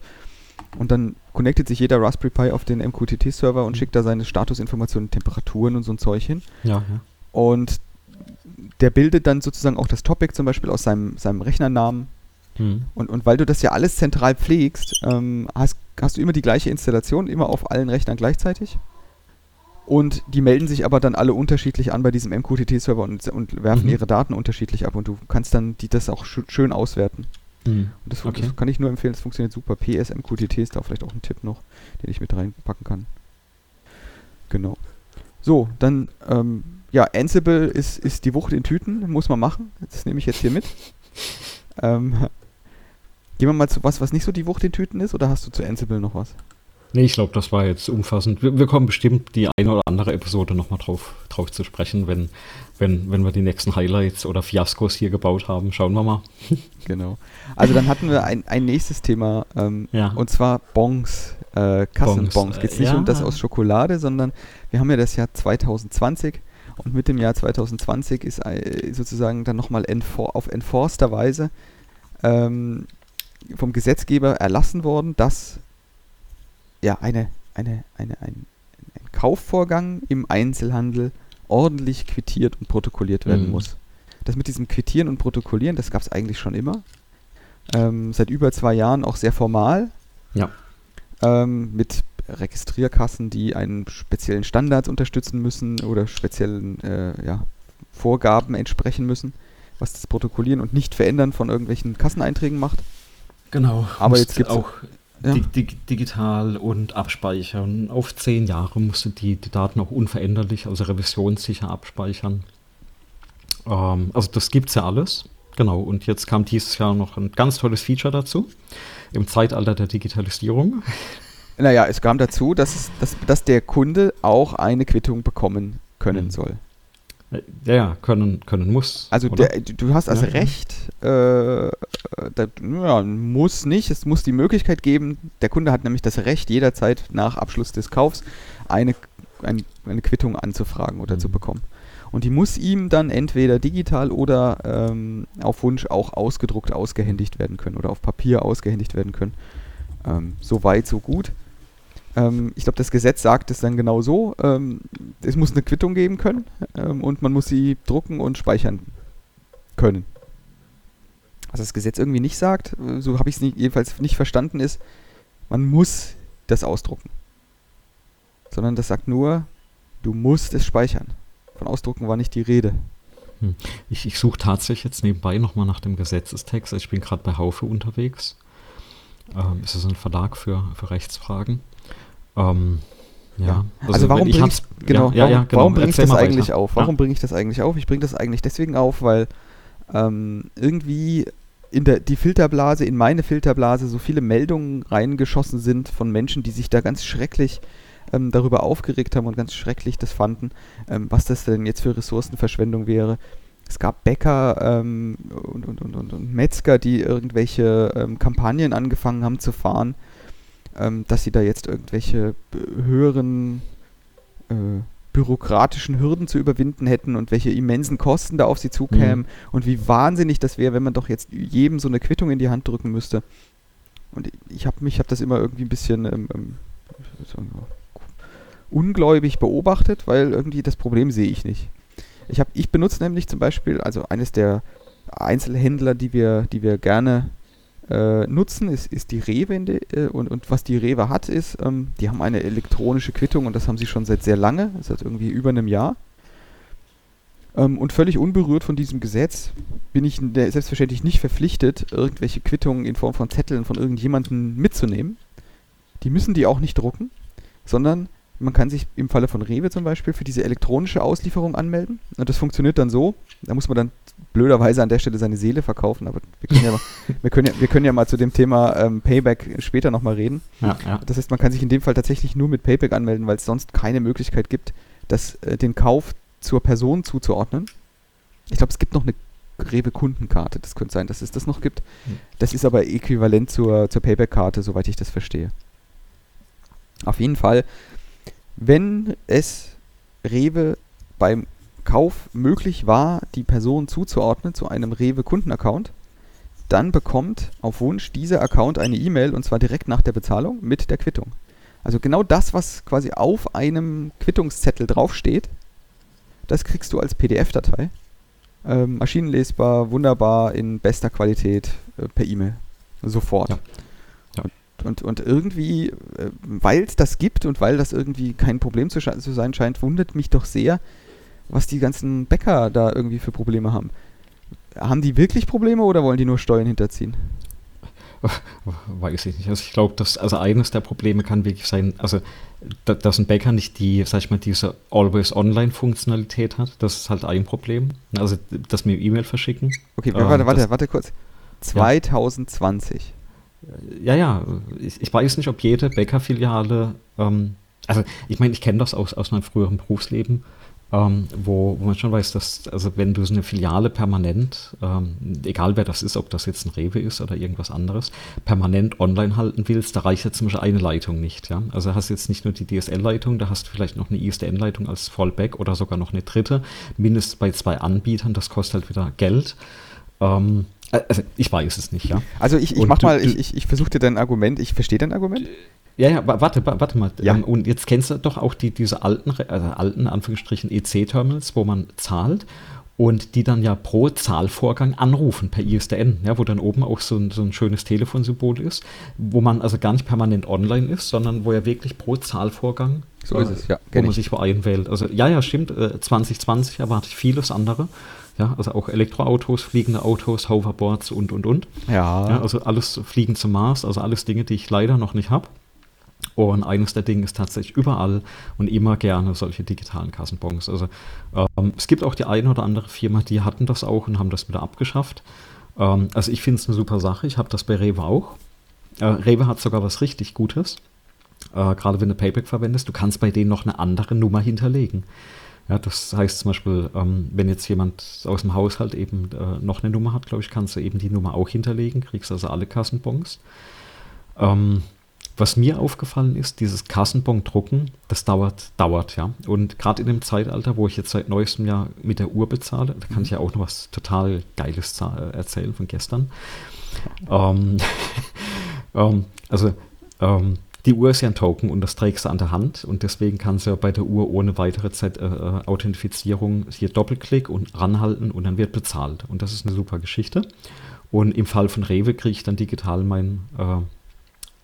Und dann connectet sich jeder Raspberry Pi auf den MQTT-Server und mhm. schickt da seine Statusinformationen, Temperaturen und so ein Zeug hin. Ja, ja. Und der bildet dann sozusagen auch das Topic zum Beispiel aus seinem, seinem Rechnernamen. Mhm. Und, und weil du das ja alles zentral pflegst, ähm, hast, hast du immer die gleiche Installation, immer auf allen Rechnern gleichzeitig. Und die melden sich aber dann alle unterschiedlich an bei diesem MQTT-Server und, und werfen mhm. ihre Daten unterschiedlich ab und du kannst dann die, das auch sch schön auswerten. Mhm. Das, okay. das, kann ich nur empfehlen, das funktioniert super. PSMQTT ist da vielleicht auch ein Tipp noch, den ich mit reinpacken kann. Genau. So, dann, ähm, ja, Ansible ist, ist die Wucht in Tüten, muss man machen. Das nehme ich jetzt hier mit. ähm, gehen wir mal zu was, was nicht so die Wucht in Tüten ist, oder hast du zu Ansible noch was? Nee, ich glaube, das war jetzt umfassend. Wir, wir, kommen bestimmt die eine oder andere Episode nochmal drauf, drauf zu sprechen, wenn, wenn, wenn wir die nächsten Highlights oder Fiaskos hier gebaut haben. Schauen wir mal. genau. Also dann hatten wir ein, ein nächstes Thema, ähm, ja. und zwar Bongs, äh, Kassenbons. Geht es nicht ja. um das aus Schokolade, sondern wir haben ja das Jahr 2020 und mit dem Jahr 2020 ist äh, sozusagen dann nochmal enfor auf enforster Weise ähm, vom Gesetzgeber erlassen worden, dass ja, eine, eine, eine, ein, ein Kaufvorgang im Einzelhandel ordentlich quittiert und protokolliert werden mhm. muss. Das mit diesem Quittieren und Protokollieren, das gab es eigentlich schon immer. Ähm, seit über zwei Jahren auch sehr formal. Ja. Ähm, mit Registrierkassen, die einen speziellen Standards unterstützen müssen oder speziellen äh, ja, Vorgaben entsprechen müssen, was das Protokollieren und nicht verändern von irgendwelchen Kasseneinträgen macht. Genau. Aber jetzt gibt es auch ja. dig digital und abspeichern. Auf zehn Jahre musst du die, die Daten auch unveränderlich, also revisionssicher abspeichern. Ähm, also das gibt es ja alles. Genau, und jetzt kam dieses Jahr noch ein ganz tolles Feature dazu, im Zeitalter der Digitalisierung. Naja, es kam dazu, dass, dass, dass der Kunde auch eine Quittung bekommen können mhm. soll. Ja, ja, können, können muss. Also der, du hast also ja, Recht, äh, da, ja, muss nicht, es muss die Möglichkeit geben, der Kunde hat nämlich das Recht, jederzeit nach Abschluss des Kaufs eine, ein, eine Quittung anzufragen oder mhm. zu bekommen. Und die muss ihm dann entweder digital oder ähm, auf Wunsch auch ausgedruckt ausgehändigt werden können oder auf Papier ausgehändigt werden können. Ähm, so weit, so gut. Ähm, ich glaube, das Gesetz sagt es dann genau so. Ähm, es muss eine Quittung geben können ähm, und man muss sie drucken und speichern können. Was das Gesetz irgendwie nicht sagt, äh, so habe ich es jedenfalls nicht verstanden, ist, man muss das ausdrucken. Sondern das sagt nur, du musst es speichern. Von Ausdrucken war nicht die Rede. Hm. Ich, ich suche tatsächlich jetzt nebenbei nochmal nach dem Gesetzestext. Ich bin gerade bei Haufe unterwegs. Ähm, ist das ein Verlag für, für Rechtsfragen? Ähm, ja. Also, also warum bringe ich, genau, ja, ja, genau. warum bringe ich das eigentlich auf? Warum bringe ich das eigentlich auf? Ich bringe das eigentlich deswegen auf, weil ähm, irgendwie in der, die Filterblase, in meine Filterblase so viele Meldungen reingeschossen sind von Menschen, die sich da ganz schrecklich ähm, darüber aufgeregt haben und ganz schrecklich das fanden, ähm, was das denn jetzt für Ressourcenverschwendung wäre. Es gab Bäcker ähm, und, und, und, und, Metzger, die irgendwelche ähm, Kampagnen angefangen haben zu fahren, ähm, dass sie da jetzt irgendwelche höheren äh, bürokratischen Hürden zu überwinden hätten und welche immensen Kosten da auf sie zukämen mhm. und wie wahnsinnig das wäre, wenn man doch jetzt jedem so eine Quittung in die Hand drücken müsste. Und ich habe mich, habe das immer irgendwie ein bisschen ähm, ähm, ungläubig beobachtet, weil irgendwie das Problem sehe ich nicht. Ich, hab, ich benutze nämlich zum Beispiel, also eines der Einzelhändler, die wir, die wir gerne äh, nutzen, ist, ist die Rewe. Äh, und, und was die Rewe hat, ist, ähm, die haben eine elektronische Quittung und das haben sie schon seit sehr lange, seit irgendwie über einem Jahr. Ähm, und völlig unberührt von diesem Gesetz bin ich selbstverständlich nicht verpflichtet, irgendwelche Quittungen in Form von Zetteln von irgendjemandem mitzunehmen. Die müssen die auch nicht drucken, sondern man kann sich im Falle von Rewe zum Beispiel für diese elektronische Auslieferung anmelden. Und das funktioniert dann so. Da muss man dann blöderweise an der Stelle seine Seele verkaufen. Aber wir können ja, mal, wir können ja, wir können ja mal zu dem Thema ähm, Payback später nochmal reden. Ja, ja. Das heißt, man kann sich in dem Fall tatsächlich nur mit Payback anmelden, weil es sonst keine Möglichkeit gibt, das, äh, den Kauf zur Person zuzuordnen. Ich glaube, es gibt noch eine Rewe-Kundenkarte. Das könnte sein, dass es das noch gibt. Hm. Das ist aber äquivalent zur, zur Payback-Karte, soweit ich das verstehe. Auf jeden Fall wenn es Rewe beim Kauf möglich war, die Person zuzuordnen zu einem Rewe-Kundenaccount, dann bekommt auf Wunsch dieser Account eine E-Mail und zwar direkt nach der Bezahlung mit der Quittung. Also genau das, was quasi auf einem Quittungszettel draufsteht, das kriegst du als PDF-Datei. Ähm, maschinenlesbar, wunderbar, in bester Qualität äh, per E-Mail. Sofort. Ja. Und, und irgendwie, äh, weil es das gibt und weil das irgendwie kein Problem zu, zu sein scheint, wundert mich doch sehr, was die ganzen Bäcker da irgendwie für Probleme haben. Haben die wirklich Probleme oder wollen die nur Steuern hinterziehen? Weiß ich nicht. Also ich glaube, dass also eines der Probleme kann wirklich sein, also dass ein Bäcker nicht die, sag ich mal, diese Always-Online-Funktionalität hat. Das ist halt ein Problem. Also, dass wir E-Mail verschicken. Okay, warte, ähm, warte, warte kurz. 2020 ja, ja, ich, ich, weiß nicht, ob jede Bäckerfiliale, ähm, also ich meine, ich kenne das aus, aus meinem früheren Berufsleben, ähm, wo, wo man schon weiß, dass, also wenn du so eine Filiale permanent, ähm, egal wer das ist, ob das jetzt ein Rewe ist oder irgendwas anderes, permanent online halten willst, da reicht ja zum Beispiel eine Leitung nicht. Ja? Also hast du jetzt nicht nur die DSL-Leitung, da hast du vielleicht noch eine ISDN-Leitung als Fallback oder sogar noch eine dritte, mindestens bei zwei Anbietern, das kostet halt wieder Geld. Ähm, also ich weiß es nicht, ja. Also ich, ich mach du, mal, ich, ich, ich versuche dir dein Argument, ich verstehe dein Argument. Ja, ja, warte, warte mal. Ja. Ähm, und jetzt kennst du doch auch die, diese alten, also alten Anführungsstrichen EC-Terminals, wo man zahlt und die dann ja pro Zahlvorgang anrufen per ISDN, ja, wo dann oben auch so ein, so ein schönes Telefonsymbol ist, wo man also gar nicht permanent online ist, sondern wo ja wirklich pro Zahlvorgang so äh, ist es, ja, wo man ich. sich wo einwählt. Also ja, ja, stimmt, äh, 2020 erwarte ich vieles andere. Ja, also auch Elektroautos, fliegende Autos, Hoverboards und, und, und. Ja. ja also alles Fliegen zum Mars, also alles Dinge, die ich leider noch nicht habe. Und eines der Dinge ist tatsächlich überall und immer gerne solche digitalen Kassenbons. Also ähm, es gibt auch die eine oder andere Firma, die hatten das auch und haben das wieder abgeschafft. Ähm, also ich finde es eine super Sache. Ich habe das bei Rewe auch. Äh, Rewe hat sogar was richtig Gutes. Äh, gerade wenn du Payback verwendest, du kannst bei denen noch eine andere Nummer hinterlegen. Ja, das heißt zum Beispiel, ähm, wenn jetzt jemand aus dem Haushalt eben äh, noch eine Nummer hat, glaube ich, kannst du eben die Nummer auch hinterlegen, kriegst also alle Kassenbons. Ähm, was mir aufgefallen ist, dieses Kassenbon-Drucken, das dauert, dauert, ja. Und gerade in dem Zeitalter, wo ich jetzt seit neuestem Jahr mit der Uhr bezahle, da kann ich ja auch noch was total Geiles äh, erzählen von gestern. Ähm, ähm, also, ähm, die Uhr ist ja ein Token und das trägst du an der Hand und deswegen kannst du ja bei der Uhr ohne weitere Zeit, äh, äh, Authentifizierung hier Doppelklick und ranhalten und dann wird bezahlt. Und das ist eine super Geschichte. Und im Fall von Rewe kriege ich dann digital meinen äh,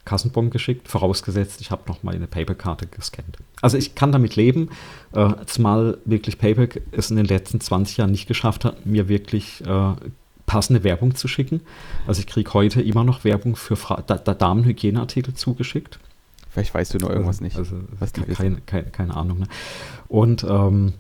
Kassenbon geschickt, vorausgesetzt, ich habe noch meine Paperkarte gescannt. Also ich kann damit leben, äh, zumal wirklich Payback es in den letzten 20 Jahren nicht geschafft hat, mir wirklich äh, passende Werbung zu schicken. Also ich kriege heute immer noch Werbung für Fra da Damenhygieneartikel zugeschickt. Vielleicht weißt du noch irgendwas also, nicht. Also, was die keine, keine, keine, Ahnung. Ne? Und ähm,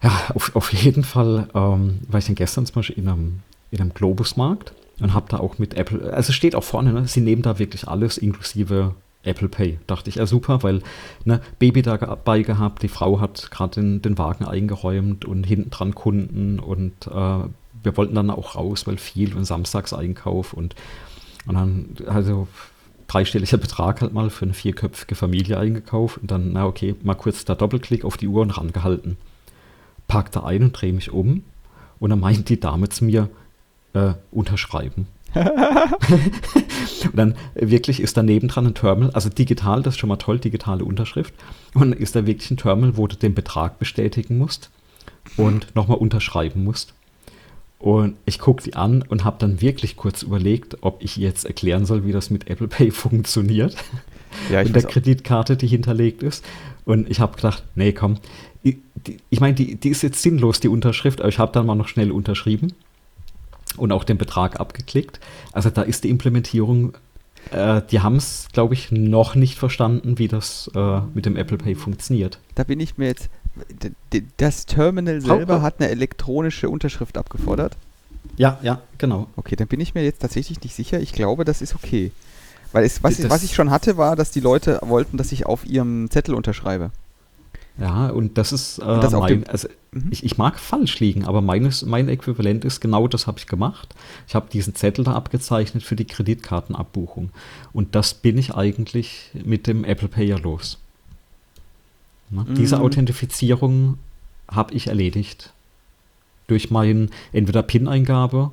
ja, auf, auf jeden Fall ähm, war ich dann gestern zum Beispiel in einem, in einem Globusmarkt und habe da auch mit Apple, also steht auch vorne, ne, sie nehmen da wirklich alles inklusive Apple Pay. Dachte ich, ja super, weil ne, Baby dabei gehabt, die Frau hat gerade den, den Wagen eingeräumt und hinten dran Kunden und äh, wir wollten dann auch raus, weil viel und Samstagseinkauf und, und dann, also dreistelliger Betrag halt mal für eine vierköpfige Familie eingekauft und dann, na okay, mal kurz da Doppelklick auf die Uhr und rangehalten. Pack da ein und drehe mich um und dann meint die Dame zu mir, äh, unterschreiben. und dann wirklich ist da nebendran ein Terminal, also digital, das ist schon mal toll, digitale Unterschrift. Und dann ist da wirklich ein Terminal, wo du den Betrag bestätigen musst und nochmal unterschreiben musst. Und ich gucke die an und habe dann wirklich kurz überlegt, ob ich jetzt erklären soll, wie das mit Apple Pay funktioniert. Ja, mit der Kreditkarte, die hinterlegt ist. Und ich habe gedacht, nee, komm. Ich, ich meine, die, die ist jetzt sinnlos, die Unterschrift, aber ich habe dann mal noch schnell unterschrieben und auch den Betrag abgeklickt. Also da ist die Implementierung, äh, die haben es, glaube ich, noch nicht verstanden, wie das äh, mit dem Apple Pay funktioniert. Da bin ich mir jetzt, das Terminal selber hat eine elektronische Unterschrift abgefordert. Ja, ja, genau. Okay, dann bin ich mir jetzt tatsächlich nicht sicher. Ich glaube, das ist okay. Weil es, was, ich, was ich schon hatte, war, dass die Leute wollten, dass ich auf ihrem Zettel unterschreibe. Ja, und das ist äh, das mein, also mhm. ich, ich, mag falsch liegen, aber meines, mein Äquivalent ist genau das habe ich gemacht. Ich habe diesen Zettel da abgezeichnet für die Kreditkartenabbuchung. Und das bin ich eigentlich mit dem Apple Pay ja los. Na, mhm. Diese Authentifizierung habe ich erledigt. Durch meinen entweder PIN-Eingabe,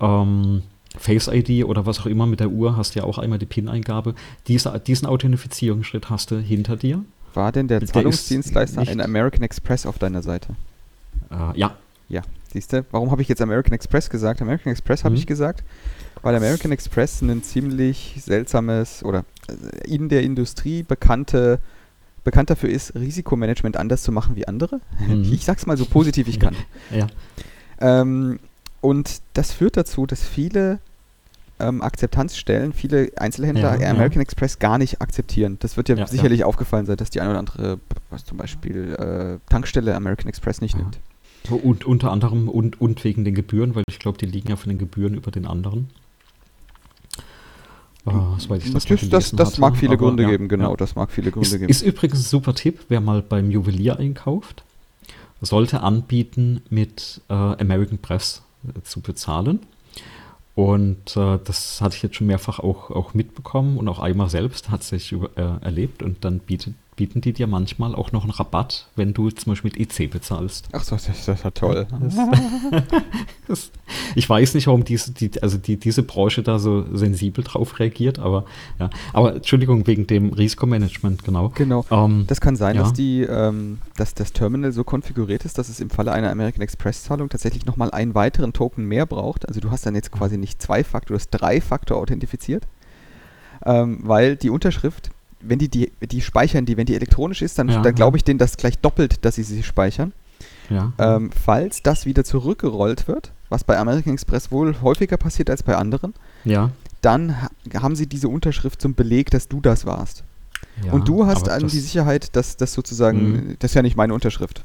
ähm, Face ID oder was auch immer mit der Uhr hast du ja auch einmal die PIN-Eingabe. Diese, diesen Authentifizierungsschritt hast du hinter dir. War denn der, der Zahlungsdienstleister in American Express auf deiner Seite? Äh, ja. Ja, siehst du? Warum habe ich jetzt American Express gesagt? American Express habe mhm. ich gesagt, weil American Express ein ziemlich seltsames oder äh, in der Industrie bekannte bekannt dafür ist, Risikomanagement anders zu machen wie andere. Mhm. Ich sag's mal so positiv ich kann. ja. Ähm, und das führt dazu, dass viele ähm, Akzeptanzstellen, viele Einzelhändler ja, American ja. Express gar nicht akzeptieren. Das wird ja, ja sicherlich aufgefallen sein, dass die eine oder andere, was zum Beispiel äh, Tankstelle American Express nicht nimmt. Und unter anderem und, und wegen den Gebühren, weil ich glaube, die liegen ja von den Gebühren über den anderen. Oh, das, das, das, das mag viele aber, Gründe ja, geben, genau, ja. das mag viele Gründe ist, geben. Ist übrigens ein super Tipp, wer mal beim Juwelier einkauft, sollte anbieten, mit äh, American Press äh, zu bezahlen. Und äh, das hatte ich jetzt schon mehrfach auch, auch mitbekommen und auch einmal selbst hat sich äh, erlebt und dann bietet bieten die dir manchmal auch noch einen Rabatt, wenn du zum Beispiel mit EC bezahlst. Ach so, das, ist ja toll. Ich weiß nicht, warum diese, die, also die, diese Branche da so sensibel drauf reagiert, aber ja. Aber Entschuldigung, wegen dem Risikomanagement, genau. Genau. Ähm, das kann sein, ja. dass, die, ähm, dass das Terminal so konfiguriert ist, dass es im Falle einer American Express-Zahlung tatsächlich nochmal einen weiteren Token mehr braucht. Also du hast dann jetzt quasi nicht zwei Faktor, du hast drei Faktor authentifiziert. Ähm, weil die Unterschrift wenn die, die, die speichern die, wenn die elektronisch ist, dann, ja, dann glaube ich denen das gleich doppelt, dass sie sie speichern. Ja. Ähm, falls das wieder zurückgerollt wird, was bei American Express wohl häufiger passiert als bei anderen, ja. dann ha haben sie diese Unterschrift zum Beleg, dass du das warst. Ja, und du hast dann die Sicherheit, dass das sozusagen, mh. das ist ja nicht meine Unterschrift.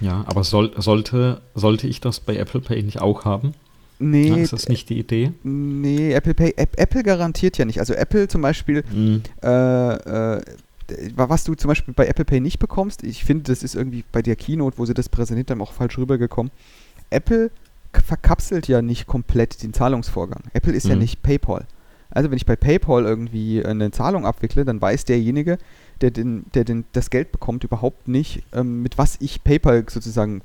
Ja, aber soll, sollte, sollte ich das bei Apple Pay nicht auch haben? Nee. Ist das nicht die Idee? Nee, Apple Pay, App, Apple garantiert ja nicht. Also Apple zum Beispiel, mhm. äh, äh, was du zum Beispiel bei Apple Pay nicht bekommst, ich finde, das ist irgendwie bei der Keynote, wo sie das präsentiert haben, auch falsch rübergekommen. Apple verkapselt ja nicht komplett den Zahlungsvorgang. Apple ist mhm. ja nicht PayPal. Also wenn ich bei PayPal irgendwie eine Zahlung abwickle, dann weiß derjenige, der, den, der den, das Geld bekommt, überhaupt nicht, ähm, mit was ich PayPal sozusagen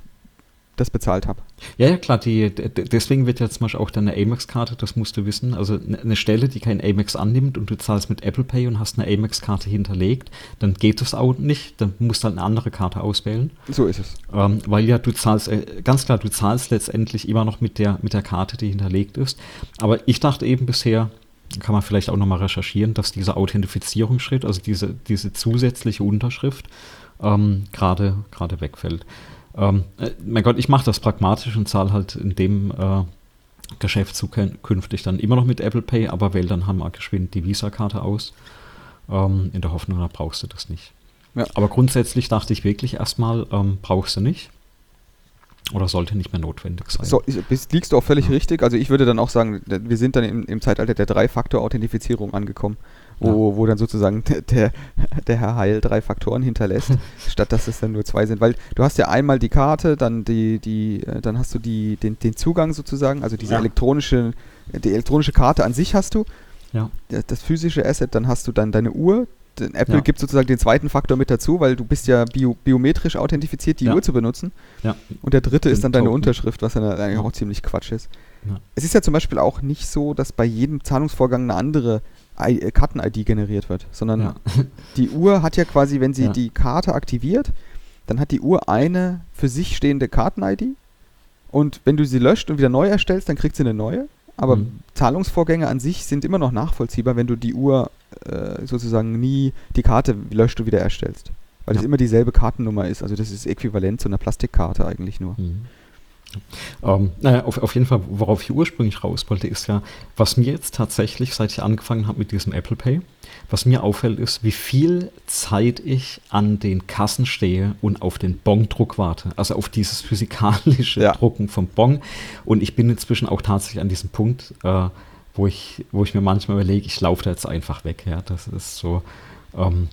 das bezahlt habe. Ja, ja, klar. Die, deswegen wird ja zum Beispiel auch deine Amex-Karte, das musst du wissen, also ne, eine Stelle, die kein Amex annimmt und du zahlst mit Apple Pay und hast eine Amex-Karte hinterlegt, dann geht das auch nicht. Dann musst du halt eine andere Karte auswählen. So ist es. Ähm, weil ja, du zahlst, äh, ganz klar, du zahlst letztendlich immer noch mit der, mit der Karte, die hinterlegt ist. Aber ich dachte eben bisher, kann man vielleicht auch nochmal recherchieren, dass dieser Authentifizierungsschritt, also diese, diese zusätzliche Unterschrift, ähm, gerade wegfällt. Ähm, äh, mein Gott, ich mache das pragmatisch und zahle halt in dem äh, Geschäft zukünftig dann immer noch mit Apple Pay, aber wähle dann halt mal geschwind die Visa-Karte aus, ähm, in der Hoffnung, da brauchst du das nicht. Ja. Aber grundsätzlich dachte ich wirklich erstmal, ähm, brauchst du nicht. Oder sollte nicht mehr notwendig sein. So, liegst du auch völlig ja. richtig. Also ich würde dann auch sagen, wir sind dann im, im Zeitalter der Drei-Faktor-Authentifizierung angekommen wo, ja. wo dann sozusagen der, der Herr Heil drei Faktoren hinterlässt, statt dass es dann nur zwei sind. Weil du hast ja einmal die Karte, dann die, die, äh, dann hast du die, den, den Zugang sozusagen, also diese ja. elektronische, die elektronische Karte an sich hast du. ja. das, das, physische Asset, dann hast du dann deine Uhr. Apple ja. gibt sozusagen den zweiten Faktor mit dazu, weil du bist ja bio, biometrisch authentifiziert, die ja. Uhr zu benutzen. Ja. Und der dritte ist dann deine Token. Unterschrift, was dann eigentlich auch ziemlich Quatsch ist. Es ist ja zum Beispiel auch nicht so, dass bei jedem Zahlungsvorgang eine andere Karten-ID generiert wird, sondern die Uhr hat ja quasi, wenn sie die Karte aktiviert, dann hat die Uhr eine für sich stehende Karten-ID und wenn du sie löscht und wieder neu erstellst, dann kriegt sie eine neue. Aber mhm. Zahlungsvorgänge an sich sind immer noch nachvollziehbar, wenn du die Uhr äh, sozusagen nie die Karte löscht und wieder erstellst. Weil es immer dieselbe Kartennummer ist. Also das ist äquivalent zu einer Plastikkarte eigentlich nur. Mhm. Ähm, naja, auf, auf, jeden Fall, worauf ich ursprünglich raus wollte, ist ja, was mir jetzt tatsächlich, seit ich angefangen habe mit diesem Apple Pay, was mir auffällt, ist, wie viel Zeit ich an den Kassen stehe und auf den Bongdruck warte. Also auf dieses physikalische ja. Drucken vom Bong. Und ich bin inzwischen auch tatsächlich an diesem Punkt, äh, wo, ich, wo ich mir manchmal überlege, ich laufe da jetzt einfach weg. Ja, das ist so. Ähm,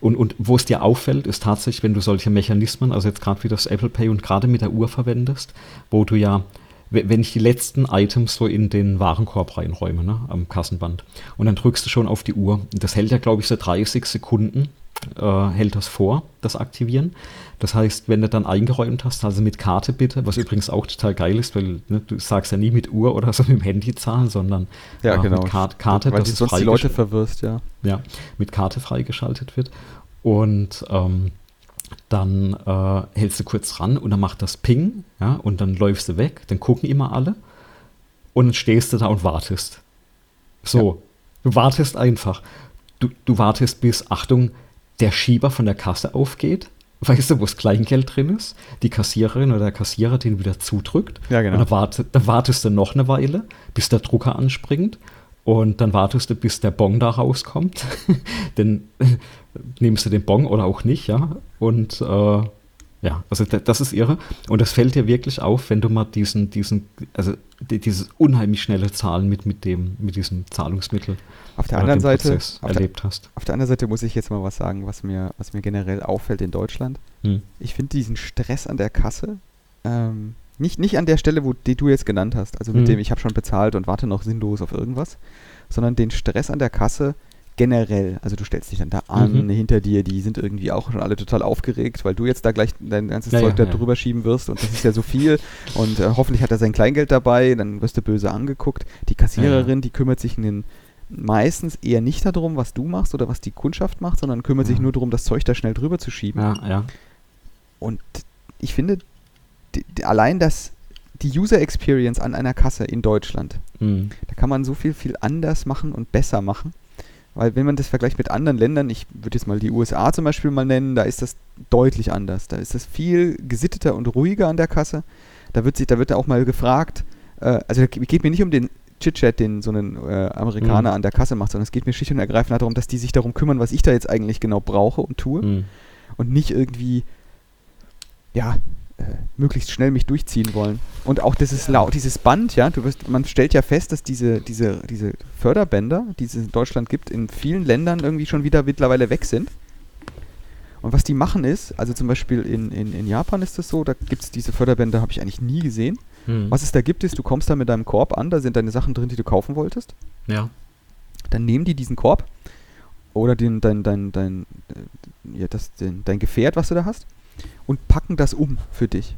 und, und wo es dir auffällt, ist tatsächlich, wenn du solche Mechanismen, also jetzt gerade wie das Apple Pay und gerade mit der Uhr verwendest, wo du ja, wenn ich die letzten Items so in den Warenkorb reinräume, ne, am Kassenband, und dann drückst du schon auf die Uhr. Das hält ja, glaube ich, so 30 Sekunden äh, hält das vor, das Aktivieren. Das heißt, wenn du dann eingeräumt hast, also mit Karte bitte, was übrigens auch total geil ist, weil ne, du sagst ja nie mit Uhr oder so mit dem Handy zahlen, sondern ja, äh, genau. mit Karte, Karte weil das sonst die Leute verwirrst, ja. Ja, mit Karte freigeschaltet wird. Und ähm, dann äh, hältst du kurz ran und dann macht das Ping, ja, und dann läufst du weg, dann gucken immer alle und dann stehst du da und wartest. So, ja. du wartest einfach. Du, du wartest bis, Achtung, der Schieber von der Kasse aufgeht, weißt du, wo das Kleingeld drin ist, die Kassiererin oder der Kassierer den wieder zudrückt. Ja, genau. Und dann, wart, dann wartest du noch eine Weile, bis der Drucker anspringt. Und dann wartest du, bis der Bon da rauskommt. dann nimmst du den Bon oder auch nicht, ja. Und äh, ja, also das ist irre. Und das fällt dir wirklich auf, wenn du mal diesen, diesen, also dieses unheimlich schnelle Zahlen mit, mit dem, mit diesem Zahlungsmittel auf der anderen Seite auf erlebt der, hast. Auf der anderen Seite muss ich jetzt mal was sagen, was mir, was mir generell auffällt in Deutschland. Hm. Ich finde diesen Stress an der Kasse, ähm, nicht, nicht an der Stelle, wo die du jetzt genannt hast, also mit hm. dem ich habe schon bezahlt und warte noch sinnlos auf irgendwas, sondern den Stress an der Kasse, generell, also du stellst dich dann da an, mhm. hinter dir, die sind irgendwie auch schon alle total aufgeregt, weil du jetzt da gleich dein ganzes ja, Zeug ja, da ja. drüber schieben wirst und das ist ja so viel und äh, hoffentlich hat er sein Kleingeld dabei, dann wirst du böse angeguckt. Die Kassiererin, die kümmert sich in den meistens eher nicht darum, was du machst oder was die Kundschaft macht, sondern kümmert sich nur darum, das Zeug da schnell drüber zu schieben. Ja, ja. Und ich finde, allein das, die User Experience an einer Kasse in Deutschland, mhm. da kann man so viel, viel anders machen und besser machen. Weil wenn man das vergleicht mit anderen Ländern, ich würde jetzt mal die USA zum Beispiel mal nennen, da ist das deutlich anders. Da ist das viel gesitteter und ruhiger an der Kasse. Da wird sich, da wird auch mal gefragt, äh, also geht mir nicht um den Chit-Chat, den so ein äh, Amerikaner mhm. an der Kasse macht, sondern es geht mir schlicht und ergreifend darum, dass die sich darum kümmern, was ich da jetzt eigentlich genau brauche und tue. Mhm. Und nicht irgendwie, ja, äh, möglichst schnell mich durchziehen wollen. Und auch dieses ja. laut, dieses Band, ja, du wirst, man stellt ja fest, dass diese, diese, diese Förderbänder, die es in Deutschland gibt, in vielen Ländern irgendwie schon wieder mittlerweile weg sind. Und was die machen ist, also zum Beispiel in, in, in Japan ist das so, da gibt es diese Förderbänder, habe ich eigentlich nie gesehen. Hm. Was es da gibt, ist, du kommst da mit deinem Korb an, da sind deine Sachen drin, die du kaufen wolltest. Ja. Dann nehmen die diesen Korb oder den, dein, dein, dein, äh, ja, das, den, dein Gefährt, was du da hast, und packen das um für dich.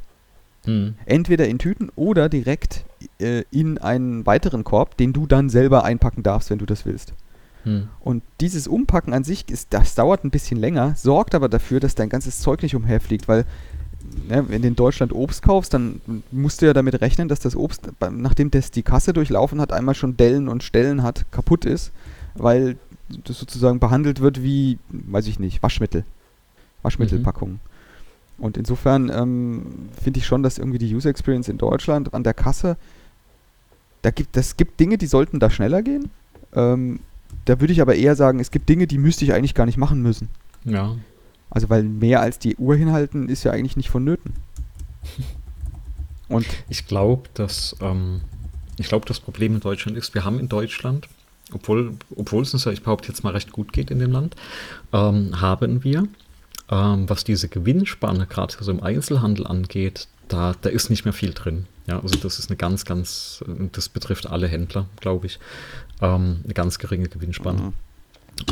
Hm. Entweder in Tüten oder direkt äh, in einen weiteren Korb, den du dann selber einpacken darfst, wenn du das willst. Hm. Und dieses Umpacken an sich, ist, das dauert ein bisschen länger, sorgt aber dafür, dass dein ganzes Zeug nicht umherfliegt, weil ne, wenn du in Deutschland Obst kaufst, dann musst du ja damit rechnen, dass das Obst, nachdem das die Kasse durchlaufen hat, einmal schon Dellen und Stellen hat, kaputt ist, weil das sozusagen behandelt wird wie, weiß ich nicht, Waschmittel. Waschmittelpackungen. Mhm. Und insofern ähm, finde ich schon, dass irgendwie die User Experience in Deutschland an der Kasse, da gibt, das gibt Dinge, die sollten da schneller gehen. Ähm, da würde ich aber eher sagen, es gibt Dinge, die müsste ich eigentlich gar nicht machen müssen. Ja. Also weil mehr als die Uhr hinhalten ist ja eigentlich nicht vonnöten. Und ich glaube, dass ähm, ich glaube, das Problem in Deutschland ist, wir haben in Deutschland, obwohl, obwohl es uns ja, ich behaupte jetzt mal recht gut geht in dem Land, ähm, haben wir ähm, was diese Gewinnspanne gerade so im Einzelhandel angeht, da, da ist nicht mehr viel drin. Ja, also das ist eine ganz, ganz, das betrifft alle Händler, glaube ich. Ähm, eine ganz geringe Gewinnspanne. Mhm.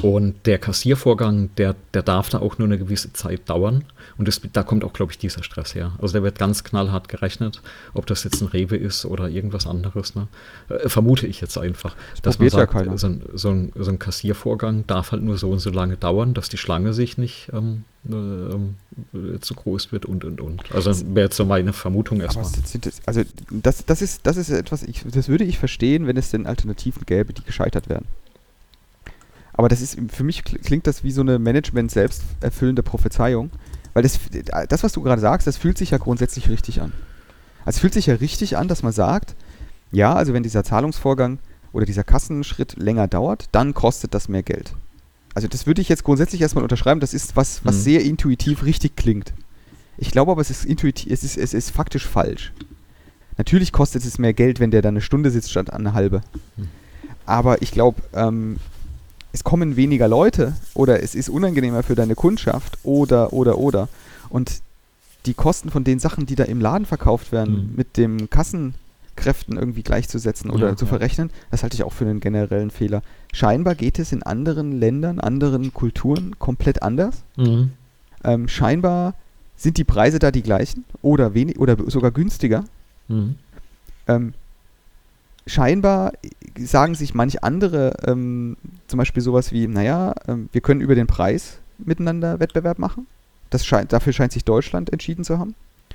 Und der Kassiervorgang, der, der darf da auch nur eine gewisse Zeit dauern. Und das, da kommt auch, glaube ich, dieser Stress her. Also der wird ganz knallhart gerechnet, ob das jetzt ein Rewe ist oder irgendwas anderes. Ne? Äh, vermute ich jetzt einfach. Das dass man sagt, ja so, ein, so, ein, so, ein, Kassiervorgang darf halt nur so und so lange dauern, dass die Schlange sich nicht ähm, äh, zu groß wird und und und. Also wäre jetzt so meine Vermutung erstmal. Also das, das, ist, das ist etwas, ich, das würde ich verstehen, wenn es denn Alternativen gäbe, die gescheitert wären. Aber das ist, für mich klingt das wie so eine Management selbst erfüllende Prophezeiung. Weil das, das, was du gerade sagst, das fühlt sich ja grundsätzlich richtig an. Also es fühlt sich ja richtig an, dass man sagt, ja, also wenn dieser Zahlungsvorgang oder dieser Kassenschritt länger dauert, dann kostet das mehr Geld. Also das würde ich jetzt grundsätzlich erstmal unterschreiben, das ist was, was mhm. sehr intuitiv richtig klingt. Ich glaube aber, es ist intuitiv, es ist, es ist faktisch falsch. Natürlich kostet es mehr Geld, wenn der da eine Stunde sitzt statt eine halbe. Mhm. Aber ich glaube, ähm, es kommen weniger Leute oder es ist unangenehmer für deine Kundschaft oder, oder, oder. Und die Kosten von den Sachen, die da im Laden verkauft werden, mhm. mit dem Kassenkräften irgendwie gleichzusetzen oder ja, zu verrechnen, ja. das halte ich auch für einen generellen Fehler. Scheinbar geht es in anderen Ländern, anderen Kulturen komplett anders. Mhm. Ähm, scheinbar sind die Preise da die gleichen oder wenig oder sogar günstiger. Mhm. Ähm, scheinbar sagen sich manch andere, ähm, zum Beispiel sowas wie, naja, ähm, wir können über den Preis miteinander Wettbewerb machen. Das scheint, dafür scheint sich Deutschland entschieden zu haben.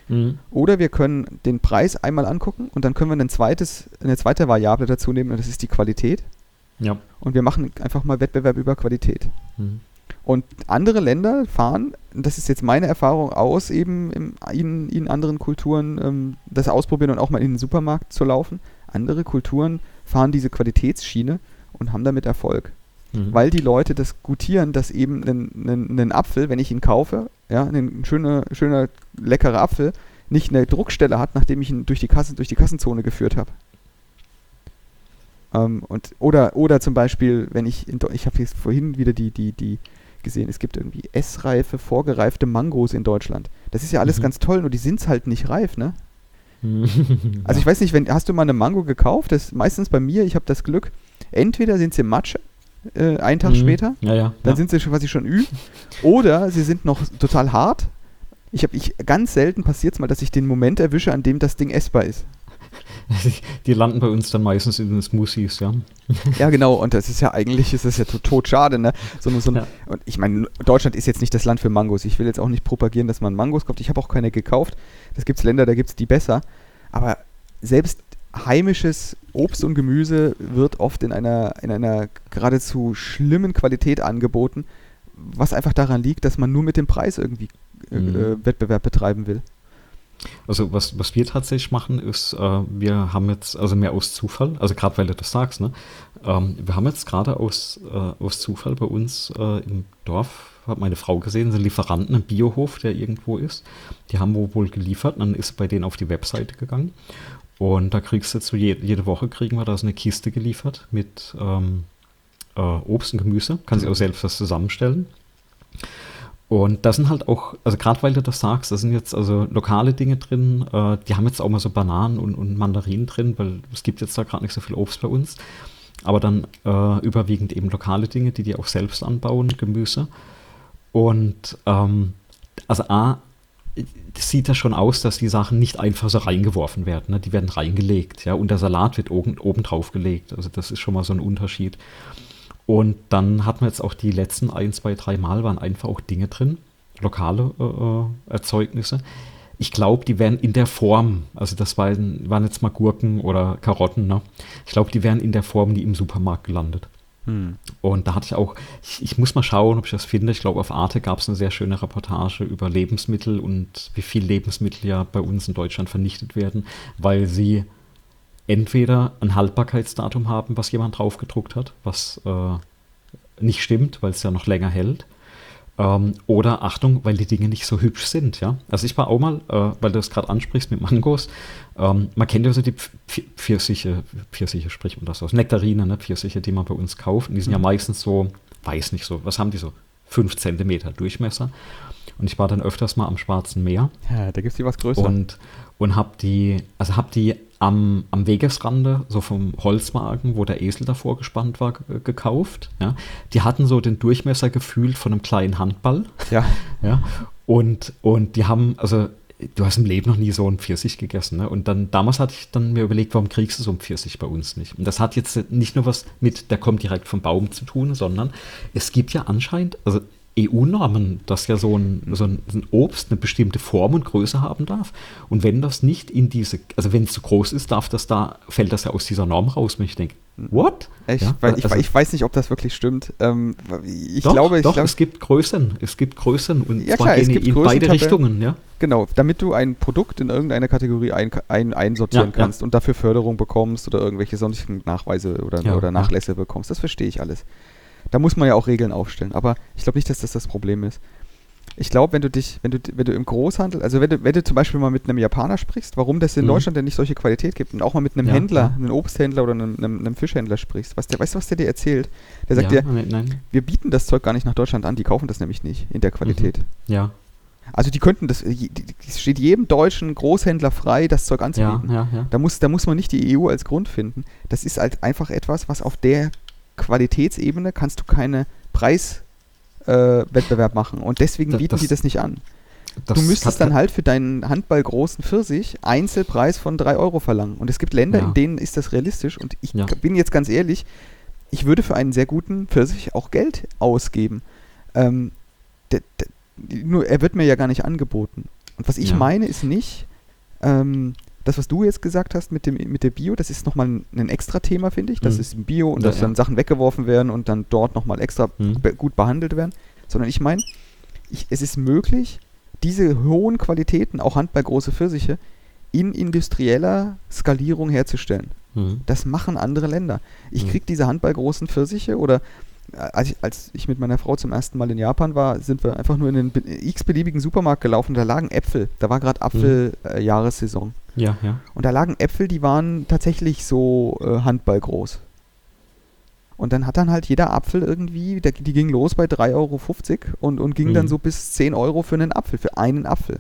Mhm. Oder wir können den Preis einmal angucken und dann können wir ein zweites, eine zweite Variable dazu nehmen und das ist die Qualität. Ja. Und wir machen einfach mal Wettbewerb über Qualität. Mhm. Und andere Länder fahren, das ist jetzt meine Erfahrung aus, eben im, in, in anderen Kulturen ähm, das ausprobieren und auch mal in den Supermarkt zu laufen, andere Kulturen fahren diese Qualitätsschiene und haben damit Erfolg. Mhm. Weil die Leute das gutieren, dass eben ein, Apfel, wenn ich ihn kaufe, ja, ein schöner, schöner, leckerer Apfel, nicht eine Druckstelle hat, nachdem ich ihn durch die, Kasse, durch die Kassenzone geführt habe. Ähm, und, oder, oder zum Beispiel, wenn ich, in, ich habe jetzt vorhin wieder die, die, die gesehen, es gibt irgendwie essreife, vorgereifte Mangos in Deutschland. Das ist ja alles mhm. ganz toll, nur die sind halt nicht reif, ne? also ich weiß nicht, wenn, hast du mal eine Mango gekauft? Das ist meistens bei mir, ich habe das Glück, entweder sind sie Matsche, äh, einen Tag mhm. später, ja, ja, dann ja. sind sie schon quasi schon ü, oder sie sind noch total hart. Ich habe ich ganz selten passiert es mal, dass ich den Moment erwische, an dem das Ding essbar ist. Die landen bei uns dann meistens in den Smoothies, ja. Ja, genau, und das ist ja eigentlich, ist das ja tot schade, ne? So, so ja. Und ich meine, Deutschland ist jetzt nicht das Land für Mangos. Ich will jetzt auch nicht propagieren, dass man Mangos kauft. Ich habe auch keine gekauft. Das gibt es Länder, da gibt es die besser. Aber selbst heimisches Obst und Gemüse wird oft in einer, in einer geradezu schlimmen Qualität angeboten, was einfach daran liegt, dass man nur mit dem Preis irgendwie äh, mhm. Wettbewerb betreiben will. Also was, was wir tatsächlich machen, ist, äh, wir haben jetzt, also mehr aus Zufall, also gerade weil du das sagst, ne? Ähm, wir haben jetzt gerade aus, äh, aus Zufall bei uns äh, im Dorf, hat meine Frau gesehen, sind Lieferanten im Biohof, der irgendwo ist. Die haben wohl geliefert, und dann ist bei denen auf die Webseite gegangen. Und da kriegst du jetzt so je, jede Woche kriegen wir da so eine Kiste geliefert mit ähm, äh, Obst und Gemüse. Kann sie auch selbst das zusammenstellen. Und da sind halt auch, also gerade weil du das sagst, da sind jetzt also lokale Dinge drin, äh, die haben jetzt auch mal so Bananen und, und Mandarinen drin, weil es gibt jetzt da gerade nicht so viel Obst bei uns. Aber dann äh, überwiegend eben lokale Dinge, die die auch selbst anbauen, Gemüse. Und ähm, also A, sieht das schon aus, dass die Sachen nicht einfach so reingeworfen werden. Ne? Die werden reingelegt, ja, und der Salat wird oben, oben drauf gelegt. Also das ist schon mal so ein Unterschied. Und dann hatten wir jetzt auch die letzten ein, zwei, drei Mal waren einfach auch Dinge drin, lokale äh, äh Erzeugnisse. Ich glaube, die wären in der Form, also das waren, waren jetzt mal Gurken oder Karotten, ne? Ich glaube, die wären in der Form nie im Supermarkt gelandet. Hm. Und da hatte ich auch, ich, ich, muss mal schauen, ob ich das finde. Ich glaube, auf Arte gab es eine sehr schöne Reportage über Lebensmittel und wie viel Lebensmittel ja bei uns in Deutschland vernichtet werden, weil sie entweder ein Haltbarkeitsdatum haben, was jemand drauf gedruckt hat, was äh, nicht stimmt, weil es ja noch länger hält. Ähm, oder Achtung, weil die Dinge nicht so hübsch sind, ja. Also ich war auch mal, äh, weil du das gerade ansprichst mit Mangos, ähm, man kennt ja so die Pfirsiche, Pfirsiche spricht man das aus, Nektarine, ne, Pfirsiche, die man bei uns kauft. Und die sind mhm. ja meistens so, weiß nicht so, was haben die so? fünf Zentimeter Durchmesser. Und ich war dann öfters mal am Schwarzen Meer. Ja, da gibt es die was größer. Und, und habe die, also habe die am, am Wegesrande, so vom Holzwagen, wo der Esel davor gespannt war, gekauft. Ja. Die hatten so den Durchmesser gefühlt von einem kleinen Handball. Ja. ja. Und, und die haben, also du hast im Leben noch nie so einen Pfirsich gegessen. Ne? Und dann damals hatte ich dann mir überlegt, warum kriegst du so einen Pfirsich bei uns nicht? Und das hat jetzt nicht nur was mit, der kommt direkt vom Baum zu tun, sondern es gibt ja anscheinend, also EU-Normen, dass ja so ein, so, ein, so ein, Obst eine bestimmte Form und Größe haben darf. Und wenn das nicht in diese, also wenn es zu groß ist, darf das da, fällt das ja aus dieser Norm raus. Und ich denke, what? Ich, ja, weil, also, ich, weiß nicht, ob das wirklich stimmt. Ähm, ich doch, glaube, ich doch, glaub, es gibt Größen, es gibt Größen und ja, zwar klar, in, in beide Richtungen, ja. Genau, damit du ein Produkt in irgendeine Kategorie ein, ein, einsortieren ja, kannst und dafür Förderung bekommst oder irgendwelche sonstigen Nachweise oder, oder Nachlässe bekommst. Das verstehe ich alles. Da muss man ja auch Regeln aufstellen. Aber ich glaube nicht, dass das das Problem ist. Ich glaube, wenn du dich, wenn du, wenn du im Großhandel, also wenn du, wenn du zum Beispiel mal mit einem Japaner sprichst, warum das in mhm. Deutschland denn nicht solche Qualität gibt und auch mal mit einem ja, Händler, ja. einem Obsthändler oder einem, einem, einem, Fischhändler sprichst, was der, weißt du, was der dir erzählt? Der sagt ja, dir, nein. wir bieten das Zeug gar nicht nach Deutschland an, die kaufen das nämlich nicht in der Qualität. Mhm. Ja. Also die könnten das, es steht jedem deutschen Großhändler frei, das Zeug anzubieten. Ja, ja, ja. Da, muss, da muss man nicht die EU als Grund finden. Das ist halt einfach etwas, was auf der Qualitätsebene kannst du keine Preiswettbewerb äh, machen. Und deswegen bieten das, die das nicht an. Das du müsstest dann halt für deinen Handball großen Pfirsich Einzelpreis von 3 Euro verlangen. Und es gibt Länder, ja. in denen ist das realistisch. Und ich ja. bin jetzt ganz ehrlich, ich würde für einen sehr guten Pfirsich auch Geld ausgeben. Ähm, der, der, nur er wird mir ja gar nicht angeboten. Und was ich ja. meine, ist nicht, ähm, das, was du jetzt gesagt hast mit dem mit der Bio, das ist nochmal ein, ein extra Thema, finde ich. Das mhm. ist ein Bio und ja, dass dann Sachen weggeworfen werden und dann dort nochmal extra mhm. be gut behandelt werden. Sondern ich meine, es ist möglich, diese hohen Qualitäten, auch handballgroße Pfirsiche, in industrieller Skalierung herzustellen. Mhm. Das machen andere Länder. Ich mhm. kriege diese handballgroßen Pfirsiche oder als ich, als ich mit meiner Frau zum ersten Mal in Japan war, sind wir einfach nur in den x-beliebigen Supermarkt gelaufen. Da lagen Äpfel. Da war gerade Apfeljahressaison. Mhm. Äh, ja, ja. Und da lagen Äpfel, die waren tatsächlich so äh, handballgroß. Und dann hat dann halt jeder Apfel irgendwie, der, die ging los bei 3,50 Euro und, und ging mhm. dann so bis 10 Euro für einen Apfel, für einen Apfel.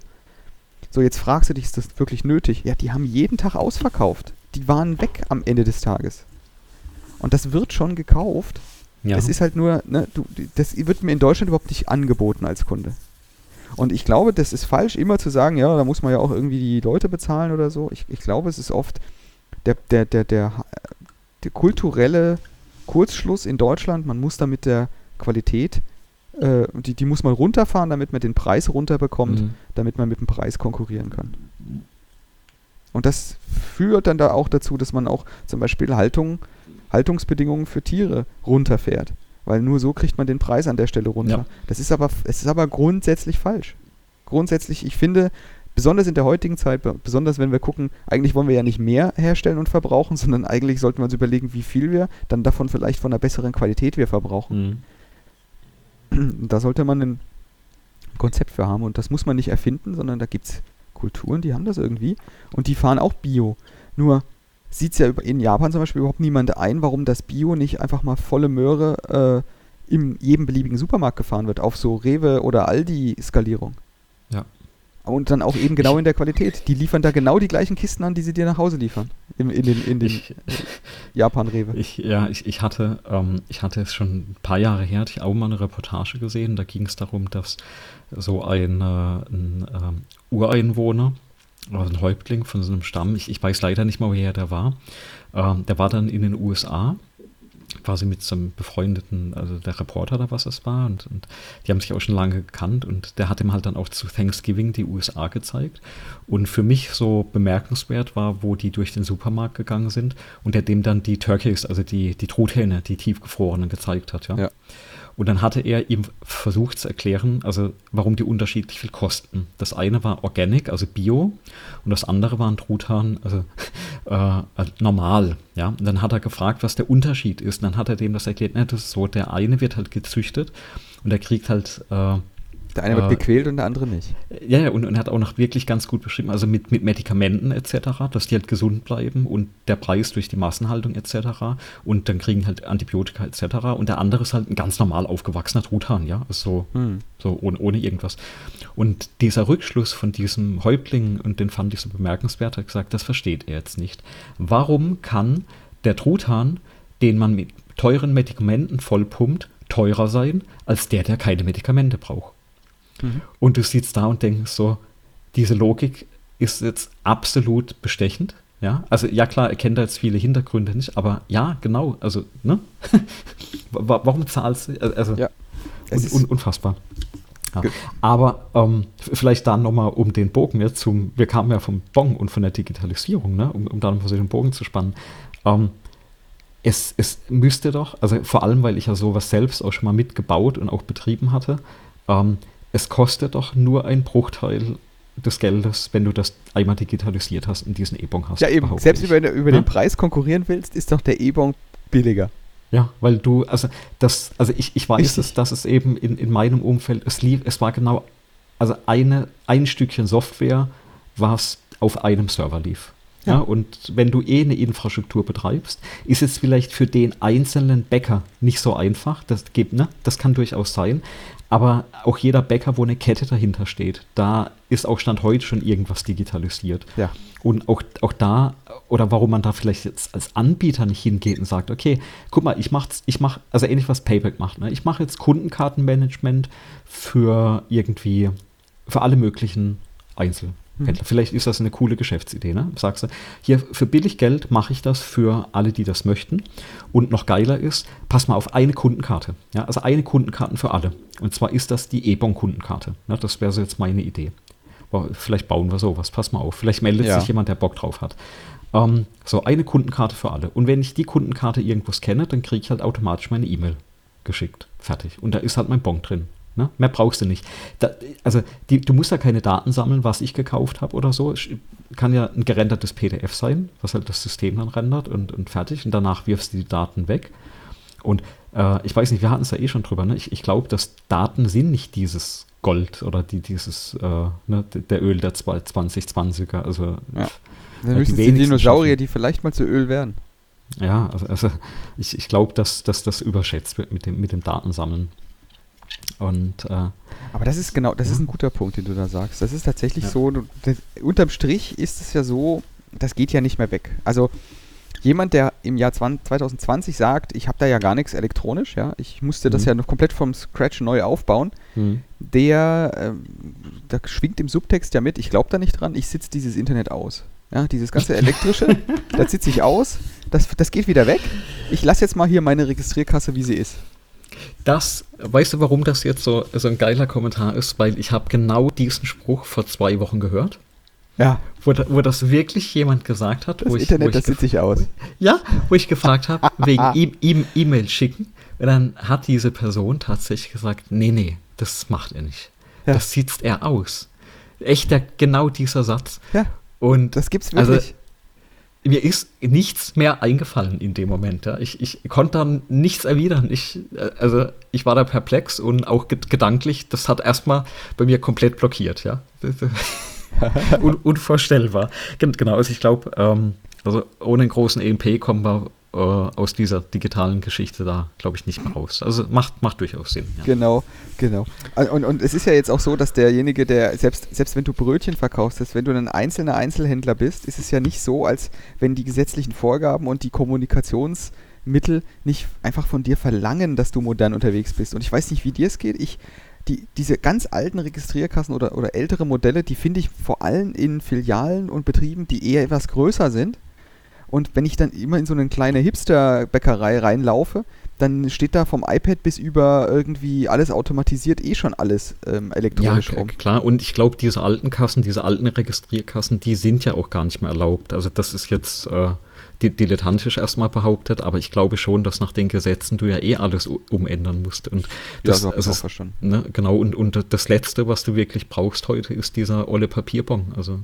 So, jetzt fragst du dich, ist das wirklich nötig? Ja, die haben jeden Tag ausverkauft. Die waren weg am Ende des Tages. Und das wird schon gekauft. Ja. Es ist halt nur, ne, du, das wird mir in Deutschland überhaupt nicht angeboten als Kunde. Und ich glaube, das ist falsch, immer zu sagen, ja, da muss man ja auch irgendwie die Leute bezahlen oder so. Ich, ich glaube, es ist oft der, der, der, der, der kulturelle Kurzschluss in Deutschland. Man muss da mit der Qualität, äh, die, die muss man runterfahren, damit man den Preis runterbekommt, mhm. damit man mit dem Preis konkurrieren kann. Und das führt dann da auch dazu, dass man auch zum Beispiel Haltung Haltungsbedingungen für Tiere runterfährt. Weil nur so kriegt man den Preis an der Stelle runter. Ja. Das ist aber, es ist aber grundsätzlich falsch. Grundsätzlich, ich finde, besonders in der heutigen Zeit, besonders wenn wir gucken, eigentlich wollen wir ja nicht mehr herstellen und verbrauchen, sondern eigentlich sollten wir uns überlegen, wie viel wir dann davon vielleicht von einer besseren Qualität wir verbrauchen. Mhm. Da sollte man ein Konzept für haben und das muss man nicht erfinden, sondern da gibt es Kulturen, die haben das irgendwie und die fahren auch Bio. Nur sieht es ja in Japan zum Beispiel überhaupt niemand ein, warum das Bio nicht einfach mal volle Möhre äh, in jedem beliebigen Supermarkt gefahren wird, auf so Rewe oder Aldi-Skalierung. Ja. Und dann auch eben genau in der Qualität. Die liefern da genau die gleichen Kisten an, die sie dir nach Hause liefern. In, in den, in den Japan-Rewe. Ich, ja, ich, ich, hatte, ähm, ich hatte es schon ein paar Jahre her, hatte ich auch mal eine Reportage gesehen. Da ging es darum, dass so ein, äh, ein äh, Ureinwohner also ein Häuptling von so einem Stamm, ich, ich weiß leider nicht mal, woher der war. Ähm, der war dann in den USA, quasi mit so einem befreundeten, also der Reporter oder was es war, und, und die haben sich auch schon lange gekannt und der hat ihm halt dann auch zu Thanksgiving die USA gezeigt. Und für mich so bemerkenswert war, wo die durch den Supermarkt gegangen sind und der dem dann die Turkeys, also die, die Truthähne, die tiefgefrorenen gezeigt hat, ja. ja. Und dann hatte er ihm versucht zu erklären, also warum die unterschiedlich viel kosten. Das eine war Organic, also Bio, und das andere war ein Truthahn, also äh, also normal. Ja, und dann hat er gefragt, was der Unterschied ist. Und dann hat er dem das erklärt, ne, das ist so, der eine wird halt gezüchtet und der kriegt halt äh, Der eine wird gequält und der andere nicht. Ja, ja, und, und er hat auch noch wirklich ganz gut beschrieben, also mit, mit Medikamenten etc., dass die halt gesund bleiben und der Preis durch die Massenhaltung etc. Und dann kriegen halt Antibiotika etc. Und der andere ist halt ein ganz normal aufgewachsener Truthahn, ja, also so, hm. so ohne, ohne irgendwas. Und dieser Rückschluss von diesem Häuptling, und den fand ich so bemerkenswert, hat gesagt, das versteht er jetzt nicht. Warum kann der Truthahn, den man mit teuren Medikamenten vollpumpt, teurer sein als der, der keine Medikamente braucht? Mhm. Und du sitzt da und denkst so, diese Logik ist jetzt absolut bestechend. Ja, also ja klar, er kennt da jetzt viele Hintergründe nicht, aber ja, genau, also, ne? Warum zahlst du? Also, ja, un, un, unfassbar. Ja. Aber ähm, vielleicht dann nochmal um den Bogen jetzt zum, wir kamen ja vom Bon und von der Digitalisierung, ne? um, um da nochmal so den Bogen zu spannen. Ähm, es, es müsste doch, also vor allem, weil ich ja sowas selbst auch schon mal mitgebaut und auch betrieben hatte, ähm, es kostet doch nur ein Bruchteil des Geldes, wenn du das einmal digitalisiert hast und diesen E-Bon hast. Ja, eben. Selbst wenn du über ja? den Preis konkurrieren willst, ist doch der E-Bon billiger. Ja, weil du, also das, also ich, ich weiß es, dass es eben in, in meinem Umfeld, es lief, es war genau, also eine, ein Stückchen Software, was auf einem Server lief. Ja. ja. und wenn du eh eine Infrastruktur betreibst, ist es vielleicht für den einzelnen Bäcker nicht so einfach. Das, gibt, ne? das kann durchaus sein. Aber auch jeder Bäcker, wo eine Kette dahinter steht, da ist auch Stand heute schon irgendwas digitalisiert. Ja. Und auch, auch da, oder warum man da vielleicht jetzt als Anbieter nicht hingeht und sagt, okay, guck mal, ich mache, ich mach, also ähnlich was Payback macht. Ne? Ich mache jetzt Kundenkartenmanagement für irgendwie, für alle möglichen Einzel. Händler. Mhm. Vielleicht ist das eine coole Geschäftsidee. Ne? Sagst du, hier für billig Geld mache ich das für alle, die das möchten. Und noch geiler ist, pass mal auf eine Kundenkarte. Ja? Also eine Kundenkarte für alle. Und zwar ist das die E-Bon-Kundenkarte. Ne? Das wäre so jetzt meine Idee. Vielleicht bauen wir sowas. Pass mal auf. Vielleicht meldet ja. sich jemand, der Bock drauf hat. Ähm, so, eine Kundenkarte für alle. Und wenn ich die Kundenkarte irgendwo scanne, dann kriege ich halt automatisch meine E-Mail geschickt. Fertig. Und da ist halt mein Bon drin. Ne? Mehr brauchst du nicht. Da, also die, du musst ja keine Daten sammeln, was ich gekauft habe oder so. Kann ja ein gerendertes PDF sein, was halt das System dann rendert und, und fertig. Und danach wirfst du die Daten weg. Und äh, ich weiß nicht, wir hatten es ja eh schon drüber. Ne? Ich, ich glaube, dass Daten sind nicht dieses Gold oder die, dieses, äh, ne, der Öl der 2020er. Also, ja. Dann müssen die Dinosaurier, schaffen. die vielleicht mal zu Öl werden. Ja, also, also ich, ich glaube, dass, dass das überschätzt wird mit dem, mit dem Datensammeln. Und, äh, Aber das ist genau, das ja. ist ein guter Punkt, den du da sagst. Das ist tatsächlich ja. so, das, unterm Strich ist es ja so, das geht ja nicht mehr weg. Also jemand, der im Jahr 2020 sagt, ich habe da ja gar nichts elektronisch, ja, ich musste mhm. das ja noch komplett vom Scratch neu aufbauen, mhm. der, äh, da schwingt im Subtext ja mit, ich glaube da nicht dran, ich sitze dieses Internet aus. Ja, dieses ganze elektrische, das sitze ich aus, das, das geht wieder weg. Ich lasse jetzt mal hier meine Registrierkasse, wie sie ist. Das, weißt du, warum das jetzt so, so ein geiler Kommentar ist? Weil ich habe genau diesen Spruch vor zwei Wochen gehört. Ja. Wo, wo das wirklich jemand gesagt hat. Das wo Internet, ich, wo das sieht sich aus. Ja, wo ich gefragt habe, wegen E-Mail schicken. Und dann hat diese Person tatsächlich gesagt, nee, nee, das macht er nicht. Ja. Das sieht er aus. Echt der, genau dieser Satz. Ja. Und das gibt's also wirklich. Also, mir ist nichts mehr eingefallen in dem Moment. Ja. Ich, ich konnte dann nichts erwidern. Ich, äh, also ich war da perplex und auch gedanklich, das hat erstmal bei mir komplett blockiert, ja. Un unvorstellbar. Genau, also ich glaube, ähm, also ohne einen großen EMP kommen wir äh, aus dieser digitalen Geschichte da, glaube ich, nicht mehr raus. Also macht, macht durchaus Sinn. Ja. Genau, genau. Und, und es ist ja jetzt auch so, dass derjenige, der, selbst, selbst wenn du Brötchen verkaufst, wenn du ein einzelner Einzelhändler bist, ist es ja nicht so, als wenn die gesetzlichen Vorgaben und die Kommunikationsmittel nicht einfach von dir verlangen, dass du modern unterwegs bist. Und ich weiß nicht, wie dir es geht. Ich die, diese ganz alten Registrierkassen oder, oder ältere Modelle, die finde ich vor allem in Filialen und Betrieben, die eher etwas größer sind, und wenn ich dann immer in so eine kleine Hipster-Bäckerei reinlaufe, dann steht da vom iPad bis über irgendwie alles automatisiert eh schon alles ähm, elektronisch ja, rum. klar. Und ich glaube, diese alten Kassen, diese alten Registrierkassen, die sind ja auch gar nicht mehr erlaubt. Also das ist jetzt äh, dilettantisch erstmal behauptet, aber ich glaube schon, dass nach den Gesetzen du ja eh alles umändern musst. Und das, ja, so also, auch verstanden. Ne, genau, und, und das Letzte, was du wirklich brauchst heute, ist dieser olle Papierbon. Also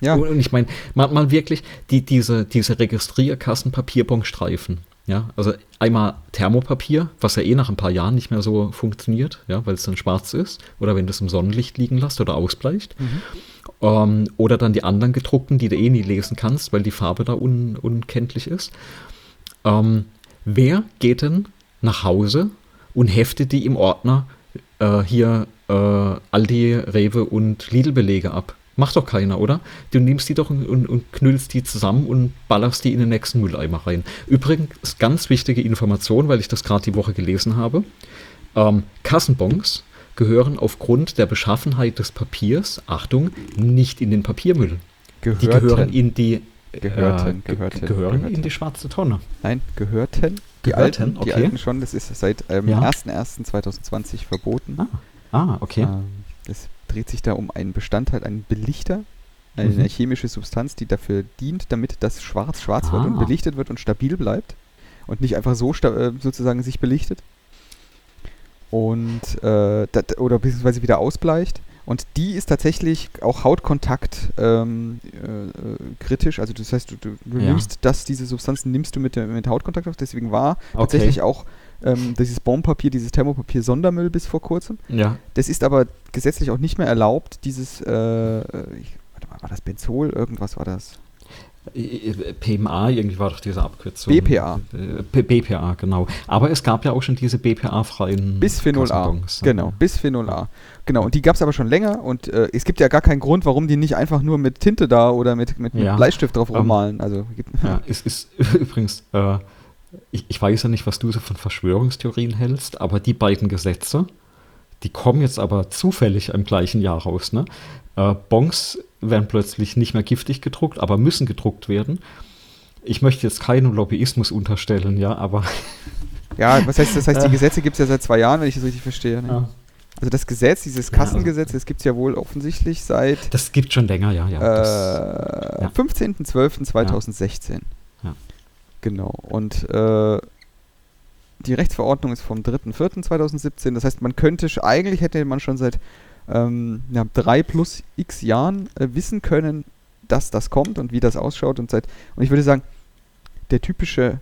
ja. Und ich meine, mal, mal wirklich die, diese, diese Registrierkassen Papierbonstreifen. Ja, also einmal Thermopapier, was ja eh nach ein paar Jahren nicht mehr so funktioniert, ja, weil es dann schwarz ist oder wenn du es im Sonnenlicht liegen lässt oder ausbleicht. Mhm. Ähm, oder dann die anderen gedruckten, die du eh nie lesen kannst, weil die Farbe da un unkenntlich ist. Ähm, wer geht denn nach Hause und heftet die im Ordner äh, hier äh, Aldi, Rewe und Lidl-Belege ab? Macht doch keiner, oder? Du nimmst die doch und, und, und, knüllst die zusammen und ballerst die in den nächsten Mülleimer rein. Übrigens, ganz wichtige Information, weil ich das gerade die Woche gelesen habe. Ähm, Kassenbons gehören aufgrund der Beschaffenheit des Papiers, Achtung, nicht in den Papiermüll. Gehörten. Die gehören in die gehörten, äh, gehörten, gehören gehörten. in die schwarze Tonne. Nein, gehörten. Die gehörten, alten, okay. die alten schon, das ist seit ähm, ja. 1.1.2020 verboten. Ah, ah okay. Ähm, das dreht sich da um einen Bestandteil, einen Belichter, eine mhm. chemische Substanz, die dafür dient, damit das Schwarz schwarz ah. wird und ah. belichtet wird und stabil bleibt und nicht einfach so äh, sozusagen sich belichtet und äh, dat, oder beziehungsweise wieder ausbleicht. Und die ist tatsächlich auch Hautkontakt ähm, äh, kritisch. Also das heißt, du, du, du ja. nimmst das, diese Substanzen nimmst du mit, mit Hautkontakt auf. Deswegen war okay. tatsächlich auch ähm, dieses Bonpapier, dieses Thermopapier Sondermüll bis vor kurzem. Ja. Das ist aber gesetzlich auch nicht mehr erlaubt, dieses, äh, ich, warte mal, war das Benzol? Irgendwas war das. PMA, irgendwie war doch diese Abkürzung. BPA. BPA, genau. Aber es gab ja auch schon diese BPA-freien Bisphenol A. Genau, Bisphenol A. Genau, und die gab es aber schon länger und äh, es gibt ja gar keinen Grund, warum die nicht einfach nur mit Tinte da oder mit, mit, mit ja. Bleistift drauf ähm, rummalen. Also, ja, es ist übrigens, äh, ich, ich weiß ja nicht, was du so von Verschwörungstheorien hältst, aber die beiden Gesetze, die kommen jetzt aber zufällig im gleichen Jahr raus. Ne? Äh, Bongs werden plötzlich nicht mehr giftig gedruckt, aber müssen gedruckt werden. Ich möchte jetzt keinen Lobbyismus unterstellen, ja, aber. Ja, was heißt das? heißt, die Gesetze gibt es ja seit zwei Jahren, wenn ich das richtig verstehe. Ne? Ja. Also das Gesetz, dieses Kassengesetz, das gibt es ja wohl offensichtlich seit. Das gibt schon länger, ja, ja. Äh, ja. 15.12.2016. Ja. Genau. Und äh, die Rechtsverordnung ist vom 3.4.2017. Das heißt, man könnte, eigentlich hätte man schon seit ähm, ja, drei plus x Jahren äh, wissen können, dass das kommt und wie das ausschaut. Und, seit, und ich würde sagen, der typische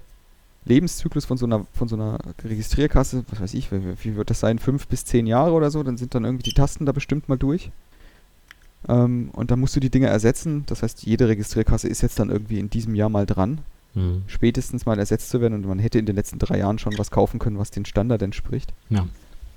Lebenszyklus von so einer, von so einer Registrierkasse, was weiß ich, wie, wie, wird das sein, fünf bis zehn Jahre oder so, dann sind dann irgendwie die Tasten da bestimmt mal durch. Ähm, und dann musst du die Dinge ersetzen. Das heißt, jede Registrierkasse ist jetzt dann irgendwie in diesem Jahr mal dran, mhm. spätestens mal ersetzt zu werden. Und man hätte in den letzten drei Jahren schon was kaufen können, was den Standard entspricht. Ja.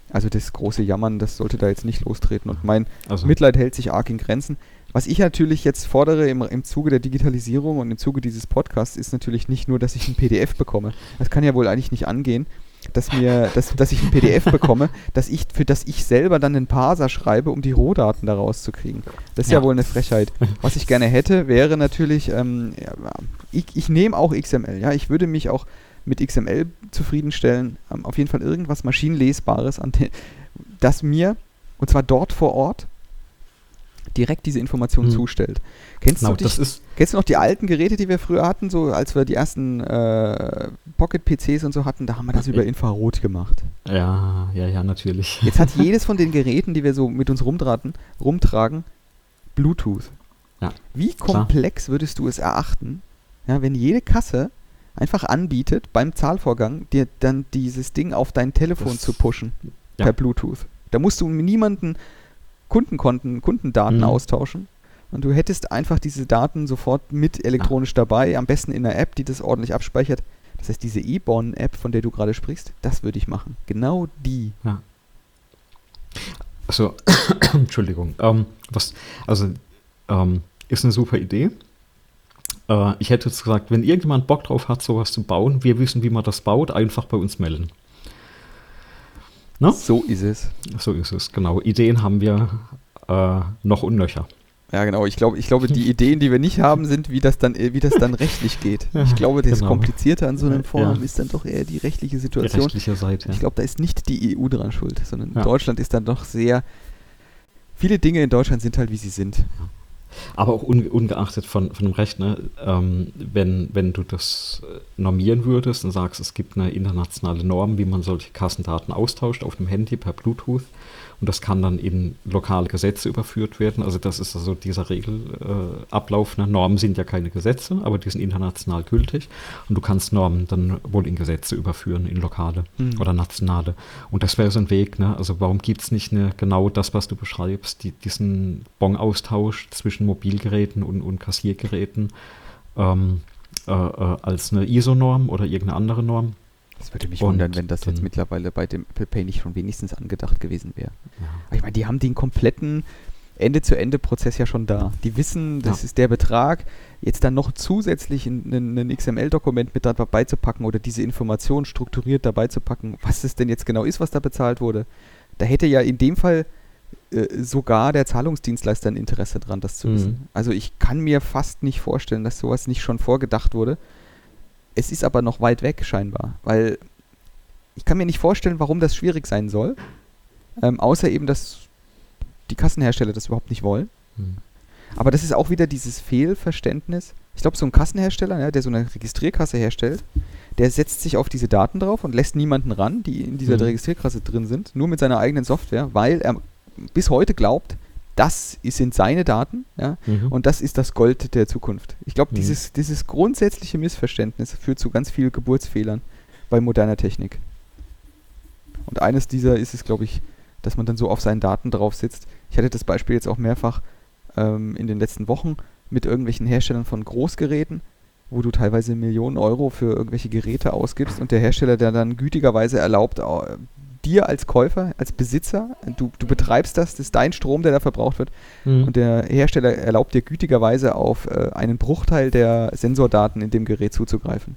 Also das große Jammern, das sollte da jetzt nicht lostreten. Und mein also. Mitleid hält sich arg in Grenzen. Was ich natürlich jetzt fordere im, im Zuge der Digitalisierung und im Zuge dieses Podcasts ist natürlich nicht nur, dass ich ein PDF bekomme. Das kann ja wohl eigentlich nicht angehen, dass mir, dass, dass ich ein PDF bekomme, dass ich, für das ich selber dann einen Parser schreibe, um die Rohdaten daraus zu kriegen. Das ist ja, ja wohl eine Frechheit. Was ich gerne hätte, wäre natürlich, ähm, ja, ich, ich nehme auch XML, ja, ich würde mich auch mit XML zufriedenstellen. Ähm, auf jeden Fall irgendwas Maschinenlesbares, an das mir, und zwar dort vor Ort, direkt diese Information hm. zustellt. Kennst, genau, du dich, kennst du noch die alten Geräte, die wir früher hatten, so als wir die ersten äh, Pocket-PCs und so hatten, da haben wir das über Infrarot gemacht. Ja, ja, ja, natürlich. Jetzt hat jedes von den Geräten, die wir so mit uns rumtragen, rumtragen Bluetooth. Ja, Wie komplex klar. würdest du es erachten, ja, wenn jede Kasse einfach anbietet, beim Zahlvorgang dir dann dieses Ding auf dein Telefon das, zu pushen ja. per Bluetooth. Da musst du niemanden Kundenkonten, Kundendaten mhm. austauschen. Und du hättest einfach diese Daten sofort mit elektronisch ja. dabei, am besten in einer App, die das ordentlich abspeichert. Das heißt, diese E-Born-App, von der du gerade sprichst, das würde ich machen. Genau die. Ja. Also, Entschuldigung. Ähm, was, also, ähm, ist eine super Idee. Äh, ich hätte jetzt gesagt, wenn irgendjemand Bock drauf hat, sowas zu bauen, wir wissen, wie man das baut, einfach bei uns melden. No? So ist es. So ist es, genau. Ideen haben wir äh, noch und nöcher. Ja, genau. Ich glaube, ich glaube, die Ideen, die wir nicht haben, sind, wie das dann, äh, wie das dann rechtlich geht. Ich glaube, das genau. Komplizierte an so einem Forum ja. ist dann doch eher die rechtliche Situation. Die rechtliche Seite. Ja. Ich glaube, da ist nicht die EU dran schuld, sondern ja. Deutschland ist dann doch sehr. Viele Dinge in Deutschland sind halt, wie sie sind. Aber auch unge ungeachtet von, von dem Recht, ne, ähm, wenn, wenn du das äh, normieren würdest und sagst, es gibt eine internationale Norm, wie man solche Kassendaten austauscht auf dem Handy per Bluetooth und das kann dann in lokale Gesetze überführt werden. Also das ist also dieser Regelablauf. Äh, ne? Normen sind ja keine Gesetze, aber die sind international gültig und du kannst Normen dann wohl in Gesetze überführen, in lokale mhm. oder nationale. Und das wäre so ein Weg. Ne? Also warum gibt es nicht eine, genau das, was du beschreibst, die, diesen Bon-Austausch zwischen Mobilgeräten und, und Kassiergeräten ähm, äh, äh, als eine ISO-Norm oder irgendeine andere Norm? Das würde mich und wundern, wenn das jetzt mittlerweile bei dem Apple Pay nicht schon wenigstens angedacht gewesen wäre. Ja. Ich meine, die haben den kompletten Ende-zu-Ende-Prozess ja schon da. Die wissen, das ja. ist der Betrag. Jetzt dann noch zusätzlich ein, ein XML-Dokument mit dabei zu packen oder diese Information strukturiert dabei zu packen, was es denn jetzt genau ist, was da bezahlt wurde. Da hätte ja in dem Fall äh, sogar der Zahlungsdienstleister ein Interesse dran, das zu mhm. wissen. Also ich kann mir fast nicht vorstellen, dass sowas nicht schon vorgedacht wurde. Es ist aber noch weit weg scheinbar, weil ich kann mir nicht vorstellen, warum das schwierig sein soll, ähm, außer eben, dass die Kassenhersteller das überhaupt nicht wollen. Hm. Aber das ist auch wieder dieses Fehlverständnis. Ich glaube, so ein Kassenhersteller, ja, der so eine Registrierkasse herstellt, der setzt sich auf diese Daten drauf und lässt niemanden ran, die in dieser mhm. Registrierkasse drin sind, nur mit seiner eigenen Software, weil er bis heute glaubt, das sind seine Daten ja, mhm. und das ist das Gold der Zukunft. Ich glaube, mhm. dieses, dieses grundsätzliche Missverständnis führt zu ganz vielen Geburtsfehlern bei moderner Technik. Und eines dieser ist es, glaube ich, dass man dann so auf seinen Daten drauf sitzt. Ich hatte das Beispiel jetzt auch mehrfach ähm, in den letzten Wochen mit irgendwelchen Herstellern von Großgeräten, wo du teilweise Millionen Euro für irgendwelche Geräte ausgibst und der Hersteller, der dann gütigerweise erlaubt, dir als Käufer, als Besitzer, du, du betreibst das, das ist dein Strom, der da verbraucht wird. Mhm. Und der Hersteller erlaubt dir gütigerweise auf äh, einen Bruchteil der Sensordaten in dem Gerät zuzugreifen.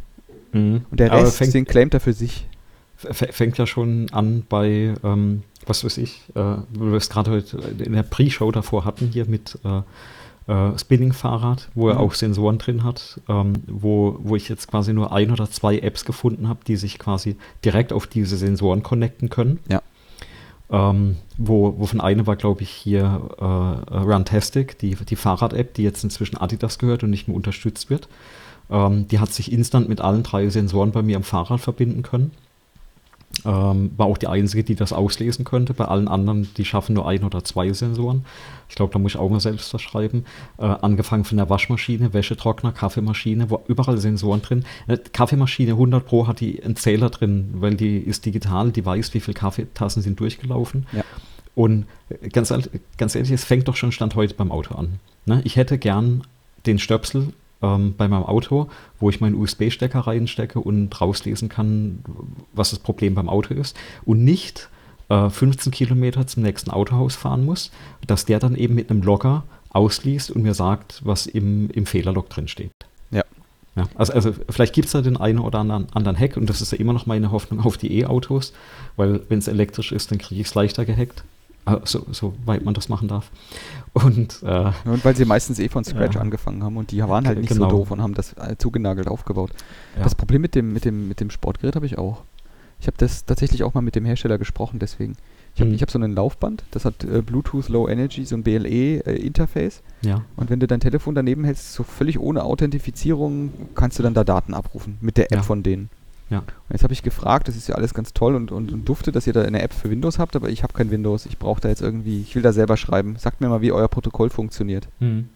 Mhm. Und der Rest, fängt, den claimt er für sich. Fängt ja schon an bei, ähm, was weiß ich, äh, wo wir es gerade heute in der Pre-Show davor hatten, hier mit äh, äh, Spinning-Fahrrad, wo er mhm. auch Sensoren drin hat, ähm, wo, wo ich jetzt quasi nur ein oder zwei Apps gefunden habe, die sich quasi direkt auf diese Sensoren connecten können. Ja. Ähm, wo, wovon eine war, glaube ich, hier äh, Runtastic, die, die Fahrrad-App, die jetzt inzwischen Adidas gehört und nicht mehr unterstützt wird. Ähm, die hat sich instant mit allen drei Sensoren bei mir am Fahrrad verbinden können. Ähm, war auch die einzige, die das auslesen könnte. Bei allen anderen, die schaffen nur ein oder zwei Sensoren. Ich glaube, da muss ich auch mal selbst was schreiben. Äh, angefangen von der Waschmaschine, Wäschetrockner, Kaffeemaschine, wo überall Sensoren drin. Äh, Kaffeemaschine 100 Pro hat die einen Zähler drin, weil die ist digital, die weiß, wie viele Kaffeetassen sind durchgelaufen. Ja. Und ganz, ganz ehrlich, es fängt doch schon Stand heute beim Auto an. Ne? Ich hätte gern den Stöpsel ähm, bei meinem Auto, wo ich meinen USB-Stecker reinstecke und rauslesen kann, was das Problem beim Auto ist. Und nicht äh, 15 Kilometer zum nächsten Autohaus fahren muss, dass der dann eben mit einem Logger ausliest und mir sagt, was im, im Fehlerlog drin steht. Ja. ja also, also vielleicht gibt es da den einen oder anderen, anderen Hack und das ist ja immer noch meine Hoffnung auf die E-Autos, weil wenn es elektrisch ist, dann kriege ich es leichter gehackt. Äh, so, so weit man das machen darf. Und, äh, und weil sie meistens eh von Scratch ja. angefangen haben und die waren halt nicht genau. so doof und haben das äh, zugenagelt aufgebaut. Ja. Das Problem mit dem, mit dem, mit dem Sportgerät habe ich auch. Ich habe das tatsächlich auch mal mit dem Hersteller gesprochen, deswegen. Ich habe mhm. hab so ein Laufband, das hat äh, Bluetooth Low Energy, so ein BLE-Interface. Äh, ja. Und wenn du dein Telefon daneben hältst, so völlig ohne Authentifizierung, kannst du dann da Daten abrufen mit der App von denen. Ja. Und jetzt habe ich gefragt, das ist ja alles ganz toll und, und, und dufte, dass ihr da eine App für Windows habt, aber ich habe kein Windows. Ich brauche da jetzt irgendwie, ich will da selber schreiben. Sagt mir mal, wie euer Protokoll funktioniert. Mhm.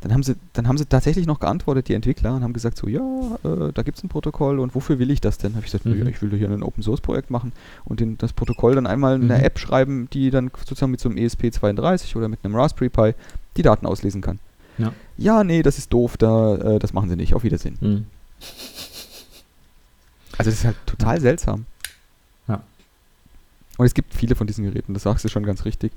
Dann haben, sie, dann haben sie tatsächlich noch geantwortet, die Entwickler, und haben gesagt so, ja, äh, da gibt es ein Protokoll und wofür will ich das denn? Habe ich gesagt, mhm. ich will hier ein Open-Source-Projekt machen und den, das Protokoll dann einmal in mhm. eine App schreiben, die dann sozusagen mit so einem ESP32 oder mit einem Raspberry Pi die Daten auslesen kann. Ja, ja nee, das ist doof, da, äh, das machen sie nicht. Auf Wiedersehen. Mhm. Also es ist halt total seltsam. Ja. Und es gibt viele von diesen Geräten, das sagst du schon ganz richtig,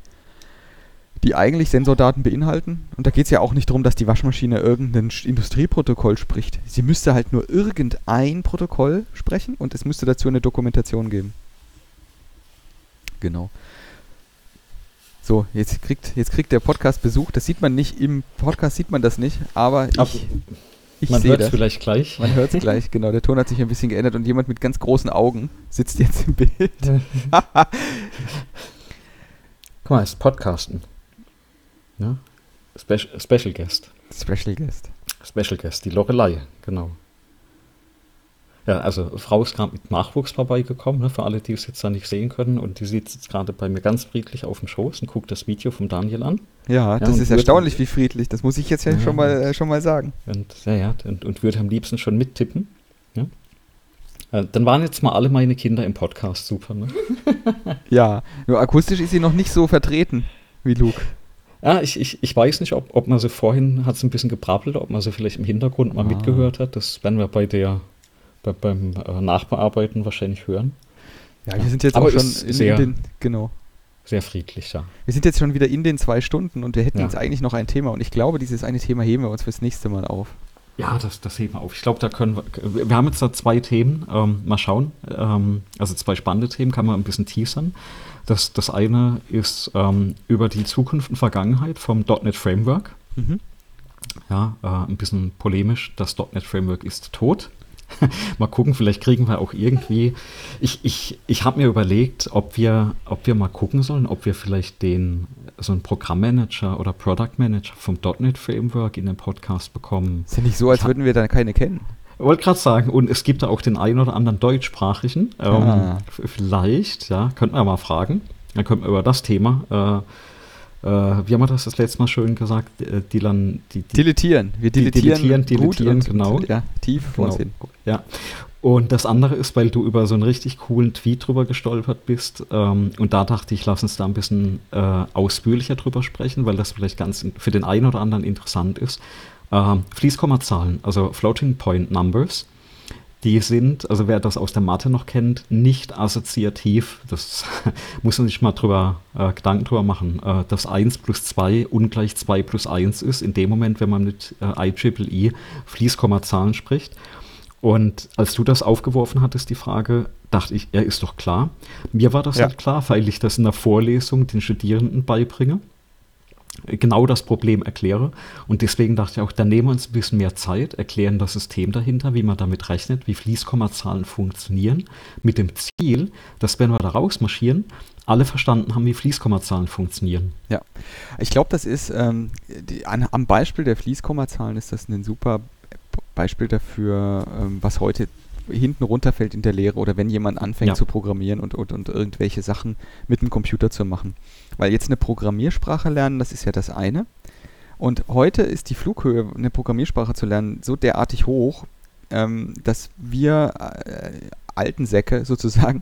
die eigentlich Sensordaten beinhalten. Und da geht es ja auch nicht darum, dass die Waschmaschine irgendein Industrieprotokoll spricht. Sie müsste halt nur irgendein Protokoll sprechen und es müsste dazu eine Dokumentation geben. Genau. So, jetzt kriegt, jetzt kriegt der Podcast Besuch. Das sieht man nicht, im Podcast sieht man das nicht, aber ich, ich Man hört es vielleicht gleich. Man hört es gleich, genau. Der Ton hat sich ein bisschen geändert und jemand mit ganz großen Augen sitzt jetzt im Bild. Guck mal, ist Podcasten. Ja? Special, Special Guest. Special Guest. Special Guest, die Lorelei, genau. Ja, also Frau ist gerade mit Nachwuchs vorbeigekommen, ne, für alle, die es jetzt da nicht sehen können. Und die sitzt jetzt gerade bei mir ganz friedlich auf dem Schoß und guckt das Video vom Daniel an. Ja, das ist erstaunlich, wie friedlich. Das muss ich jetzt ja, ja schon, mal, äh, schon mal sagen. Und, ja, ja, und, und würde am liebsten schon mittippen. Ja? Äh, dann waren jetzt mal alle meine Kinder im Podcast super. Ne? ja, nur akustisch ist sie noch nicht so vertreten wie Luke. Ja, ich, ich, ich weiß nicht, ob, ob man sie vorhin hat es ein bisschen gebrabbelt, ob man sie vielleicht im Hintergrund mal ah. mitgehört hat. Das werden wir bei der bei, beim äh, Nachbearbeiten wahrscheinlich hören. Ja, wir sind jetzt Aber auch schon in, sehr, in den, genau. Sehr friedlich, ja. Wir sind jetzt schon wieder in den zwei Stunden und wir hätten ja. jetzt eigentlich noch ein Thema und ich glaube, dieses eine Thema heben wir uns fürs nächste Mal auf. Ja, das, das heben wir auf. Ich glaube, da können wir. Wir haben jetzt da zwei Themen. Ähm, mal schauen. Ähm, also zwei spannende Themen, kann man ein bisschen teasern. Das, das eine ist ähm, über die Zukunft und Vergangenheit vom .NET Framework. Mhm. Ja, äh, ein bisschen polemisch. Das .NET Framework ist tot. mal gucken, vielleicht kriegen wir auch irgendwie. Ich, ich, ich habe mir überlegt, ob wir, ob wir mal gucken sollen, ob wir vielleicht den so einen Programmmanager oder Product Manager vom .NET Framework in den Podcast bekommen. Ist ja nicht so, als würden wir dann keine kennen. Ich wollte gerade sagen, und es gibt da auch den einen oder anderen deutschsprachigen. Ähm, ah. Vielleicht, ja, könnten wir mal fragen. Dann könnten wir über das Thema äh, äh, wie haben wir das das letzte Mal schön gesagt? Äh, Dilan, die, die, diletieren. Wir diletieren, diletieren, gut genau. Und, ja, tief vor genau. hin. Ja. Und das andere ist, weil du über so einen richtig coolen Tweet drüber gestolpert bist. Ähm, und da dachte ich, lass uns da ein bisschen äh, ausführlicher drüber sprechen, weil das vielleicht ganz für den einen oder anderen interessant ist. Ähm, Fließkommazahlen, also Floating Point Numbers die sind, also wer das aus der Mathe noch kennt, nicht assoziativ. Das muss man sich mal drüber äh, Gedanken drüber machen, äh, dass 1 plus 2 ungleich 2 plus 1 ist, in dem Moment, wenn man mit äh, IEEE Fließkommazahlen spricht. Und als du das aufgeworfen hattest, die Frage, dachte ich, ja, ist doch klar. Mir war das ja. halt klar, weil ich das in der Vorlesung den Studierenden beibringe genau das Problem erkläre. Und deswegen dachte ich auch, da nehmen wir uns ein bisschen mehr Zeit, erklären das System dahinter, wie man damit rechnet, wie Fließkommazahlen funktionieren, mit dem Ziel, dass wenn wir da rausmarschieren, alle verstanden haben, wie Fließkommazahlen funktionieren. Ja, ich glaube, das ist ähm, die, an, am Beispiel der Fließkommazahlen ist das ein super Beispiel dafür, ähm, was heute hinten runterfällt in der Lehre oder wenn jemand anfängt ja. zu programmieren und, und, und irgendwelche Sachen mit dem Computer zu machen. Weil jetzt eine Programmiersprache lernen, das ist ja das eine. Und heute ist die Flughöhe, eine Programmiersprache zu lernen, so derartig hoch, ähm, dass wir äh, alten Säcke sozusagen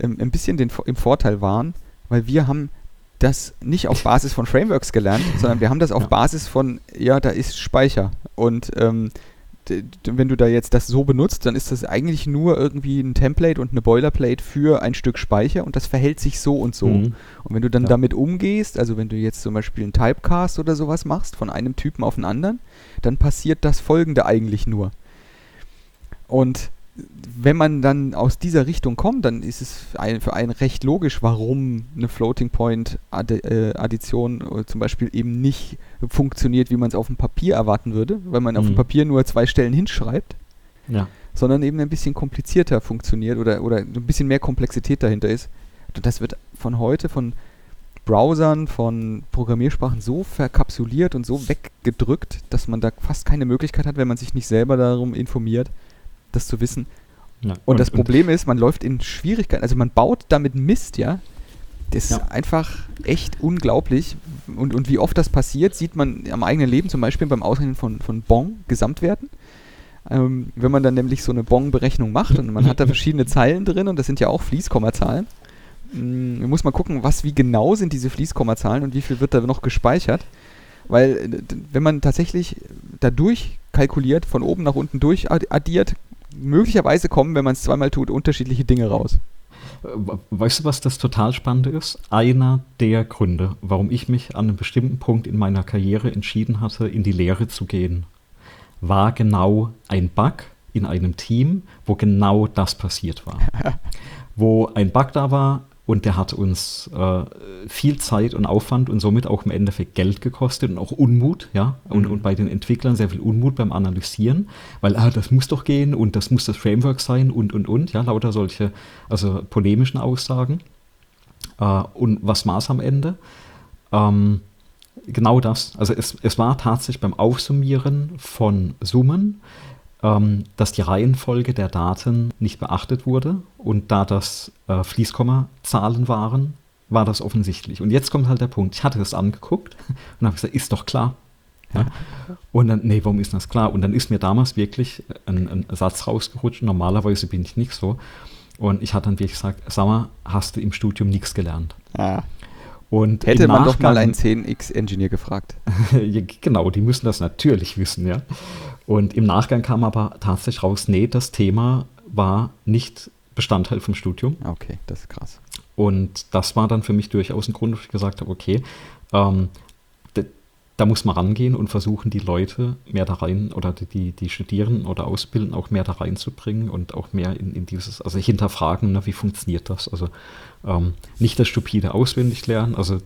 ähm, ein bisschen den, im Vorteil waren, weil wir haben das nicht auf Basis von Frameworks gelernt, sondern wir haben das auf ja. Basis von, ja, da ist Speicher. Und ähm, wenn du da jetzt das so benutzt, dann ist das eigentlich nur irgendwie ein Template und eine Boilerplate für ein Stück Speicher und das verhält sich so und so. Mhm. Und wenn du dann ja. damit umgehst, also wenn du jetzt zum Beispiel einen Typecast oder sowas machst, von einem Typen auf den anderen, dann passiert das folgende eigentlich nur. Und wenn man dann aus dieser Richtung kommt, dann ist es für einen recht logisch, warum eine Floating Point äh, Addition äh, zum Beispiel eben nicht funktioniert, wie man es auf dem Papier erwarten würde, weil man mhm. auf dem mhm. Papier nur zwei Stellen hinschreibt, ja. sondern eben ein bisschen komplizierter funktioniert oder, oder ein bisschen mehr Komplexität dahinter ist. Und das wird von heute von Browsern, von Programmiersprachen so verkapsuliert und so weggedrückt, dass man da fast keine Möglichkeit hat, wenn man sich nicht selber darum informiert, das zu wissen. Ja, und, und, das Problem ist, man läuft in Schwierigkeiten, also man baut damit Mist, ja. Das ja. ist einfach echt unglaublich. Und, und wie oft das passiert, sieht man am eigenen Leben, zum Beispiel beim Ausrechnen von, von Bon-Gesamtwerten. Ähm, wenn man dann nämlich so eine Bon-Berechnung macht und man hat da verschiedene Zeilen drin und das sind ja auch Fließkommazahlen. Ähm, muss man gucken, was, wie genau sind diese Fließkommazahlen und wie viel wird da noch gespeichert. Weil, äh, wenn man tatsächlich da durchkalkuliert, von oben nach unten durchaddiert, möglicherweise kommen, wenn man es zweimal tut, unterschiedliche Dinge raus. Weißt du, was das total Spannende ist? Einer der Gründe, warum ich mich an einem bestimmten Punkt in meiner Karriere entschieden hatte, in die Lehre zu gehen, war genau ein Bug in einem Team, wo genau das passiert war. wo ein Bug da war, und der hat uns äh, viel Zeit und Aufwand und somit auch im Endeffekt Geld gekostet und auch Unmut, ja. Und, mhm. und bei den Entwicklern sehr viel Unmut beim Analysieren, weil, ah, das muss doch gehen und das muss das Framework sein und, und, und, ja, lauter solche, also polemischen Aussagen. Äh, und was war es am Ende? Ähm, genau das. Also es, es war tatsächlich beim Aufsummieren von Summen, dass die Reihenfolge der Daten nicht beachtet wurde und da das äh, Fließkommazahlen waren, war das offensichtlich. Und jetzt kommt halt der Punkt, ich hatte das angeguckt und habe gesagt, ist doch klar. Ja. Und dann, nee, warum ist das klar? Und dann ist mir damals wirklich ein, ein Satz rausgerutscht. Normalerweise bin ich nicht so. Und ich hatte dann wirklich gesagt, sag mal, hast du im Studium nichts gelernt? Ah. Und Hätte man doch mal einen 10x-Engineer gefragt. genau, die müssen das natürlich wissen, ja. Und im Nachgang kam aber tatsächlich raus, nee, das Thema war nicht Bestandteil vom Studium. Okay, das ist krass. Und das war dann für mich durchaus ein Grund, wo ich gesagt habe, okay, ähm, da muss man rangehen und versuchen, die Leute mehr da rein oder die, die Studierenden oder Ausbilden auch mehr da reinzubringen und auch mehr in, in dieses, also hinterfragen, ne, wie funktioniert das? Also ähm, nicht das stupide auswendig lernen. Also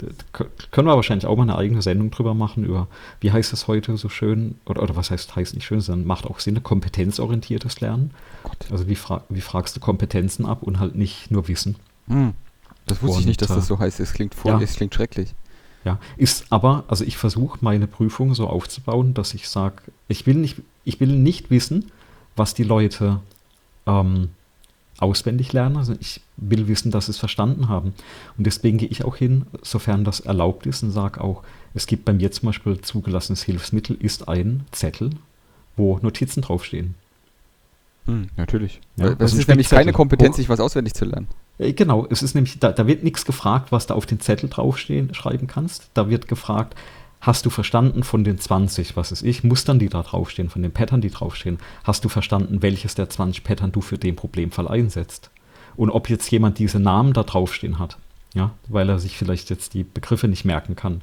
können wir wahrscheinlich auch mal eine eigene Sendung drüber machen, über wie heißt das heute so schön, oder, oder was heißt, heißt nicht schön, sondern macht auch Sinn, kompetenzorientiertes Lernen. Gott. Also wie, fra wie fragst du Kompetenzen ab und halt nicht nur Wissen. Hm. Das wusste und, ich nicht, dass das so heißt. Es klingt, voll, ja. es klingt schrecklich. Ja, ist aber, also ich versuche meine Prüfung so aufzubauen, dass ich sage, ich will nicht, ich will nicht wissen, was die Leute ähm, auswendig lernen. Also ich will wissen, dass sie es verstanden haben. Und deswegen gehe ich auch hin, sofern das erlaubt ist, und sage auch, es gibt bei mir zum Beispiel zugelassenes Hilfsmittel, ist ein Zettel, wo Notizen draufstehen. Hm, natürlich. Ja, das ist nämlich keine Kompetenz, sich was auswendig zu lernen. Äh, genau, es ist nämlich, da, da wird nichts gefragt, was du auf den Zettel draufstehen, schreiben kannst. Da wird gefragt, hast du verstanden von den 20, was ist ich, Mustern, die da draufstehen, von den Pattern, die draufstehen, hast du verstanden, welches der 20 Pattern du für den Problemfall einsetzt? Und ob jetzt jemand diese Namen da draufstehen hat, ja, weil er sich vielleicht jetzt die Begriffe nicht merken kann,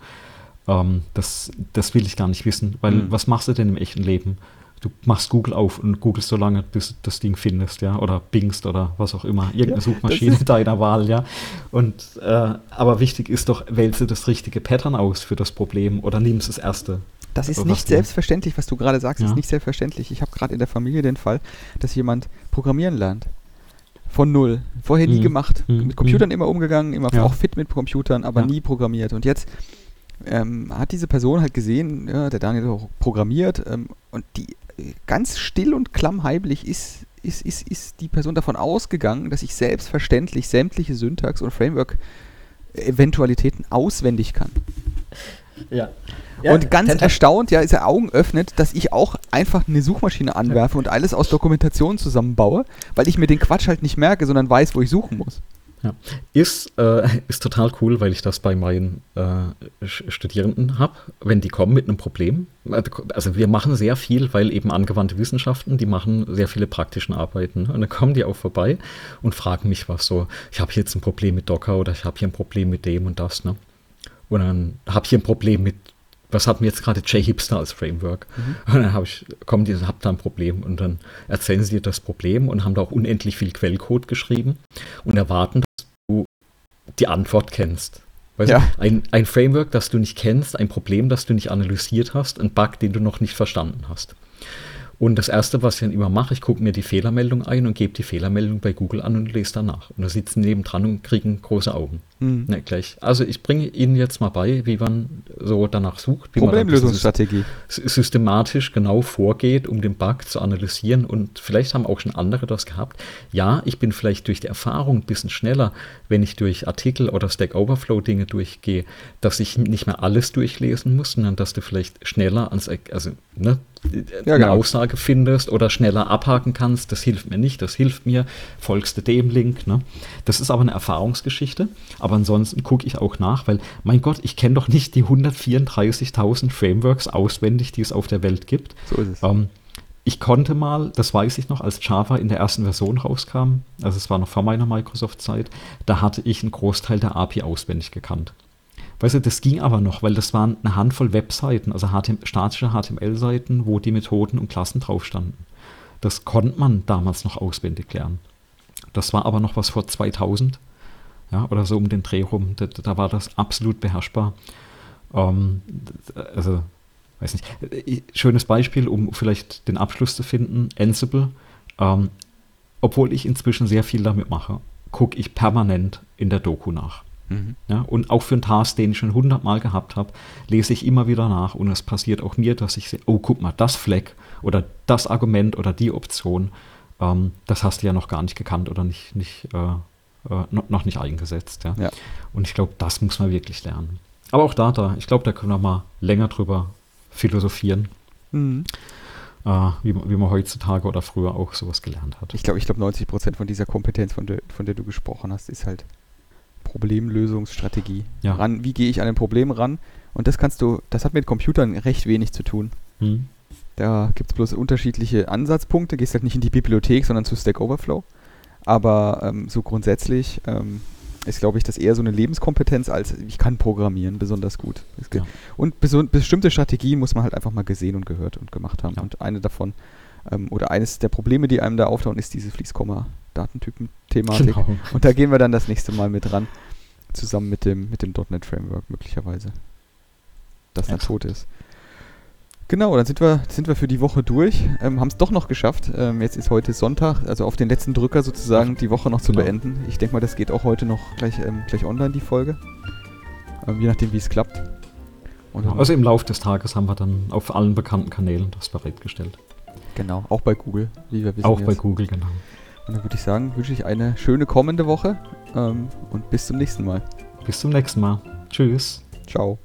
ähm, das, das will ich gar nicht wissen, weil mhm. was machst du denn im echten Leben? Du machst Google auf und googelst so lange, bis du das Ding findest, ja, oder bingst oder was auch immer, irgendeine ja, Suchmaschine deiner Wahl, ja. Und äh, aber wichtig ist doch, wählst du das richtige Pattern aus für das Problem oder nimmst das erste. Das ist nicht selbstverständlich, was du gerade sagst, ja. ist nicht selbstverständlich. Ich habe gerade in der Familie den Fall, dass jemand programmieren lernt. Von null. Vorher nie mhm. gemacht. Mhm. Mit Computern mhm. immer umgegangen, immer ja. auch fit mit Computern, aber nie programmiert. Und jetzt ähm, hat diese Person halt gesehen, ja, der Daniel auch programmiert ähm, und die ganz still und klammheimlich ist, ist, ist, ist die Person davon ausgegangen, dass ich selbstverständlich sämtliche Syntax- und Framework-Eventualitäten auswendig kann. Ja. ja und ganz erstaunt, ja, ist er Augen öffnet, dass ich auch einfach eine Suchmaschine anwerfe und alles aus Dokumentation zusammenbaue, weil ich mir den Quatsch halt nicht merke, sondern weiß, wo ich suchen muss. Ja. Ist, äh, ist total cool, weil ich das bei meinen äh, Studierenden habe, wenn die kommen mit einem Problem. Also wir machen sehr viel, weil eben angewandte Wissenschaften, die machen sehr viele praktischen Arbeiten. Und dann kommen die auch vorbei und fragen mich was so, ich habe jetzt ein Problem mit Docker oder ich habe hier ein Problem mit dem und das. Ne? Und dann habe ich hier ein Problem mit was hatten wir jetzt gerade J-Hipster als Framework? Mhm. Und dann habe ich, kommen die, habt da ein Problem und dann erzählen sie dir das Problem und haben da auch unendlich viel Quellcode geschrieben und erwarten, die Antwort kennst. Weißt ja. du, ein, ein Framework, das du nicht kennst, ein Problem, das du nicht analysiert hast, ein Bug, den du noch nicht verstanden hast. Und das Erste, was ich dann immer mache, ich gucke mir die Fehlermeldung ein und gebe die Fehlermeldung bei Google an und lese danach. Und da sitzen nebendran und kriegen große Augen. Mhm. Ja, gleich. Also ich bringe Ihnen jetzt mal bei, wie man so danach sucht. Wie Problemlösungsstrategie. Man systematisch genau vorgeht, um den Bug zu analysieren. Und vielleicht haben auch schon andere das gehabt. Ja, ich bin vielleicht durch die Erfahrung ein bisschen schneller, wenn ich durch Artikel oder Stack Overflow Dinge durchgehe, dass ich nicht mehr alles durchlesen muss, sondern dass du vielleicht schneller ans, also ne, ja, eine genau. Aussage findest oder schneller abhaken kannst, das hilft mir nicht, das hilft mir, folgst du dem Link. Ne? Das ist aber eine Erfahrungsgeschichte, aber ansonsten gucke ich auch nach, weil, mein Gott, ich kenne doch nicht die 134.000 Frameworks auswendig, die es auf der Welt gibt. So ist es. Ähm, ich konnte mal, das weiß ich noch, als Java in der ersten Version rauskam, also es war noch vor meiner Microsoft-Zeit, da hatte ich einen Großteil der API auswendig gekannt. Weißt du, das ging aber noch, weil das waren eine Handvoll Webseiten, also HTML, statische HTML-Seiten, wo die Methoden und Klassen drauf standen. Das konnte man damals noch auswendig lernen. Das war aber noch was vor 2000, ja, oder so um den Dreh rum. Da, da war das absolut beherrschbar. Ähm, also, weiß nicht. Schönes Beispiel, um vielleicht den Abschluss zu finden: Ansible. Ähm, obwohl ich inzwischen sehr viel damit mache, gucke ich permanent in der Doku nach. Mhm. Ja, und auch für einen Task, den ich schon hundertmal gehabt habe, lese ich immer wieder nach und es passiert auch mir, dass ich sehe, oh, guck mal, das Fleck oder das Argument oder die Option, ähm, das hast du ja noch gar nicht gekannt oder nicht, nicht äh, äh, noch nicht eingesetzt. Ja. ja. Und ich glaube, das muss man wirklich lernen. Aber auch da, da, ich glaube, da können wir mal länger drüber philosophieren. Mhm. Uh, wie, wie, man heutzutage oder früher auch sowas gelernt hat. Ich glaube, ich glaube 90 Prozent von dieser Kompetenz, von der, von der du gesprochen hast, ist halt Problemlösungsstrategie. Ja. Ran, wie gehe ich an ein Problem ran? Und das kannst du, das hat mit Computern recht wenig zu tun. Hm. Da gibt es bloß unterschiedliche Ansatzpunkte. Gehst halt nicht in die Bibliothek, sondern zu Stack Overflow. Aber ähm, so grundsätzlich ähm, ist, glaube ich, das eher so eine Lebenskompetenz, als ich kann programmieren besonders gut. Ja. Und bestimmte Strategien muss man halt einfach mal gesehen und gehört und gemacht haben. Ja. Und eine davon, ähm, oder eines der Probleme, die einem da auftauchen, ist diese Fließkomma-Datentypen-Thematik. Genau. Und da gehen wir dann das nächste Mal mit ran, zusammen mit dem, mit dem .NET Framework möglicherweise. Das dann tot ist. Genau, dann sind wir, sind wir für die Woche durch. Ähm, Haben es doch noch geschafft. Ähm, jetzt ist heute Sonntag, also auf den letzten Drücker sozusagen die Woche noch zu genau. beenden. Ich denke mal, das geht auch heute noch gleich, ähm, gleich online, die Folge. Ähm, je nachdem, wie es klappt. Also im Laufe des Tages haben wir dann auf allen bekannten Kanälen das bereitgestellt. Genau, auch bei Google, wie wir wissen. Auch jetzt. bei Google, genau. Und dann würde ich sagen, wünsche ich eine schöne kommende Woche ähm, und bis zum nächsten Mal. Bis zum nächsten Mal. Tschüss. Ciao.